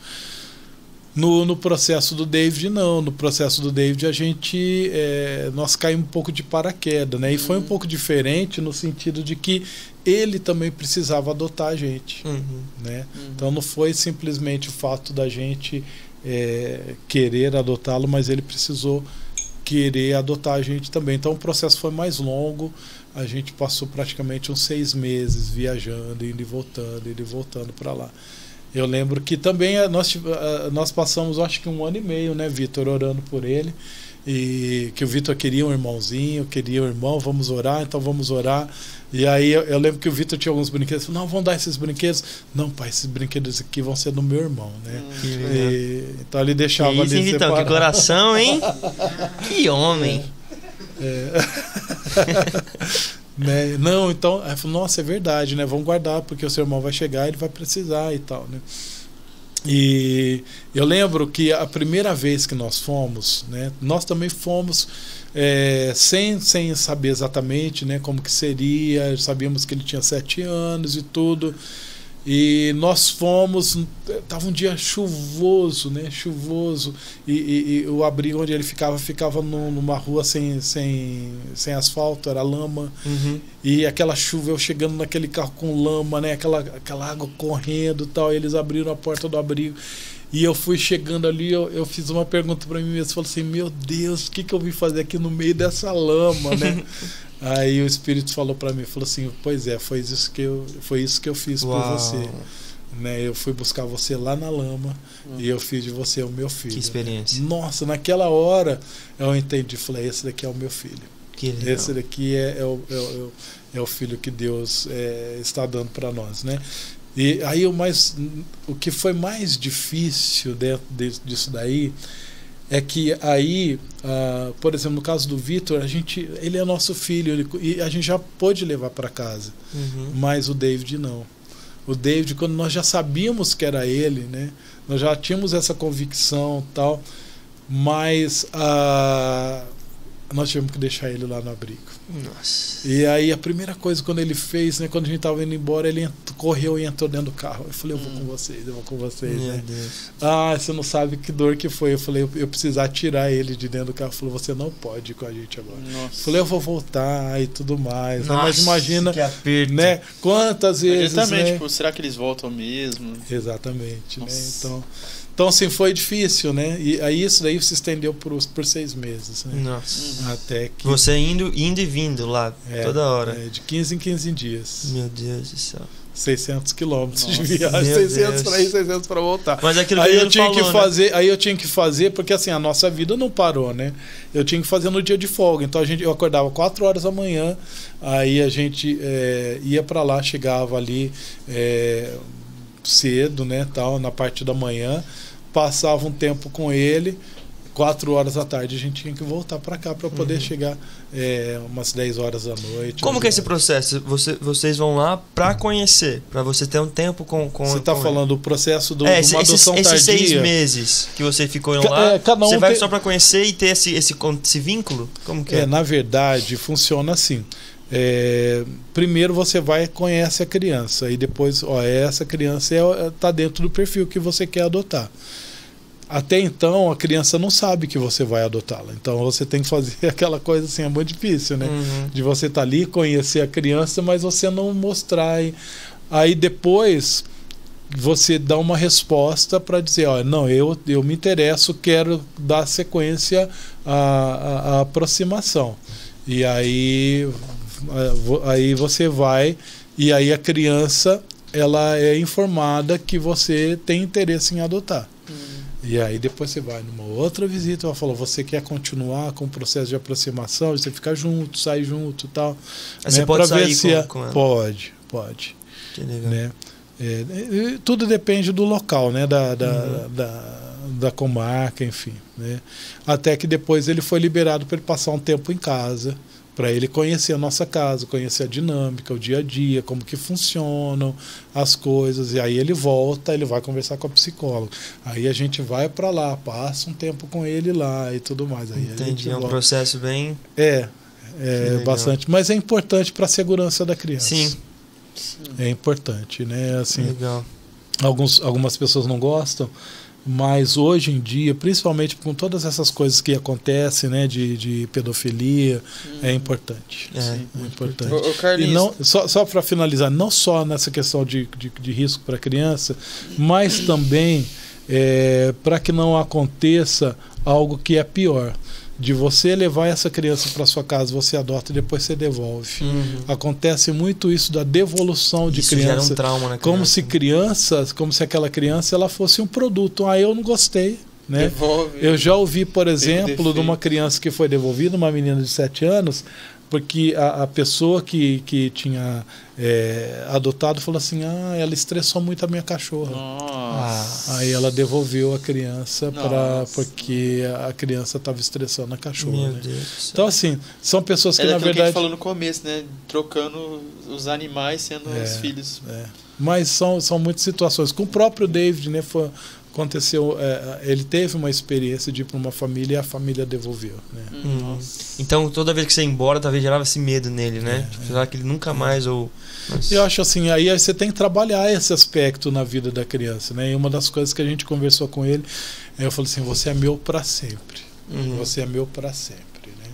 No, no processo do David, não. No processo do David, a gente. é, nós caímos um pouco de paraquedas, né? E foi um pouco diferente no sentido de que ele também precisava adotar a gente, Uhum. né? Então não foi simplesmente o fato da gente é, querer adotá-lo, mas ele precisou querer adotar a gente também. Então o processo foi mais longo. A gente passou praticamente uns seis meses viajando, indo e voltando, indo e voltando para lá. Eu lembro que também eh, nós, tive- eh, nós passamos, acho que um ano e meio, né, Vitor, orando por ele. E que o Vitor queria um irmãozinho, queria um irmão, vamos orar, então vamos orar. E aí eu, eu lembro que o Vitor tinha alguns brinquedos, falou, não, vamos dar esses brinquedos. Não, pai, esses brinquedos aqui vão ser do meu irmão, né? Legal. E, então ele deixava Que isso, hein, ali Vitão? Que coração, hein? que homem. É. Né? Não, então, aí nossa, é verdade, né? Vamos guardar, porque o seu irmão vai chegar, ele vai precisar e tal, né? E eu lembro que a primeira vez que nós fomos, né? Nós também fomos é, sem, sem saber exatamente, né? Como que seria, sabíamos que ele tinha sete anos e tudo. E nós fomos, tava um dia chuvoso, né? Chuvoso. E, e- e o abrigo onde ele ficava ficava num- numa rua sem, sem, sem asfalto, era lama. Uhum. E aquela chuva, eu chegando naquele carro com lama, né? Aquela, aquela água correndo e tal. Eles abriram a porta do abrigo. E eu fui chegando ali, eu, eu fiz uma pergunta para mim mesmo. Falei assim: Meu Deus, o que, que eu vim fazer aqui no meio dessa lama, né? Aí o Espírito falou para mim: Falou assim, Pois é, foi isso que eu, foi isso que eu fiz por Uau. você. Né? Eu fui buscar você lá na lama e eu fiz de você o meu filho. Que experiência. Nossa, naquela hora eu entendi. Falei: Esse daqui é o meu filho. Que legal. Esse daqui é, é o, é, o- é o- é o filho que Deus é, está dando para nós, né? E aí o mais, o que foi mais difícil dentro de- disso daí é que aí, ah, por exemplo, no caso do Vitor, a gente, ele é nosso filho ele- e a gente já pôde levar para casa, Uhum. mas o David não. O David, quando nós já sabíamos que era ele, né? Nós já tínhamos essa convicção tal, mas ah, nós tivemos que deixar ele lá no abrigo. Nossa. E aí a primeira coisa quando ele fez, né, quando a gente tava indo embora, ele correu e entrou dentro do carro. Eu falei, eu vou com vocês, eu vou com vocês, Meu né? Deus. Ah, você não sabe que dor que foi. Eu falei, eu, eu precisar tirar ele de dentro do carro. Ele falou, você não pode ir com a gente agora. Eu Nossa. falei, eu vou voltar e tudo mais. né? Mas Nossa, imagina, que aperto. né? Quantas vezes, Exatamente, né? tipo, será que eles voltam mesmo? Exatamente, né? Então, então assim, foi difícil, né? E aí isso daí se estendeu por, por seis meses, né? Nossa. Até que... Você indo, indo e vindo lá, É, toda hora. é, de 15 em 15 dias. Meu Deus do céu. 600 quilômetros de viagem, meu 600 Deus. para ir, 600 para voltar. Mas é aquilo Aí eu tinha falou, que né? fazer, aí eu tinha que fazer porque assim a nossa vida não parou, né? Eu tinha que fazer no dia de folga. Então a gente, eu acordava 4 horas da manhã, aí a gente é, ia para lá, chegava ali é, cedo, né? Tal na parte da manhã, passava um tempo com ele. Quatro horas da tarde a gente tinha que voltar para cá para poder Uhum. chegar é, umas 10 horas da noite. Como 11 que é esse processo? Você, vocês vão lá pra conhecer, pra você ter um tempo com. com Você está falando do processo do, é, de esse- uma esses, adoção esses seis tardia? meses que você ficou lá, é, um você vai tem- só pra conhecer e ter esse, esse, esse vínculo? Como que é? É, na verdade, funciona assim. É, primeiro você vai e conhece a criança e depois, ó, essa criança está dentro do perfil que você quer adotar. Até então, a criança não sabe que você vai adotá-la. Então, você tem que fazer aquela coisa assim, é muito difícil, né? Uhum. De você estar ali, conhecer a criança, mas você não mostrar. Aí depois você dá uma resposta para dizer, ó, não, eu, eu me interesso, quero dar sequência à, à, à aproximação. E aí, aí você vai e aí a criança ela é informada que você tem interesse em adotar. E aí depois você vai numa outra visita, ela falou, você quer continuar com o processo de aproximação, você fica junto, sai junto e tal. Aí você né, pode pra ver sair se com- é- com ela. Pode, pode. Que legal. Né? É, tudo depende do local, né? Da, da, Uhum. da, da comarca, enfim. Né? Até que depois ele foi liberado para ele passar um tempo em casa, para ele conhecer a nossa casa, conhecer a dinâmica, o dia a dia, como que funcionam as coisas. E aí ele volta, ele vai conversar com a psicóloga. Aí a gente vai para lá, passa um tempo com ele lá e tudo mais. Aí Entendi, é um processo bem. É, é bastante. Mas é importante para a segurança da criança. Sim. É importante, né? Assim, Legal. Alguns, algumas pessoas não gostam, mas hoje em dia, principalmente com todas essas coisas que acontecem, né, de, de pedofilia, hum. é importante. É, Sim, é importante. O, e não só, só para finalizar, não só nessa questão de, de, de risco para a criança, mas também é, para que não aconteça algo que é pior de você levar essa criança para sua casa, você adota e depois você devolve. Uhum. Acontece muito isso da devolução de Isso criança. Gera um trauma na criança. Como se criança, como se aquela criança ela fosse um produto. Ah, eu não gostei. Né? Devolve. Eu já ouvi, por exemplo, de uma criança que foi devolvida, uma menina de 7 anos, porque a, a pessoa que, que tinha é, adotado falou assim: ah, ela estressou muito a minha cachorra. Nossa. Aí ela devolveu a criança para porque a criança estava estressando a cachorra. Meu né? Deus. Então, assim, são pessoas que, é na verdade. verdade. Que a gente falou no começo, né? Trocando os animais sendo É, os filhos. É. Mas são, são muitas situações. Com o próprio David, né? Foi, aconteceu. é, ele teve uma experiência de ir para uma família e a família devolveu. Né? Uhum. Nossa. Então toda vez que você ia embora, talvez gerava esse medo nele, né? É, Tipo, será que ele nunca mais ou. Nossa. Eu acho assim, aí você tem que trabalhar esse aspecto na vida da criança, né? E uma das coisas que a gente conversou com ele, eu falei assim, você é meu para sempre. Uhum. Você é meu para sempre, né?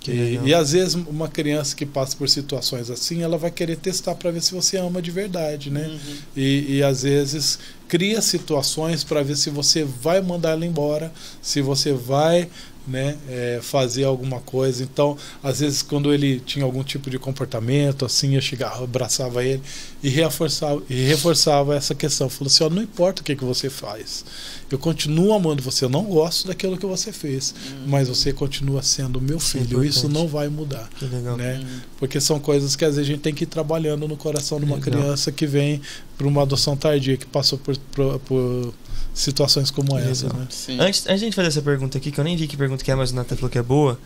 Que E, e às vezes uma criança que passa por situações assim, ela vai querer testar para ver se você ama de verdade, né? Uhum. E, e às vezes cria situações para ver se você vai mandar ela embora, se você vai né, é, fazer alguma coisa. Então, às vezes, quando ele tinha algum tipo de comportamento, assim, eu chegava, abraçava ele e reforçava, e reforçava essa questão. Falou assim: ó, não importa o que, que você faz, eu continuo amando você, eu não gosto daquilo que você fez, mas você continua sendo meu Isso é filho, isso importante. não vai mudar. Né? Porque são coisas que às vezes a gente tem que ir trabalhando no coração de uma Legal. criança que vem para uma adoção tardia, que passou por, por, por situações como essa. Né? Sim. Antes, antes de a gente fazer essa pergunta aqui, que eu nem vi que pergunta que é, mas o Nathan falou que é boa.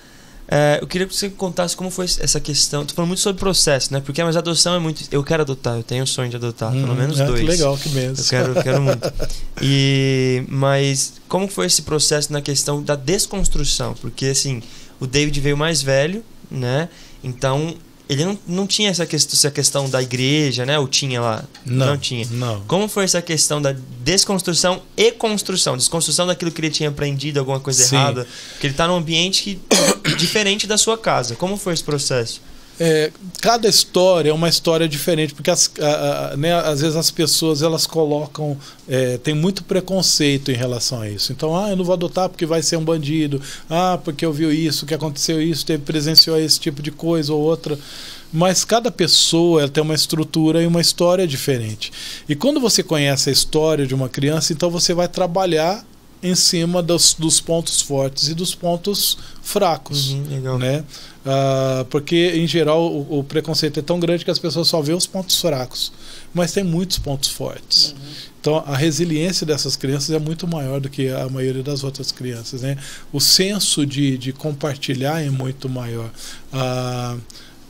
é, eu queria que você contasse como foi essa questão. Tô falando muito sobre processo, né? Porque mas a adoção é muito. Eu quero adotar, eu tenho o sonho de adotar, pelo Hum, menos é, dois. Que legal, que mesmo. Eu quero, eu quero muito. E, mas como foi esse processo na questão da desconstrução? Porque assim, o David veio mais velho, né? Então ele não, não tinha essa questão, essa questão da igreja, né? Ou tinha lá? Não, tinha. Não. Como foi essa questão da desconstrução e construção? Desconstrução daquilo que ele tinha aprendido, alguma coisa Sim. errada. Porque ele está num ambiente que, diferente da sua casa. Como foi esse processo? É, cada história é uma história diferente, porque as, a- a- né, às vezes as pessoas elas colocam, é, tem muito preconceito em relação a isso. Então, ah, eu não vou adotar porque vai ser um bandido, ah, porque eu vi isso, que aconteceu isso, teve presenciou esse tipo de coisa ou outra. Mas cada pessoa ela tem uma estrutura e uma história diferente. E quando você conhece a história de uma criança, então você vai trabalhar em cima dos, dos pontos fortes e dos pontos fracos Uhum, legal. né? Ah, porque em geral o, o preconceito é tão grande que as pessoas só vê os pontos fracos, mas tem muitos pontos fortes. Então a resiliência dessas crianças é muito maior do que a maioria das outras crianças, né? O senso de, de compartilhar é muito maior, a,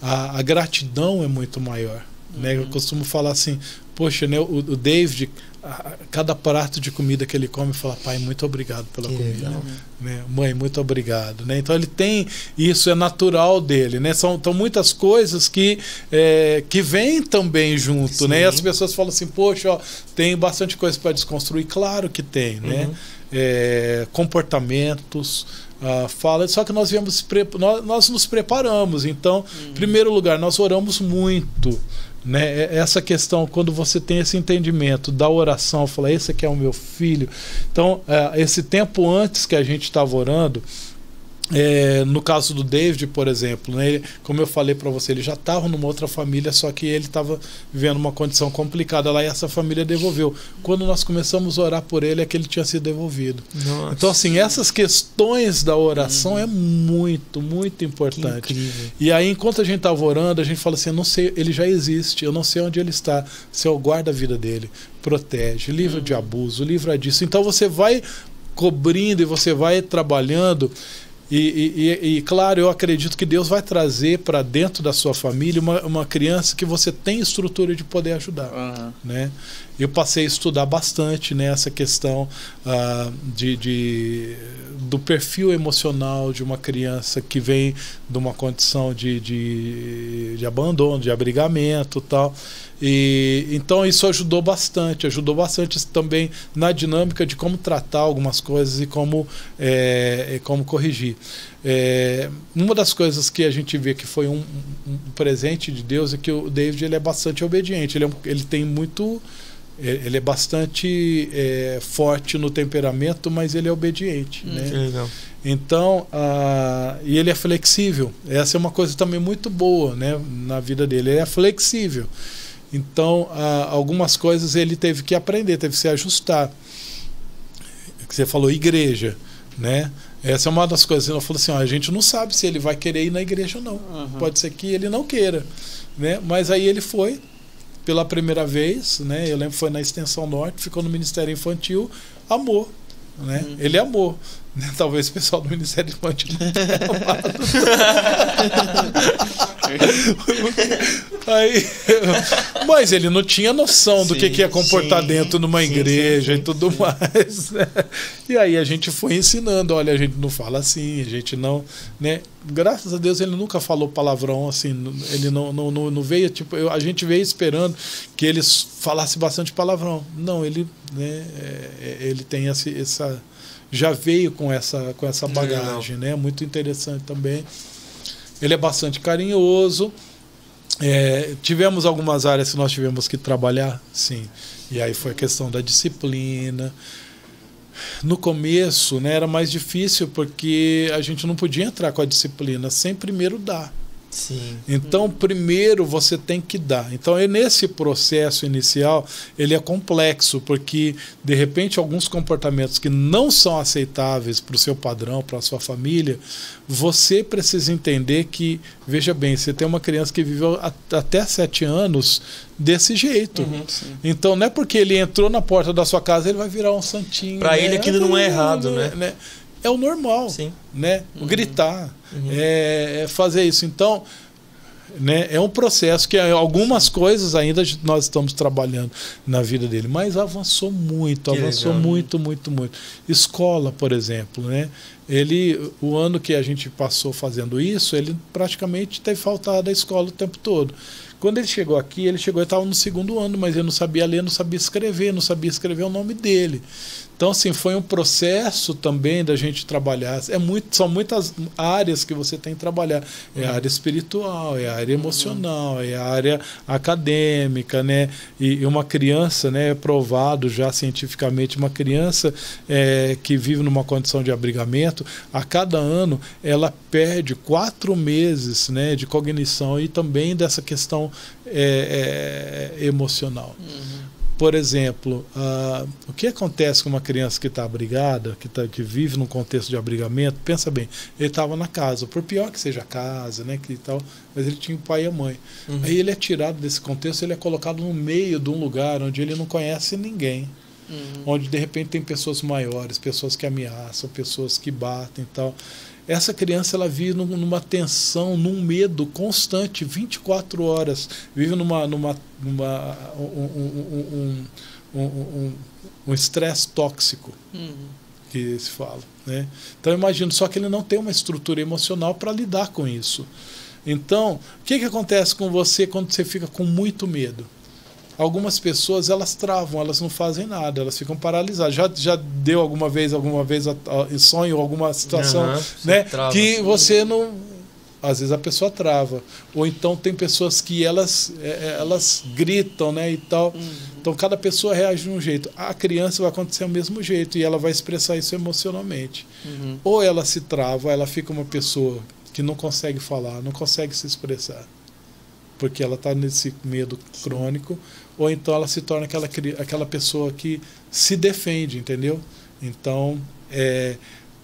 a, a gratidão é muito maior. Né? Eu costumo falar assim, poxa, né? O, o David, a- cada prato de comida que ele come, fala, pai, muito obrigado pela Que comida legal. né? Mãe, muito obrigado. Né? Então ele tem isso é natural dele, né? São, muitas coisas que é, que vêm também junto, né? E as Sim. pessoas falam assim, poxa, ó, tem bastante coisa para desconstruir. Claro que tem, né? Uhum. É, comportamentos. ah, fala, só que nós viemos nós, nós nos preparamos. Então, em primeiro lugar, nós oramos muito. Né? É- Essa questão, quando você tem esse entendimento da oração, fala, esse aqui é o meu filho. Então, é, esse tempo antes que a gente estava orando, é, no caso do David, por exemplo, né, ele- como eu falei para você, ele já estava numa outra família, só que ele estava vivendo uma condição complicada lá e essa família devolveu. Quando nós começamos a orar por ele, é que ele tinha sido devolvido. Nossa, Então, assim, essas questões da oração Uhum. é muito, muito importante. E aí, enquanto a gente estava orando, a gente fala assim: eu não sei, ele já existe, eu não sei onde ele está. Senhor, guarda a vida dele, protege, livra de abuso, livra disso. Então você vai cobrindo e você vai trabalhando. E, e, e, claro, eu acredito que Deus vai trazer para dentro da sua família uma, uma criança que você tem estrutura de poder ajudar. Uhum. Né? Eu passei a estudar bastante nessa né, questão uh, de, de, do perfil emocional de uma criança que vem de uma condição de, de, de abandono, de abrigamento tal. E então isso ajudou bastante, ajudou bastante também na dinâmica de como tratar algumas coisas e como, é, como corrigir. É, uma das coisas que a gente vê que foi um, um, presente de Deus é que o David ele é bastante obediente, ele, é, ele tem muito. É, ele é bastante é, forte no temperamento, mas ele é obediente. Hum, né? Legal. Então, uh, e ele é flexível. Essa é uma coisa também muito boa né, na vida dele. Ele é flexível. Então, ah, algumas coisas ele teve que aprender, teve que se ajustar. Você falou igreja, né? Essa é uma das coisas. Ele falou assim: ó, a gente não sabe se ele vai querer ir na igreja ou não. Uhum. Pode ser que ele não queira, né? Mas aí ele foi pela primeira vez, né? Eu lembro que foi na Extensão Norte, ficou no Ministério Infantil, amor, né? Uhum. Ele amou. Talvez o pessoal do Ministério Infantil não tenha amado. Aí, mas ele não tinha noção do sim, que, que ia comportar sim, dentro numa sim, igreja e tudo mais. Né? E aí a gente foi ensinando, olha, a gente não fala assim, a gente não, né? Graças a Deus ele nunca falou palavrão assim, ele não, não, não, não veio tipo, eu, a gente veio esperando que ele falasse bastante palavrão. Não, ele, né? É, é ele tem esse, essa já veio com essa com essa bagagem, né? Muito interessante também. Ele é bastante carinhoso. É, tivemos algumas áreas que nós tivemos que trabalhar, sim. E aí foi a questão da disciplina. No começo né, era mais difícil porque a gente não podia entrar com a disciplina sem primeiro dar. Sim. Então, primeiro você tem que dar. Então, é nesse processo inicial, ele é complexo, porque de repente alguns comportamentos que não são aceitáveis para o seu padrão, para a sua família, você precisa entender que, veja bem, você tem uma criança que viveu até sete anos desse jeito. Uhum, então, não é porque ele entrou na porta da sua casa, ele vai virar um santinho. Para né? ele aquilo não é errado, né? né? é o normal, Sim. né? Uhum. Gritar, uhum. É, é, fazer isso. Então, né, é um processo que algumas coisas ainda nós estamos trabalhando na vida dele, mas avançou muito, que avançou legal. muito, muito, muito. Escola, por exemplo, né? Ele, o ano que a gente passou fazendo isso, ele praticamente teve faltado da escola o tempo todo. Quando ele chegou aqui, ele chegou e estava no segundo ano, mas ele não sabia ler, não sabia escrever, não sabia escrever o nome dele. Então, assim, foi um processo também da gente trabalhar. É muito, são muitas áreas que você tem que trabalhar. É a área espiritual, é a área emocional, é a área acadêmica, né? E, uma criança, né, é provado já cientificamente, uma criança é, que vive numa condição de abrigamento, a cada ano ela perde quatro meses né, de cognição e também dessa questão é, é, emocional. Uhum. Por exemplo, uh, o que acontece com uma criança que está abrigada, que, tá, que vive num contexto de abrigamento? Pensa bem, ele estava na casa, por pior que seja a casa, né, que tal, mas ele tinha o pai e a mãe. Uhum. Aí ele é tirado desse contexto, ele é colocado no meio de um lugar onde ele não conhece ninguém. Uhum. Onde de repente tem pessoas maiores, pessoas que ameaçam, pessoas que batem e tal essa criança ela vive numa tensão, num medo constante, 24 horas, vive numa, numa, numa um, um, um estresse tóxico uhum. que se fala, né? Então imagino só que ele não tem uma estrutura emocional para lidar com isso. Então, o que, que acontece com você quando você fica com muito medo? Algumas pessoas elas travam, elas não fazem nada, elas ficam paralisadas. Já, já deu alguma vez, alguma vez a, a, sonho, alguma situação, uhum, né? Que você não. Às vezes a pessoa trava. Ou então tem pessoas que elas, é, é, elas gritam, né? E tal. Uhum. Então cada pessoa reage de um jeito. A criança vai acontecer do mesmo jeito e ela vai expressar isso emocionalmente. Uhum. Ou ela se trava, ela fica uma pessoa que não consegue falar, não consegue se expressar. Porque ela está nesse medo crônico ou então ela se torna aquela, aquela pessoa que se defende, entendeu? Então, é,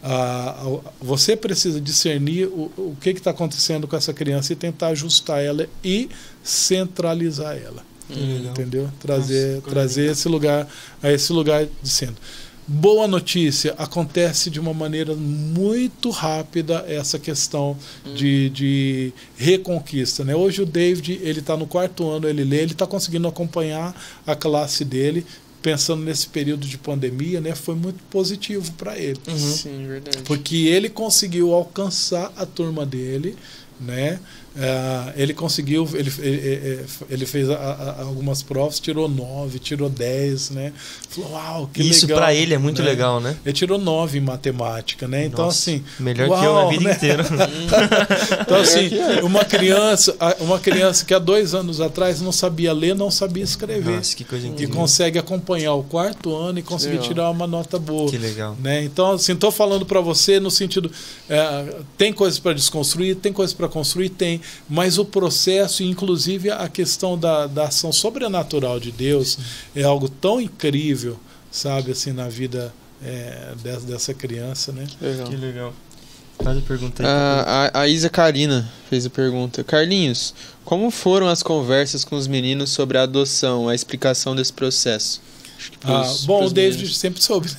a, a, você precisa discernir o, o que está acontecendo com essa criança e tentar ajustar ela e centralizar ela. Hum, entendeu? Trazer, Nossa, trazer esse lugar a esse lugar de centro. Boa notícia, acontece de uma maneira muito rápida essa questão Hum. de, de reconquista. Né? Hoje o David ele está no quarto ano, ele lê, ele está conseguindo acompanhar a classe dele, pensando nesse período de pandemia, né? foi muito positivo para ele. Uhum. Sim, verdade. Porque ele conseguiu alcançar a turma dele, né? Ah, ele conseguiu, ele, ele, ele fez a- a- algumas provas, tirou 9, tirou 10, né? Falou, uau, que Isso legal. pra ele é muito né? legal, né? Ele tirou 9 em matemática, né? Então, Nossa, assim. Melhor que eu uau, na vida né? inteira. Então, assim, uma criança, uma criança que há dois anos atrás não sabia ler, não sabia escrever. Nossa, que coisa E incrível. consegue acompanhar o quarto ano e conseguir Legal. tirar uma nota boa. Que legal. Né? Então, assim, estou falando para você no sentido: é, tem coisas para desconstruir, tem coisas para construir, tem, mas o processo, inclusive a questão da, da ação sobrenatural de Deus, é algo tão incrível, sabe, assim, na vida é, dessa, dessa criança, né? Legal. Que legal. Faz a pergunta aí. A, a, a Isa Karina fez a pergunta. Carlinhos, como foram as conversas com os meninos sobre a adoção, a explicação desse processo? Ah, pros- bom, pros o David meninos. sempre soube.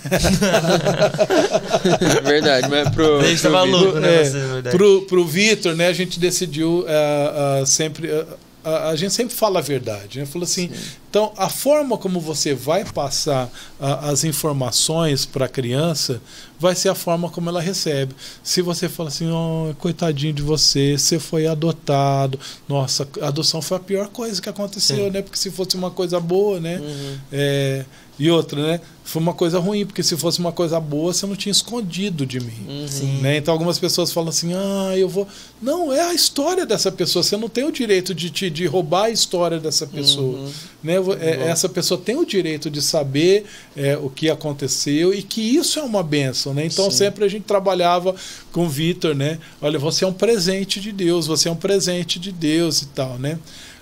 Verdade, mas pro. Estava pro louco, né? É, verdade. Pro, pro Vitor, né, a gente decidiu ah, ah, sempre. ah, a, a gente sempre fala a verdade, né? Falou assim, então a forma como você vai passar ah, as informações para a criança vai ser a forma como ela recebe. Se você fala assim, oh, coitadinho de você, você foi adotado, nossa, a adoção foi a pior coisa que aconteceu, Sim. né? Porque se fosse uma coisa boa, né? Uhum. É, e outra, né? Foi uma coisa ruim, porque se fosse uma coisa boa, você não tinha escondido de mim. Uhum. Né? Então algumas pessoas falam assim, ah, eu vou. Não, é a história dessa pessoa. Você não tem o direito de, te- de roubar a história dessa pessoa. Uhum. Né? É, Bom. essa pessoa tem o direito de saber é, o que aconteceu e que isso é uma benção. Né? Então Sim. sempre a gente trabalhava com o Vitor, né? Olha, você é um presente de Deus, você é um presente de Deus e tal, né?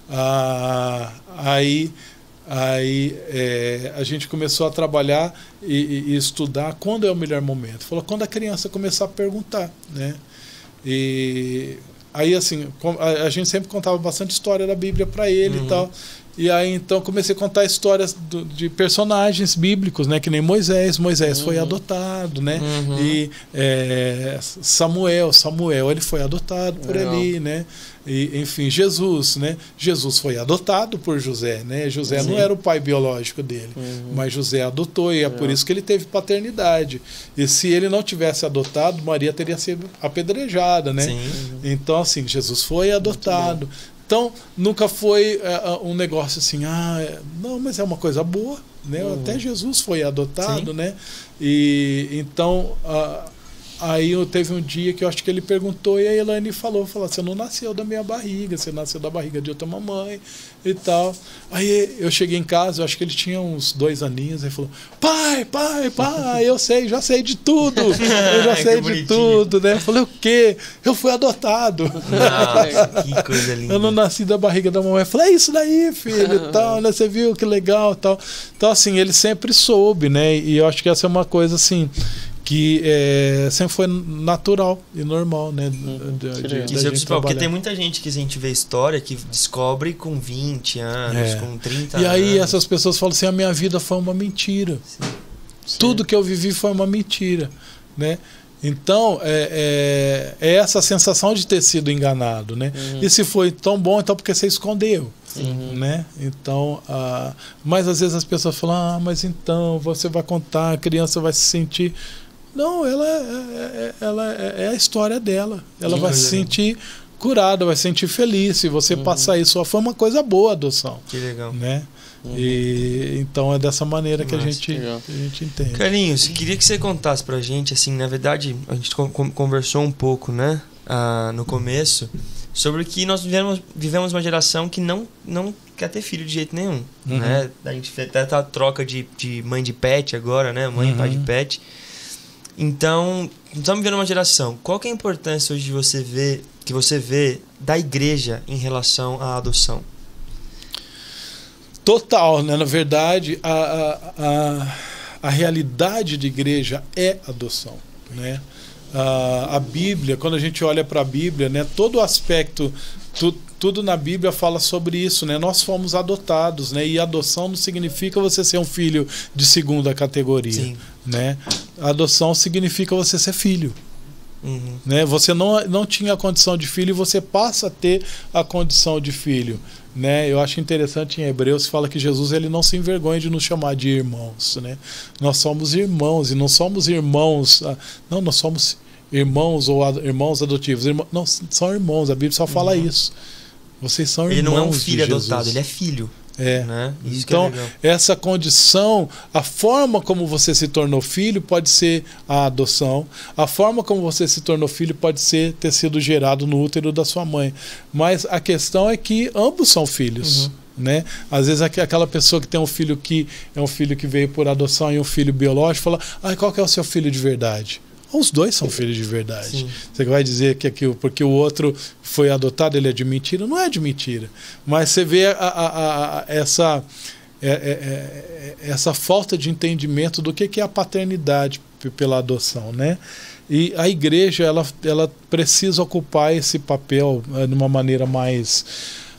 Ah, aí aí é, a gente começou a trabalhar e, e- estudar quando é o melhor momento. Falou quando a criança começar a perguntar, né? E aí assim a, a gente sempre contava bastante história da Bíblia para ele Uhum. e tal. E aí então comecei a contar histórias do- de personagens bíblicos, né? Que nem Moisés. Moisés foi Uhum. adotado, né? Uhum. E é, Samuel, Samuel ele foi adotado por Legal. ali, né? E, enfim, Jesus, né? Jesus foi adotado por José, né? José Sim. não era o pai biológico dele, Uhum. mas José adotou e é por Legal. isso que ele teve paternidade. E se ele não tivesse adotado, Maria teria sido apedrejada, né? Sim. Então, assim, Jesus foi adotado. Então, nunca foi é, é, um negócio assim, ah, é- não, mas é uma coisa boa, né? Uhum. Até Jesus foi adotado, Sim. né? E então, ah, aí eu teve um dia que eu acho que ele perguntou e a Elaine falou, falou, você não nasceu da minha barriga, você nasceu da barriga de outra mamãe e tal. Aí eu cheguei em casa, eu acho que ele tinha uns dois aninhos, aí falou, pai, pai, pai, eu sei, já sei de tudo, eu já sei de bonitinho. tudo, né? Eu falei, o quê? Eu fui adotado. Nossa, que coisa linda. Eu não nasci da barriga da mamãe. Eu falei, é isso daí, filho, e tal, né? Você viu que legal e tal. Então, assim, ele sempre soube, né? E eu acho que essa é uma coisa, assim, que é, sempre foi natural e normal, né? de- de- legal. Isso é principal, porque tem muita gente que a gente vê história que descobre com 20 anos, É. com 30 E aí anos. essas pessoas falam assim, a minha vida foi uma mentira. Sim. Tudo que eu vivi foi uma mentira, né? Então, é, é, é essa sensação de ter sido enganado, né? Uhum. E se foi tão bom, então porque você escondeu, Uhum. né? Então, ah, mas às vezes as pessoas falam, ah, mas então você vai contar, a criança vai se sentir... Não, ela é, é- ela é, é a história dela. Ela vai se sentir curada, vai se sentir feliz. Se você Uhum. passar isso, foi uma coisa boa a adoção, Que legal. né? Uhum. E então é dessa maneira que a gente, que a gente entende. Carlinhos, queria que você contasse pra gente, assim, na verdade, a gente con- con- conversou um pouco, né, ah, no começo, sobre que nós vivemos, vivemos uma geração que não, não quer ter filho de jeito nenhum, Uhum. né? A gente fez até tá troca de, de mãe de pet agora, né? Mãe e pai de Uhum. pet. Então, estamos vivendo uma geração. Qual que é a importância hoje de você ver, que você vê da igreja em relação à adoção? Total, né? Na verdade, a, a, a, a realidade de igreja é adoção, né? A, Bíblia, quando a gente olha para a Bíblia, né? Todo o aspecto, tu, tudo na Bíblia fala sobre isso, né? Nós fomos adotados, né? E adoção não significa você ser um filho de segunda categoria, Sim. Né? A adoção significa você ser filho. Uhum. Né? Você não, não tinha a condição de filho e você passa a ter a condição de filho. Né? Eu acho interessante em Hebreus fala que Jesus ele não se envergonha de nos chamar de irmãos. Né? Nós somos irmãos e não somos irmãos. ah, Não, nós somos irmãos ou irmãos adotivos. Irmão, não, são irmãos. A Bíblia só fala isso. Vocês são Ele irmãos. não é um filho adotado, ele é filho. É. Né? Isso então, é essa condição, a forma como você se tornou filho pode ser a adoção, a forma como você se tornou filho pode ser ter sido gerado no útero da sua mãe. Mas a questão é que ambos são filhos. Uhum. Né? Às vezes aqu- aquela pessoa que tem um filho que é um filho que veio por adoção e um filho biológico fala: ah, qual que é o seu filho de verdade? Os dois são filhos de verdade. Sim. Você vai dizer que aqui, porque o outro foi adotado, ele é de mentira? Não é de mentira. Mas você vê a- a- a- essa, é- é- é- essa falta de entendimento do que que é a paternidade pela adoção, né? E a igreja ela, ela precisa ocupar esse papel eh, de uma maneira mais,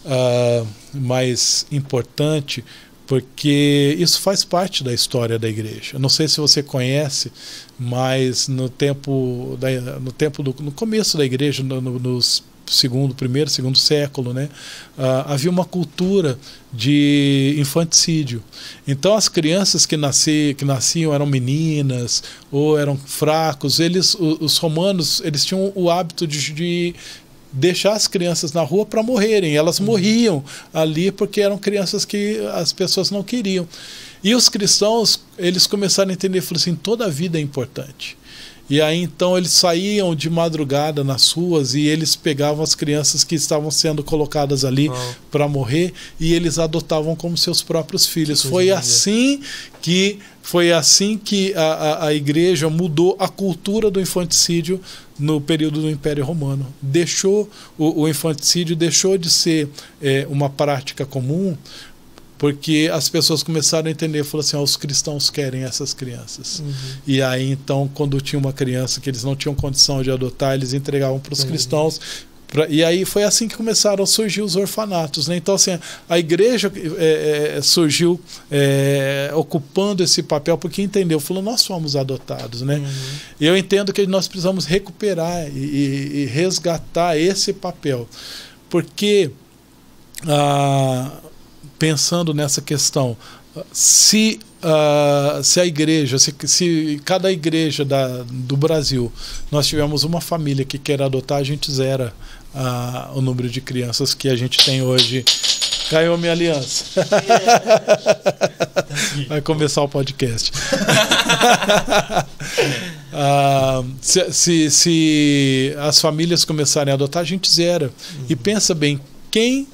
ah, mais importante, porque isso faz parte da história da igreja. Não sei se você conhece, mas no tempo, da, no tempo do, no começo da igreja, no, no, segundo, primeiro, segundo século, né, ah, havia uma cultura de infanticídio. Então as crianças que, nasci, que nasciam eram meninas ou eram fracos. Eles, o- os romanos, eles tinham o hábito de, de deixar as crianças na rua para morrerem. Elas morriam ali porque eram crianças que as pessoas não queriam. E os cristãos, eles começaram a entender, falaram assim, toda a vida é importante. E aí então eles saíam de madrugada nas ruas e eles pegavam as crianças que estavam sendo colocadas ali para morrer e eles adotavam como seus próprios filhos. Foi assim que foi assim que a, a, a igreja mudou a cultura do infanticídio no período do Império Romano. Deixou o, o infanticídio deixou de ser eh, uma prática comum porque as pessoas começaram a entender, falaram assim, "Ah, os cristãos querem essas crianças. Uhum. E aí, então, quando tinha uma criança que eles não tinham condição de adotar, eles entregavam para os Uhum. cristãos. pra- e aí foi assim que começaram a surgir os orfanatos. Né? Então, assim, a igreja é, é, surgiu é, ocupando esse papel porque entendeu, falou, nós somos adotados. Né? Uhum. E eu entendo que nós precisamos recuperar e, e- e resgatar esse papel. Porque, ah, pensando nessa questão, se, ah, se a igreja, se, se cada igreja da, do Brasil, nós tivermos uma família que quer adotar, a gente zera ah, o número de crianças que a gente tem hoje. Caiu a minha aliança. Vai começar o podcast. Ah, se, se, se as famílias começarem a adotar, a gente zera. E pensa bem, quem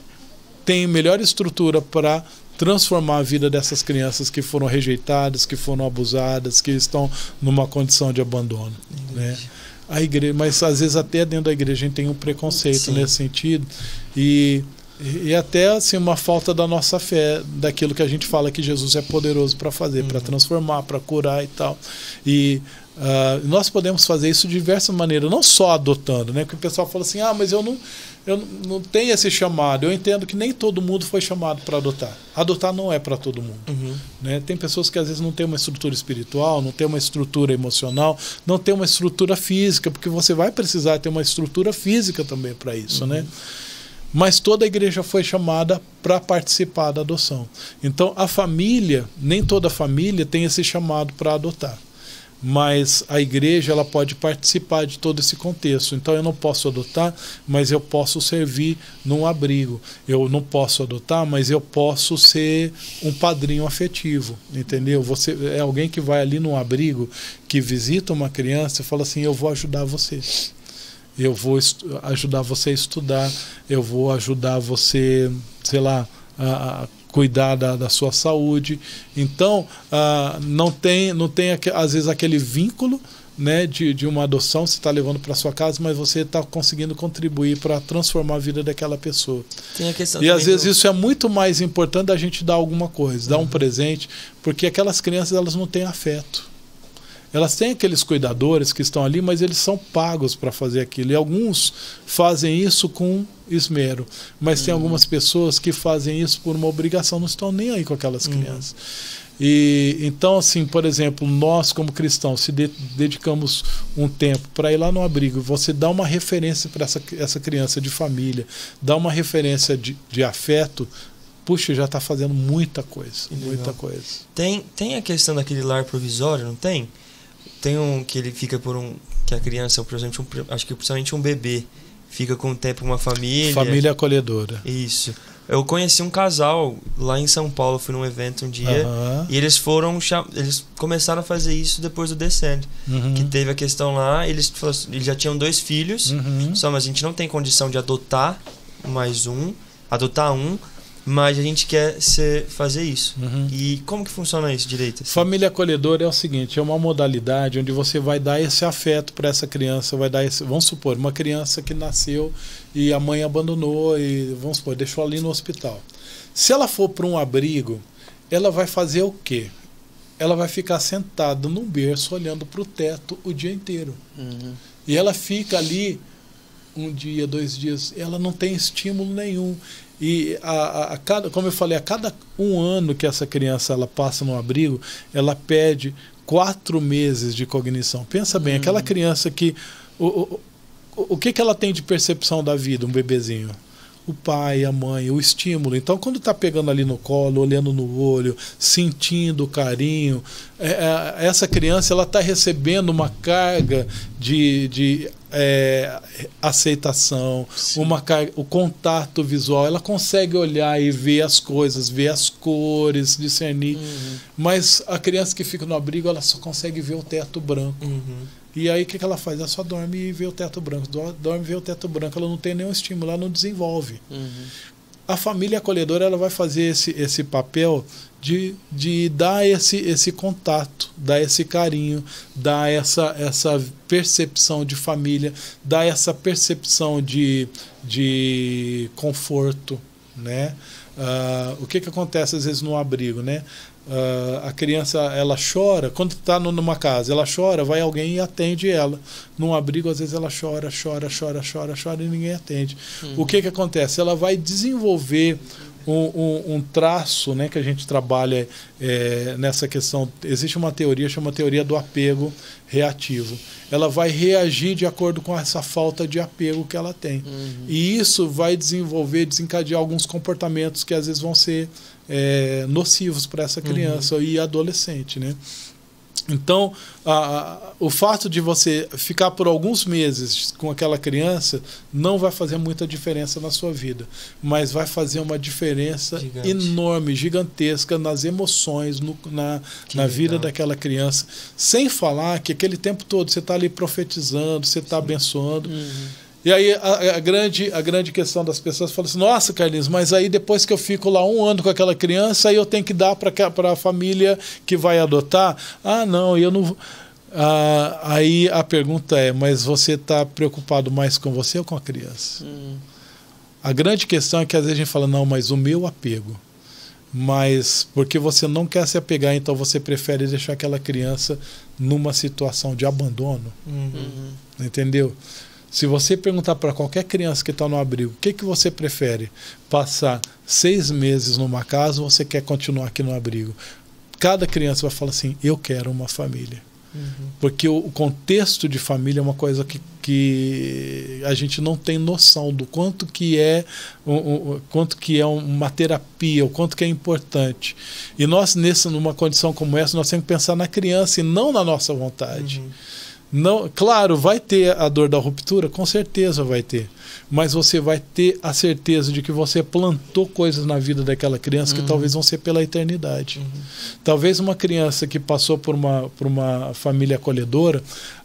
tem melhor estrutura para transformar a vida dessas crianças que foram rejeitadas, que foram abusadas, que estão numa condição de abandono, né? A igreja, mas às vezes até dentro da igreja a gente tem um preconceito Sim. nesse sentido e e até assim uma falta da nossa fé, daquilo que a gente fala que Jesus é poderoso para fazer, para transformar, para curar e tal. E ah, nós podemos fazer isso de diversas maneiras, não só adotando, né? Porque o pessoal fala assim: "Ah, mas eu não eu não tenho esse chamado". Eu entendo que nem todo mundo foi chamado para adotar. Adotar não é para todo mundo. Uhum. Né? Tem pessoas que às vezes não têm uma estrutura espiritual, não tem uma estrutura emocional, não tem uma estrutura física, porque você vai precisar ter uma estrutura física também para isso, né? Mas toda a igreja foi chamada para participar da adoção. Então a família, nem toda família tem esse chamado para adotar. Mas a igreja ela pode participar de todo esse contexto. Então eu não posso adotar, mas eu posso servir num abrigo. Eu não posso adotar, mas eu posso ser um padrinho afetivo, entendeu? Você é alguém que vai ali num abrigo, que visita uma criança e fala assim: "Eu vou ajudar você" eu vou ajudar você a estudar, eu vou ajudar você, sei lá, a, a cuidar da, da sua saúde. Então, ah, não tem, não tem às vezes aquele vínculo né, de, de uma adoção, você está levando para sua casa, mas você está conseguindo contribuir para transformar a vida daquela pessoa. E às vezes do- isso é muito mais importante da gente dar alguma coisa, dar um presente, porque aquelas crianças elas não têm afeto. Elas têm aqueles cuidadores que estão ali, mas eles são pagos para fazer aquilo. E alguns fazem isso com esmero, mas tem algumas pessoas que fazem isso por uma obrigação, não estão nem aí com aquelas crianças. E então, assim, por exemplo, nós como cristãos, se de, dedicamos um tempo para ir lá no abrigo, você dá uma referência para essa, essa criança de família, dá uma referência de, de afeto, puxa, já está fazendo muita coisa, muita coisa. Tem, tem a questão daquele lar provisório, não tem? Tem um que ele fica por um que a criança, por exemplo, um, acho que principalmente um bebê, fica com o tempo uma família. Família acolhedora. Isso. Eu conheci um casal lá em São Paulo, fui num evento um dia, Aham. e eles foram, eles começaram a fazer isso depois do Descend, Uhum. que teve a questão lá, eles, eles já tinham dois filhos, Uhum. só mas a gente não tem condição de adotar mais um, adotar um, mas a gente quer ser, fazer isso. Uhum. E como que funciona isso direito? assim? Família acolhedora é o seguinte, é uma modalidade onde você vai dar esse afeto para essa criança, vai dar esse, vamos supor, uma criança que nasceu e a mãe abandonou e vamos supor, deixou ali no hospital. Se ela for para um abrigo, ela vai fazer o quê? Ela vai ficar sentada num berço olhando para o teto o dia inteiro. Uhum. E ela fica ali um dia, dois dias, ela não tem estímulo nenhum. E a, a- cada, como eu falei, a cada um ano que essa criança ela passa no abrigo, ela perde quatro meses de cognição. Pensa bem, aquela criança que. O, o, o, o que, que ela tem de percepção da vida, um bebezinho? O pai, a mãe, o estímulo. Então, quando está pegando ali no colo, olhando no olho, sentindo o carinho, é, é, essa criança ela está recebendo uma carga de, de é, aceitação, Sim. uma carga, o contato visual. Ela consegue olhar e ver as coisas, ver as cores, discernir. Uhum. Mas a criança que fica no abrigo, ela só consegue ver o teto branco. Uhum. E aí o que, que ela faz? Ela só dorme e vê o teto branco. Do- Dorme e vê o teto branco. Ela não tem nenhum estímulo, ela não desenvolve. Uhum. A família acolhedora ela vai fazer esse, esse papel de, de dar esse, esse contato, dar esse carinho, dar essa, essa percepção de família, dar essa percepção de, de conforto. Né? Ah, o que, que acontece às vezes no abrigo? Né? Ah, a criança ela chora, quando está numa casa, ela chora, vai alguém e atende ela. Num abrigo, às vezes ela chora, chora, chora, chora, chora e ninguém atende. O que, que acontece? Ela vai desenvolver um, um- um traço né, que a gente trabalha é, nessa questão. Existe uma teoria, chama teoria do apego reativo. Ela vai reagir de acordo com essa falta de apego que ela tem. E isso vai desenvolver, desencadear alguns comportamentos que às vezes vão ser é, nocivos para essa criança e adolescente. Né? Então, a- a- o fato de você ficar por alguns meses com aquela criança não vai fazer muita diferença na sua vida, mas vai fazer uma diferença Gigante. enorme, gigantesca nas emoções, no- na, Que na vida daquela criança. Sem falar que aquele tempo todo você está ali profetizando, você está abençoando. Uhum. E aí a, a grande, a grande questão das pessoas fala assim: nossa, Carlinhos, mas aí depois que eu fico lá um ano com aquela criança, aí eu tenho que dar para a família que vai adotar? Ah, não, eu não. Ah, aí a pergunta é: mas você está preocupado mais com você ou com a criança? Uhum. A grande questão é que às vezes a gente fala: não, mas o meu apego. Mas porque você não quer se apegar, então você prefere deixar aquela criança numa situação de abandono. Uhum. Entendeu? Se você perguntar para qualquer criança que está no abrigo, o que, que você prefere? Passar seis meses numa casa ou você quer continuar aqui no abrigo? Cada criança vai falar assim: eu quero uma família. Uhum. Porque o contexto de família é uma coisa que, que a gente não tem noção do quanto que é o quanto que é uma terapia, o quanto que é importante. E nós, nessa, numa condição como essa, nós temos que pensar na criança e não na nossa vontade. Uhum. Não, claro, vai ter a dor da ruptura, com certeza vai ter. Mas você vai ter a certeza de que você plantou coisas na vida daquela criança que talvez vão ser pela eternidade. Talvez uma criança que passou por uma, por uma família acolhedora,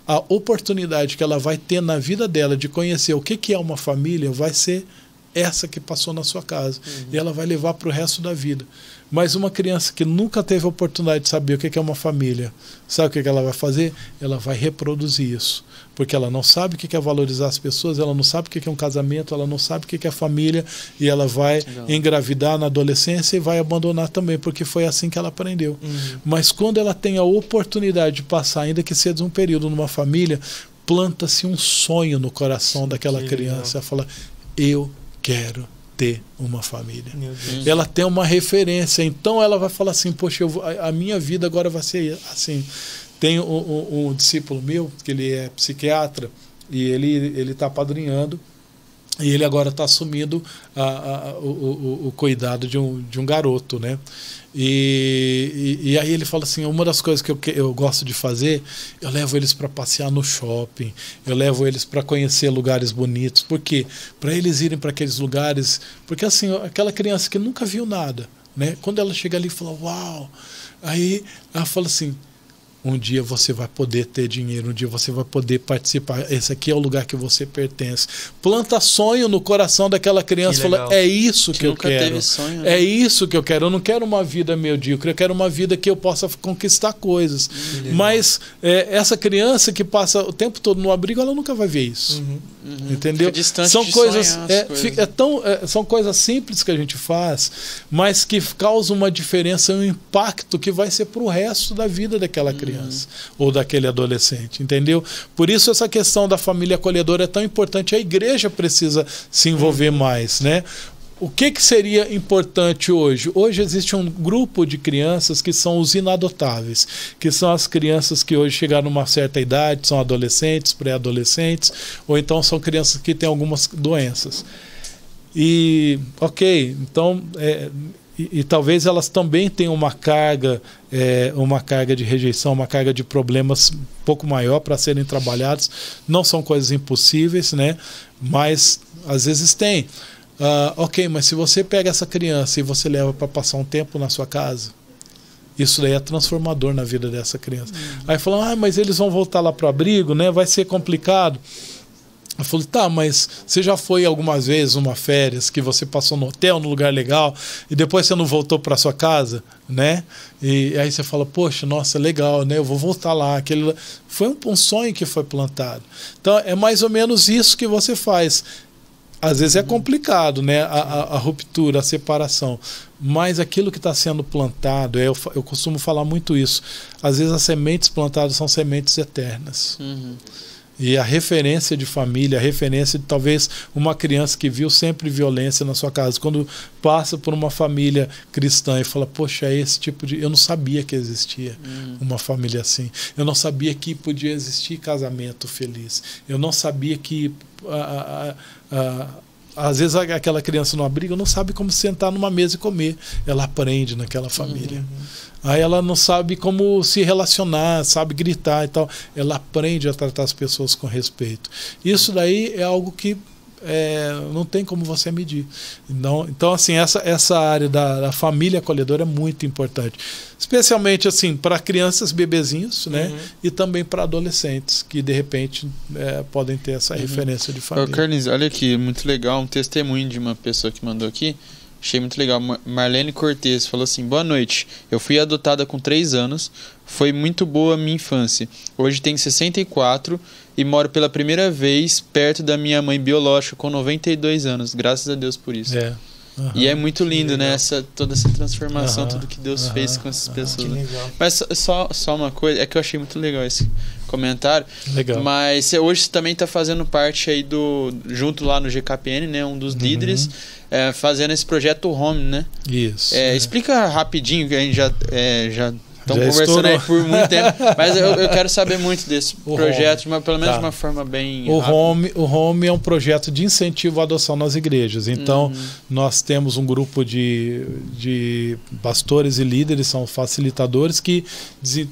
a oportunidade que ela vai ter na vida dela de conhecer o que, que é uma família vai ser essa que passou na sua casa. E ela vai levar para o resto da vida. Mas uma criança que nunca teve a oportunidade de saber o que é uma família, sabe o que ela vai fazer? Ela vai reproduzir isso. Porque ela não sabe o que é valorizar as pessoas, ela não sabe o que é um casamento, ela não sabe o que é família, e ela vai engravidar na adolescência e vai abandonar também, porque foi assim que ela aprendeu. Uhum. Mas quando ela tem a oportunidade de passar, ainda que seja um período numa família, planta-se um sonho no coração daquela que criança. Ela fala: Eu quero ter uma família. Ela tem uma referência, então ela vai falar assim: Poxa, eu vou- a, a minha vida agora vai ser assim. Tem um, um- um discípulo meu, que ele é psiquiatra, e ele ele está padrinhando, e ele agora está assumindo a- a- o, o- o cuidado de um, de um garoto, né? E, e, e aí ele fala assim: uma das coisas que eu, que eu gosto de fazer, eu levo eles para passear no shopping, eu levo eles para conhecer lugares bonitos. Por quê? Para eles irem para aqueles lugares. Porque assim, aquela criança que nunca viu nada, né? Quando ela chega ali e fala: Uau! Aí ela fala assim: um dia você vai poder ter dinheiro, um dia você vai poder participar. Esse aqui é o lugar que você pertence. Planta sonho no coração daquela criança. Que Fala, é isso que, Que eu nunca quero. teve sonho, né? É isso que eu quero. Eu não quero uma vida medíocre, eu quero uma vida que eu possa conquistar coisas. Mas é, essa criança que passa o tempo todo no abrigo, ela nunca vai ver isso. Uhum. Entendeu? Fica distante São de coisas, sonhar é, coisas. fica- é tão, é, são coisas simples que a gente faz, mas que causam uma diferença, um impacto que vai ser para o resto da vida daquela criança ou daquele adolescente, entendeu? Por isso essa questão da família acolhedora é tão importante. A igreja precisa se envolver mais, né? O que, que seria importante hoje? Hoje existe um grupo de crianças que são os inadotáveis, que são as crianças que hoje chegaram numa certa idade, são adolescentes, pré-adolescentes, ou então são crianças que têm algumas doenças. E, ok, então, é, e, e talvez elas também tenham uma carga, é, uma carga de rejeição, uma carga de problemas um pouco maior para serem trabalhados. Não são coisas impossíveis, né? Mas às vezes tem. Ah, ok, mas se você pega essa criança e você leva para passar um tempo na sua casa, isso daí é transformador na vida dessa criança. Aí falam, ah, mas eles vão voltar lá para o abrigo, né? Vai ser complicado. Eu falei, tá, mas você já foi algumas vezes uma férias que você passou no hotel, num lugar legal, e depois você não voltou para sua casa, né? E aí você fala, poxa, nossa, legal, né? Eu vou voltar lá. Aquele... Foi um, um sonho que foi plantado. Então é mais ou menos isso que você faz. Às vezes é complicado, né? A, a- a ruptura, a separação. Mas aquilo que está sendo plantado, é, eu, eu costumo falar muito isso. Às vezes as sementes plantadas são sementes eternas. Uhum. E a referência de família, a referência de talvez uma criança que viu sempre violência na sua casa, quando passa por uma família cristã e fala: Poxa, é esse tipo de. Eu não sabia que existia uma família assim. Eu não sabia que podia existir casamento feliz. Eu não sabia que. ah, ah, ah, às vezes aquela criança no abrigo não sabe como sentar numa mesa e comer. Ela aprende naquela família. Aí ela não sabe como se relacionar, sabe gritar e tal. Ela aprende a tratar as pessoas com respeito. Isso daí é algo que é, não tem como você medir. Não, então, assim, essa, essa área da, da família acolhedora é muito importante. Especialmente, assim, para crianças, bebezinhos, né? Uhum. E também para adolescentes, que de repente é, podem ter essa referência de família. Carlinhos, olha aqui, muito legal, um testemunho de uma pessoa que mandou aqui. Achei muito legal. Mar- Marlene Cortez falou assim: Boa noite. Eu fui adotada com 3 anos. Foi muito boa a minha infância. Hoje tenho 64 e moro pela primeira vez perto da minha mãe biológica com 92 anos. Graças a Deus por isso. É. Aham. E é muito lindo, né? Essa, toda essa transformação, Aham, tudo que Deus aham, fez com essas pessoas. Mas só- só, uma coisa, é que eu achei muito legal esse comentário. Legal. Mas hoje você também está fazendo parte aí do. junto lá no GKPN, né? Um dos Uhum. líderes, é, fazendo esse projeto Home, né? Isso. É, é. Explica rapidinho, que a gente já. É, já Já conversando aí estourou. por muito tempo, mas eu, eu quero saber muito desse O projeto, uma, pelo menos Tá. de uma forma bem. O rápida. Home, o Home é um projeto de incentivo à adoção nas igrejas. Então, Uhum. nós temos um grupo de, de pastores e líderes, são facilitadores, que,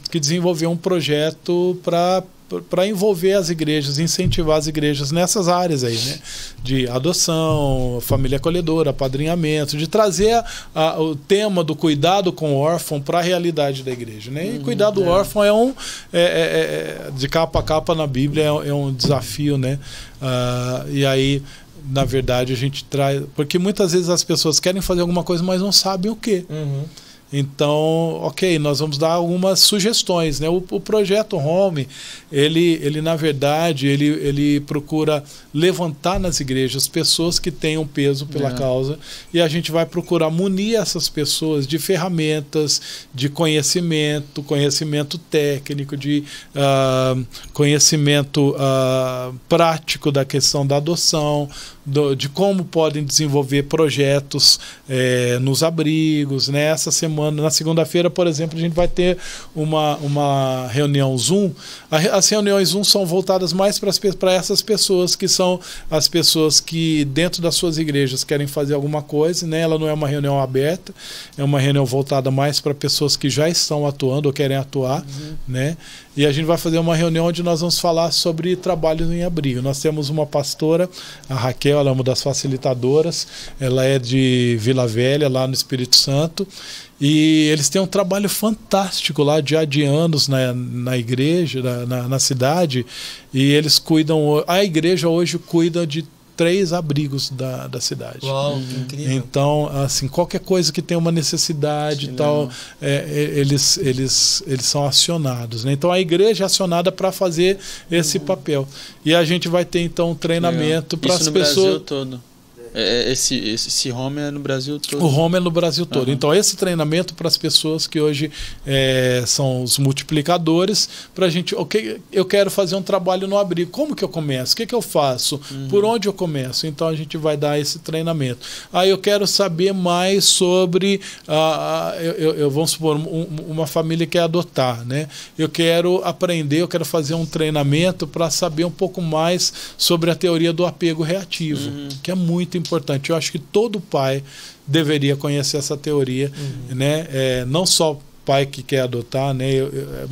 que desenvolveu um projeto para para envolver as igrejas, incentivar as igrejas nessas áreas aí, né? De adoção, família acolhedora, apadrinhamento, de trazer a- a- o tema do cuidado com o órfão para a realidade da igreja, né? E cuidar do órfão é um é- é- é- de capa a capa na Bíblia é, é um desafio, né? Ah, e aí na verdade a gente traz porque muitas vezes as pessoas querem fazer alguma coisa mas não sabem o que Uhum. Então, ok, nós vamos dar algumas sugestões. Né? O, o, projeto Home, ele, ele na verdade, ele, ele procura levantar nas igrejas pessoas que tenham peso pela é. causa e a gente vai procurar munir essas pessoas de ferramentas, de conhecimento, conhecimento técnico, de uh, conhecimento uh, prático da questão da adoção, do, de como podem desenvolver projetos é, nos abrigos. Né? Essa semana, na segunda-feira, por exemplo, a gente vai ter uma, uma reunião Zoom. As reuniões Zoom são voltadas mais para essas pessoas que são as pessoas que, dentro das suas igrejas, querem fazer alguma coisa. Né? Ela não é uma reunião aberta, é uma reunião voltada mais para pessoas que já estão atuando ou querem atuar. Uhum. Né? E a gente vai fazer uma reunião onde nós vamos falar sobre trabalho em abrigo. Nós temos uma pastora, a Raquel, ela é uma das facilitadoras, ela é de Vila Velha, lá no Espírito Santo. E eles têm um trabalho fantástico lá de anos na, na igreja, na, na, na cidade. E eles cuidam. A igreja hoje cuida de três abrigos da, da cidade. Uau, que incrível. Então, assim, qualquer coisa que tenha uma necessidade e tal, é, é, eles, eles, eles são acionados. Né? Então, a igreja é acionada para fazer esse uhum. papel. E a gente vai ter, então, um treinamento para as pessoas. Brasil todo. É, é, esse, esse, home é no Brasil todo. O home é no Brasil todo. Uhum. Então, esse treinamento para as pessoas que hoje é, são os multiplicadores, para a gente, ok, eu quero fazer um trabalho no abrigo. Como que eu começo? O que, que eu faço? Uhum. Por onde eu começo? Então, a gente vai dar esse treinamento. Aí, eu quero saber mais sobre, a, eu, eu, eu, vamos supor, um, uma família que quer adotar. Né? Eu quero aprender, eu quero fazer um treinamento para saber um pouco mais sobre a teoria do apego reativo, uhum. que é muito importante importante. Eu acho que todo pai deveria conhecer essa teoria, uhum. né? É, não só pai que quer adotar, né? Eu, eu, é,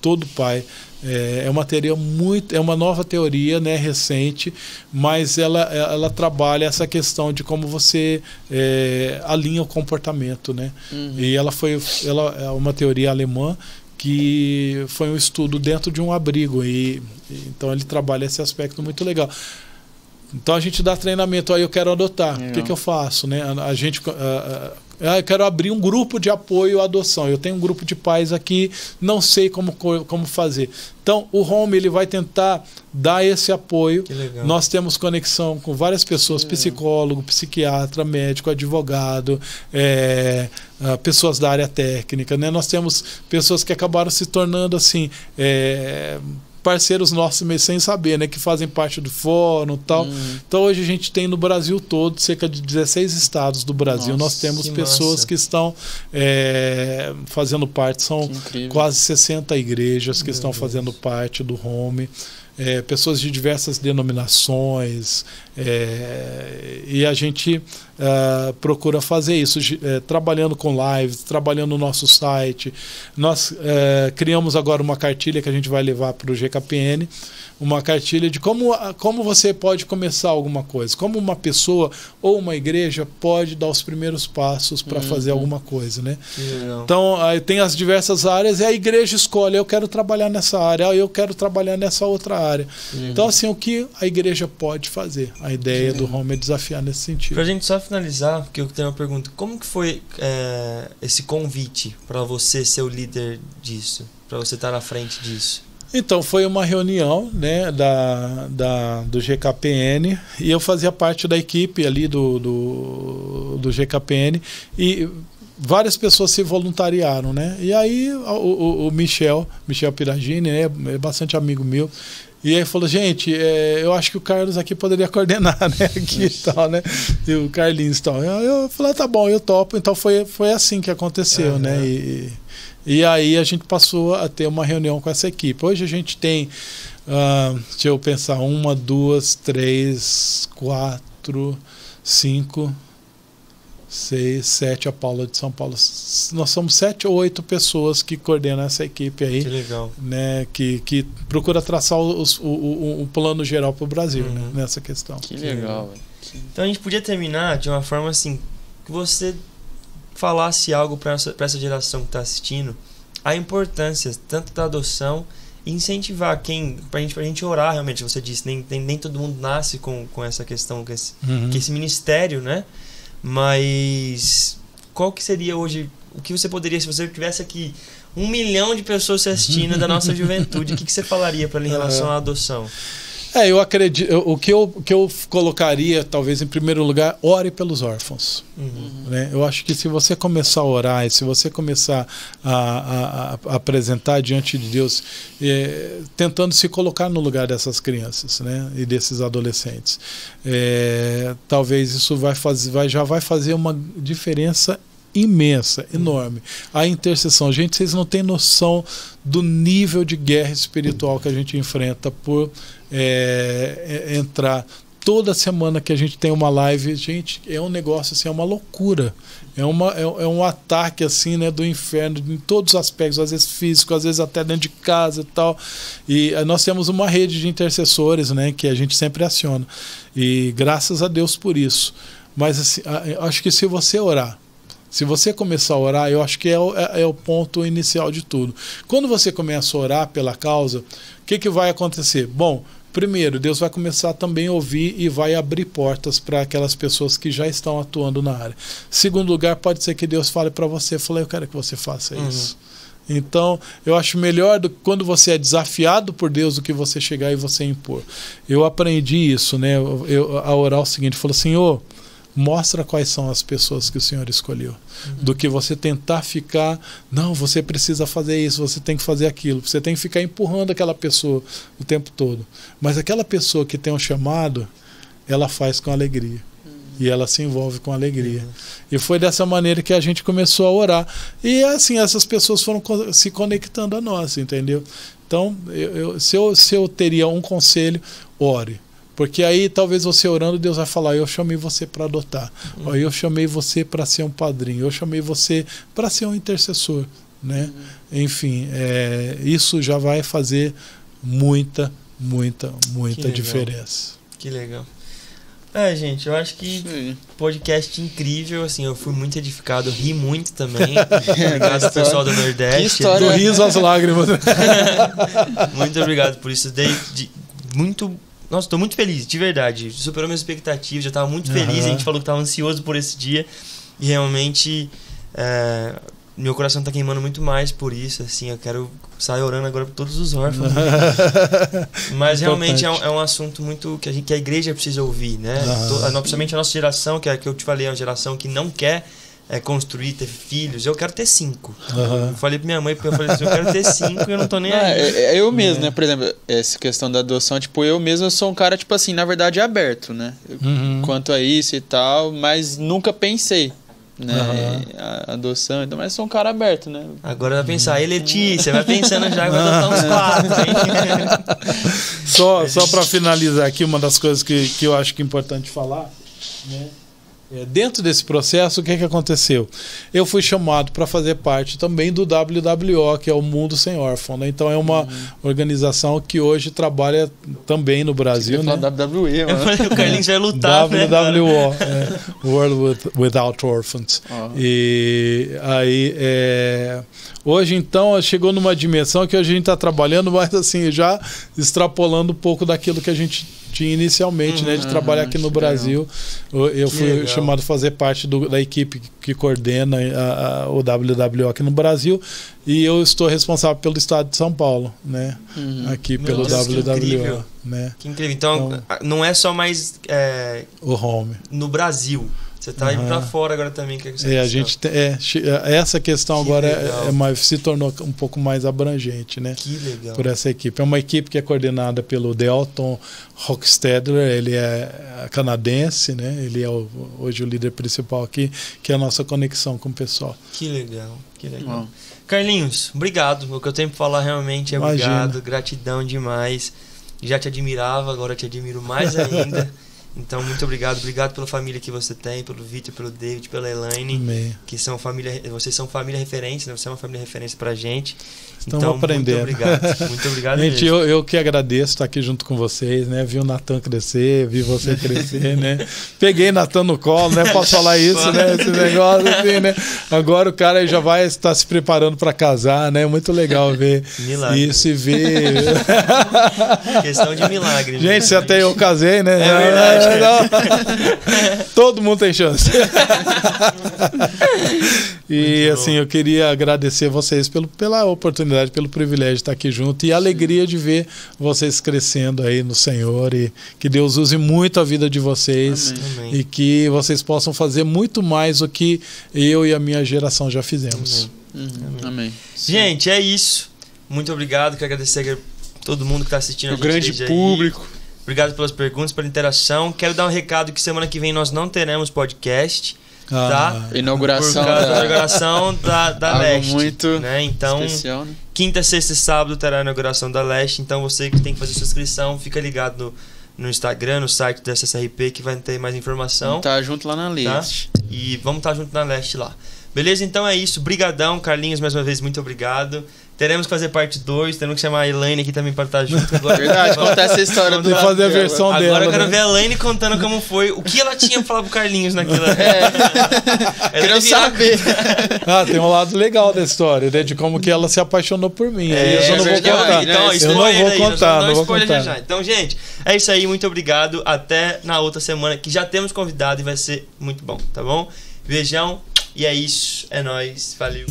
todo pai é, é, uma teoria muito, é uma nova teoria, né, recente, mas ela, ela trabalha essa questão de como você é, alinha o comportamento, né? Uhum. E ela foi, ela é uma teoria alemã que foi um estudo dentro de um abrigo e então ele trabalha esse aspecto muito legal. Então a gente dá treinamento, aí eu quero adotar. O que, que eu faço? Né? A, a gente. Uh, uh, eu quero abrir um grupo de apoio à adoção. Eu tenho um grupo de pais aqui, não sei como, como fazer. Então, o Home ele vai tentar dar esse apoio. Nós temos conexão com várias pessoas: psicólogo, psiquiatra, médico, advogado, é, pessoas da área técnica. Né? Nós temos pessoas que acabaram se tornando assim. É, parceiros nossos sem saber, né? Que fazem parte do fórum e tal. Hum. Então hoje a gente tem no Brasil todo, cerca de 16 estados do Brasil, Nossa, nós temos que pessoas massa. que estão é, fazendo parte, são quase 60 igrejas que Meu estão Deus. fazendo parte do Home é, pessoas de diversas denominações, é, e a gente é, procura fazer isso, é, trabalhando com lives, trabalhando no nosso site. Nós é, criamos agora uma cartilha que a gente vai levar para o GKPN uma cartilha de como, como você pode começar alguma coisa, como uma pessoa ou uma igreja pode dar os primeiros passos para uhum. fazer alguma coisa, né? Então, aí tem as diversas áreas e a igreja escolhe, eu quero trabalhar nessa área, eu quero trabalhar nessa outra área. Uhum. Então, assim, o que a igreja pode fazer? A ideia do Home é desafiar nesse sentido. Pra gente só finalizar, porque eu tenho uma pergunta, como que foi é, esse convite para você ser o líder disso? Para você estar na frente disso? Então, foi uma reunião né, da, da, do GKPN e eu fazia parte da equipe ali do, do, do GKPN e várias pessoas se voluntariaram, né? E aí o, o, o Michel, Michel Piragini, né, é bastante amigo meu, e aí falou, gente, é, eu acho que o Carlos aqui poderia coordenar, né? Aqui e tal, né? E o Carlinhos e tal. Eu, eu falei, ah, tá bom, eu topo. Então foi, foi assim que aconteceu, uhum. né? E, e aí a gente passou a ter uma reunião com essa equipe. Hoje a gente tem, uh, deixa eu pensar, uma, duas, três, quatro, cinco, seis, sete, a Paula de São Paulo. Nós somos sete ou oito pessoas que coordenam essa equipe aí. Que legal. Né, que, que procura traçar os, o, o, o plano geral para o Brasil né, uhum. né, nessa questão. Que legal. Então a gente podia terminar de uma forma assim, que você falasse algo para essa, essa geração que está assistindo, a importância tanto da adoção e incentivar quem, para gente, a gente orar realmente, você disse, nem, nem, nem todo mundo nasce com, com essa questão, com esse, uhum. com esse ministério, né? Mas qual que seria hoje o que você poderia, se você tivesse aqui um milhão de pessoas se assistindo da nossa juventude, o que, que você falaria para ele em relação à adoção? É, eu acredito. eu- O que eu, que eu colocaria, talvez, em primeiro lugar, ore pelos órfãos. Uhum. né? Eu acho que se você começar a orar e se você começar a, a- a- a apresentar diante de Deus, é, tentando se colocar no lugar dessas crianças né? e desses adolescentes, é, talvez isso vai fazer, vai, já vai fazer uma diferença imensa, enorme. A intercessão. Gente, vocês não têm noção do nível de guerra espiritual que a gente enfrenta por é, é, entrar toda semana que a gente tem uma live, gente, é um negócio assim, é uma loucura. É, uma, é, é um ataque assim, né, do inferno em todos os aspectos, às vezes físico, às vezes até dentro de casa e tal. E eh, nós temos uma rede de intercessores, né, que a gente sempre aciona. E graças a Deus por isso. Mas assim, acho que se você orar, se você começar a orar, eu acho que é o, é- é o ponto inicial de tudo. Quando você começa a orar pela causa, o que, que vai acontecer? Bom, primeiro, Deus vai começar também a ouvir e vai abrir portas para aquelas pessoas que já estão atuando na área. Segundo lugar, pode ser que Deus fale para você, fale, eu quero que você faça Uhum. isso. Então, eu acho melhor do, quando você é desafiado por Deus do que você chegar e você impor. Eu aprendi isso, né? Eu, eu- a orar o seguinte, falou, Senhor, mostra quais são as pessoas que o Senhor escolheu. Do que você tentar ficar, não, você precisa fazer isso, você tem que fazer aquilo. Você tem que ficar empurrando aquela pessoa o tempo todo. Mas aquela pessoa que tem um chamado, ela faz com alegria. E ela se envolve com alegria. E foi dessa maneira que a gente começou a orar. E assim, essas pessoas foram se conectando a nós, entendeu? Então, eu, eu- se, eu, se eu teria um conselho, ore. Porque aí talvez você orando, Deus vai falar: Eu chamei você para adotar. Ó, Eu chamei você para ser um padrinho. Eu chamei você para ser um intercessor. Né? Enfim, é, isso já vai fazer muita, muita, muita legal. diferença. Que legal. É, gente, eu acho que aí. podcast incrível, assim, eu fui muito edificado, ri muito também. Obrigado ao pessoal do Nordeste. Que história. Do riso às lágrimas. Muito obrigado por isso. Dei de- muito. Nossa, tô muito feliz, de verdade. Superou minhas expectativas, já tava muito feliz. A gente falou que tava ansioso por esse dia. E realmente. é, meu coração tá queimando muito mais por isso, assim. Eu quero sair orando agora por todos os órfãos. Mas realmente é um, é um assunto muito que a, gente, que a igreja precisa ouvir, né? To- a- Principalmente a nossa geração, que é que eu te falei, é uma geração que não quer é, construir, ter filhos. Eu quero ter cinco. Eu falei pra minha mãe, eu falei assim, eu quero ter cinco e eu não tô nem Não, aí. é, é eu mesmo, né? Por exemplo, essa questão da adoção, tipo, eu mesmo eu sou um cara, tipo assim, na verdade, aberto, né? Uhum. Quanto a isso e tal, mas nunca pensei, né? Aham. A adoção, então, mas sou um cara aberto, né? Agora vai pensar, aí Letícia, vai pensando já, vai adotar uns quatro, hein? Só, só para finalizar aqui, uma das coisas que, que eu acho que é importante falar, né? É, dentro desse processo, o que, que aconteceu? Eu fui chamado para fazer parte também do WWO, que é o Mundo Sem Órfão. Né? Então, é uma organização que hoje trabalha também no Brasil. Né? WWE, Eu mano. o Carlinhos vai lutar, né? WWO, é, World With- Without Orphans. Ó. E aí, é, hoje então, chegou numa dimensão que a gente está trabalhando, mas assim, já extrapolando um pouco daquilo que a gente tinha inicialmente, né, de Uhum, trabalhar aqui no que Brasil. Eu, eu Que fui legal. chamado a fazer parte do- da equipe que coordena a- a- o WWO aqui no Brasil e eu estou responsável pelo estado de São Paulo, né, Uhum. aqui Meu pelo Deus, que WWO, incrível. né, Que incrível. Então, Então- não é só mais é, o home. no Brasil. Você tá indo pra fora agora também. Que você É, a gente te- é, che- essa questão Que agora é, é mais, se tornou um pouco mais abrangente, né? Que legal. Por essa equipe. É uma equipe que é coordenada pelo Delton Hochstedler, ele é canadense, né? Ele é o- hoje o líder principal aqui, que é a nossa conexão com o pessoal. Que legal. Que legal. Carlinhos, obrigado. O que eu tenho pra falar realmente é Imagina. obrigado. Gratidão demais. Já te admirava, agora te admiro mais ainda. Então, muito obrigado. Obrigado pela família que você tem, pelo Vitor, pelo David, pela Elaine, Amém. que são família, vocês são família referência, né? Você é uma família referência pra gente. Estamos então, aprendendo. muito obrigado. Muito obrigado Gente, eu, eu que agradeço estar aqui junto com vocês, né? Vi o Natan crescer, vi você crescer, né? Peguei Natan no colo, né? Posso falar isso, né? Esse negócio assim, né? Agora o cara já vai estar se preparando para casar, né? Muito legal ver Milagre. isso e ver. Questão de milagre. né? Gente, se até eu casei, né? É verdade. Não. Todo mundo tem chance. e assim, eu queria agradecer vocês pelo, pela oportunidade, pelo privilégio de estar aqui junto e a alegria de ver vocês crescendo aí no Senhor e que Deus use muito a vida de vocês Amém. Amém. e que vocês possam fazer muito mais do que eu e a minha geração já fizemos. Amém. Uhum. Amém. Gente, é isso. Muito obrigado. Quero agradecer a todo mundo que está assistindo a O gente grande desde aí. público. Obrigado pelas perguntas, pela interação. Quero dar um recado que semana que vem nós não teremos podcast. Tá. Ah, Inauguração por causa da da- inauguração da, da Algo Leste. muito né? Então, especial, né? quinta, sexta e sábado terá a inauguração da Leste. Então, você que tem que fazer sua inscrição, fica ligado no, no Instagram, no site da SSRP, que vai ter mais informação. Tá junto lá na leste. E vamos estar junto na Leste lá. Beleza? Então é isso. Brigadão, Carlinhos, mais uma vez, muito obrigado. Teremos que fazer parte 2, temos que chamar a Elaine aqui também para estar junto. Agora, Verdade, contar essa história do fazer a versão Agora dela. eu quero né? ver a Elaine contando como foi, o que ela tinha pra falar pro Carlinhos naquela. É. Devia- saber. Ah, tem um lado legal da história, né? De como que ela se apaixonou por mim. É, eu não vou contar. né? Então, Eu não vou aí, nós contar, não vou contar. já já. Então, gente, é isso aí. Muito obrigado. Até na outra semana, que já temos convidado e vai ser muito bom, tá bom? Beijão. E é isso. É nóis. Valeu.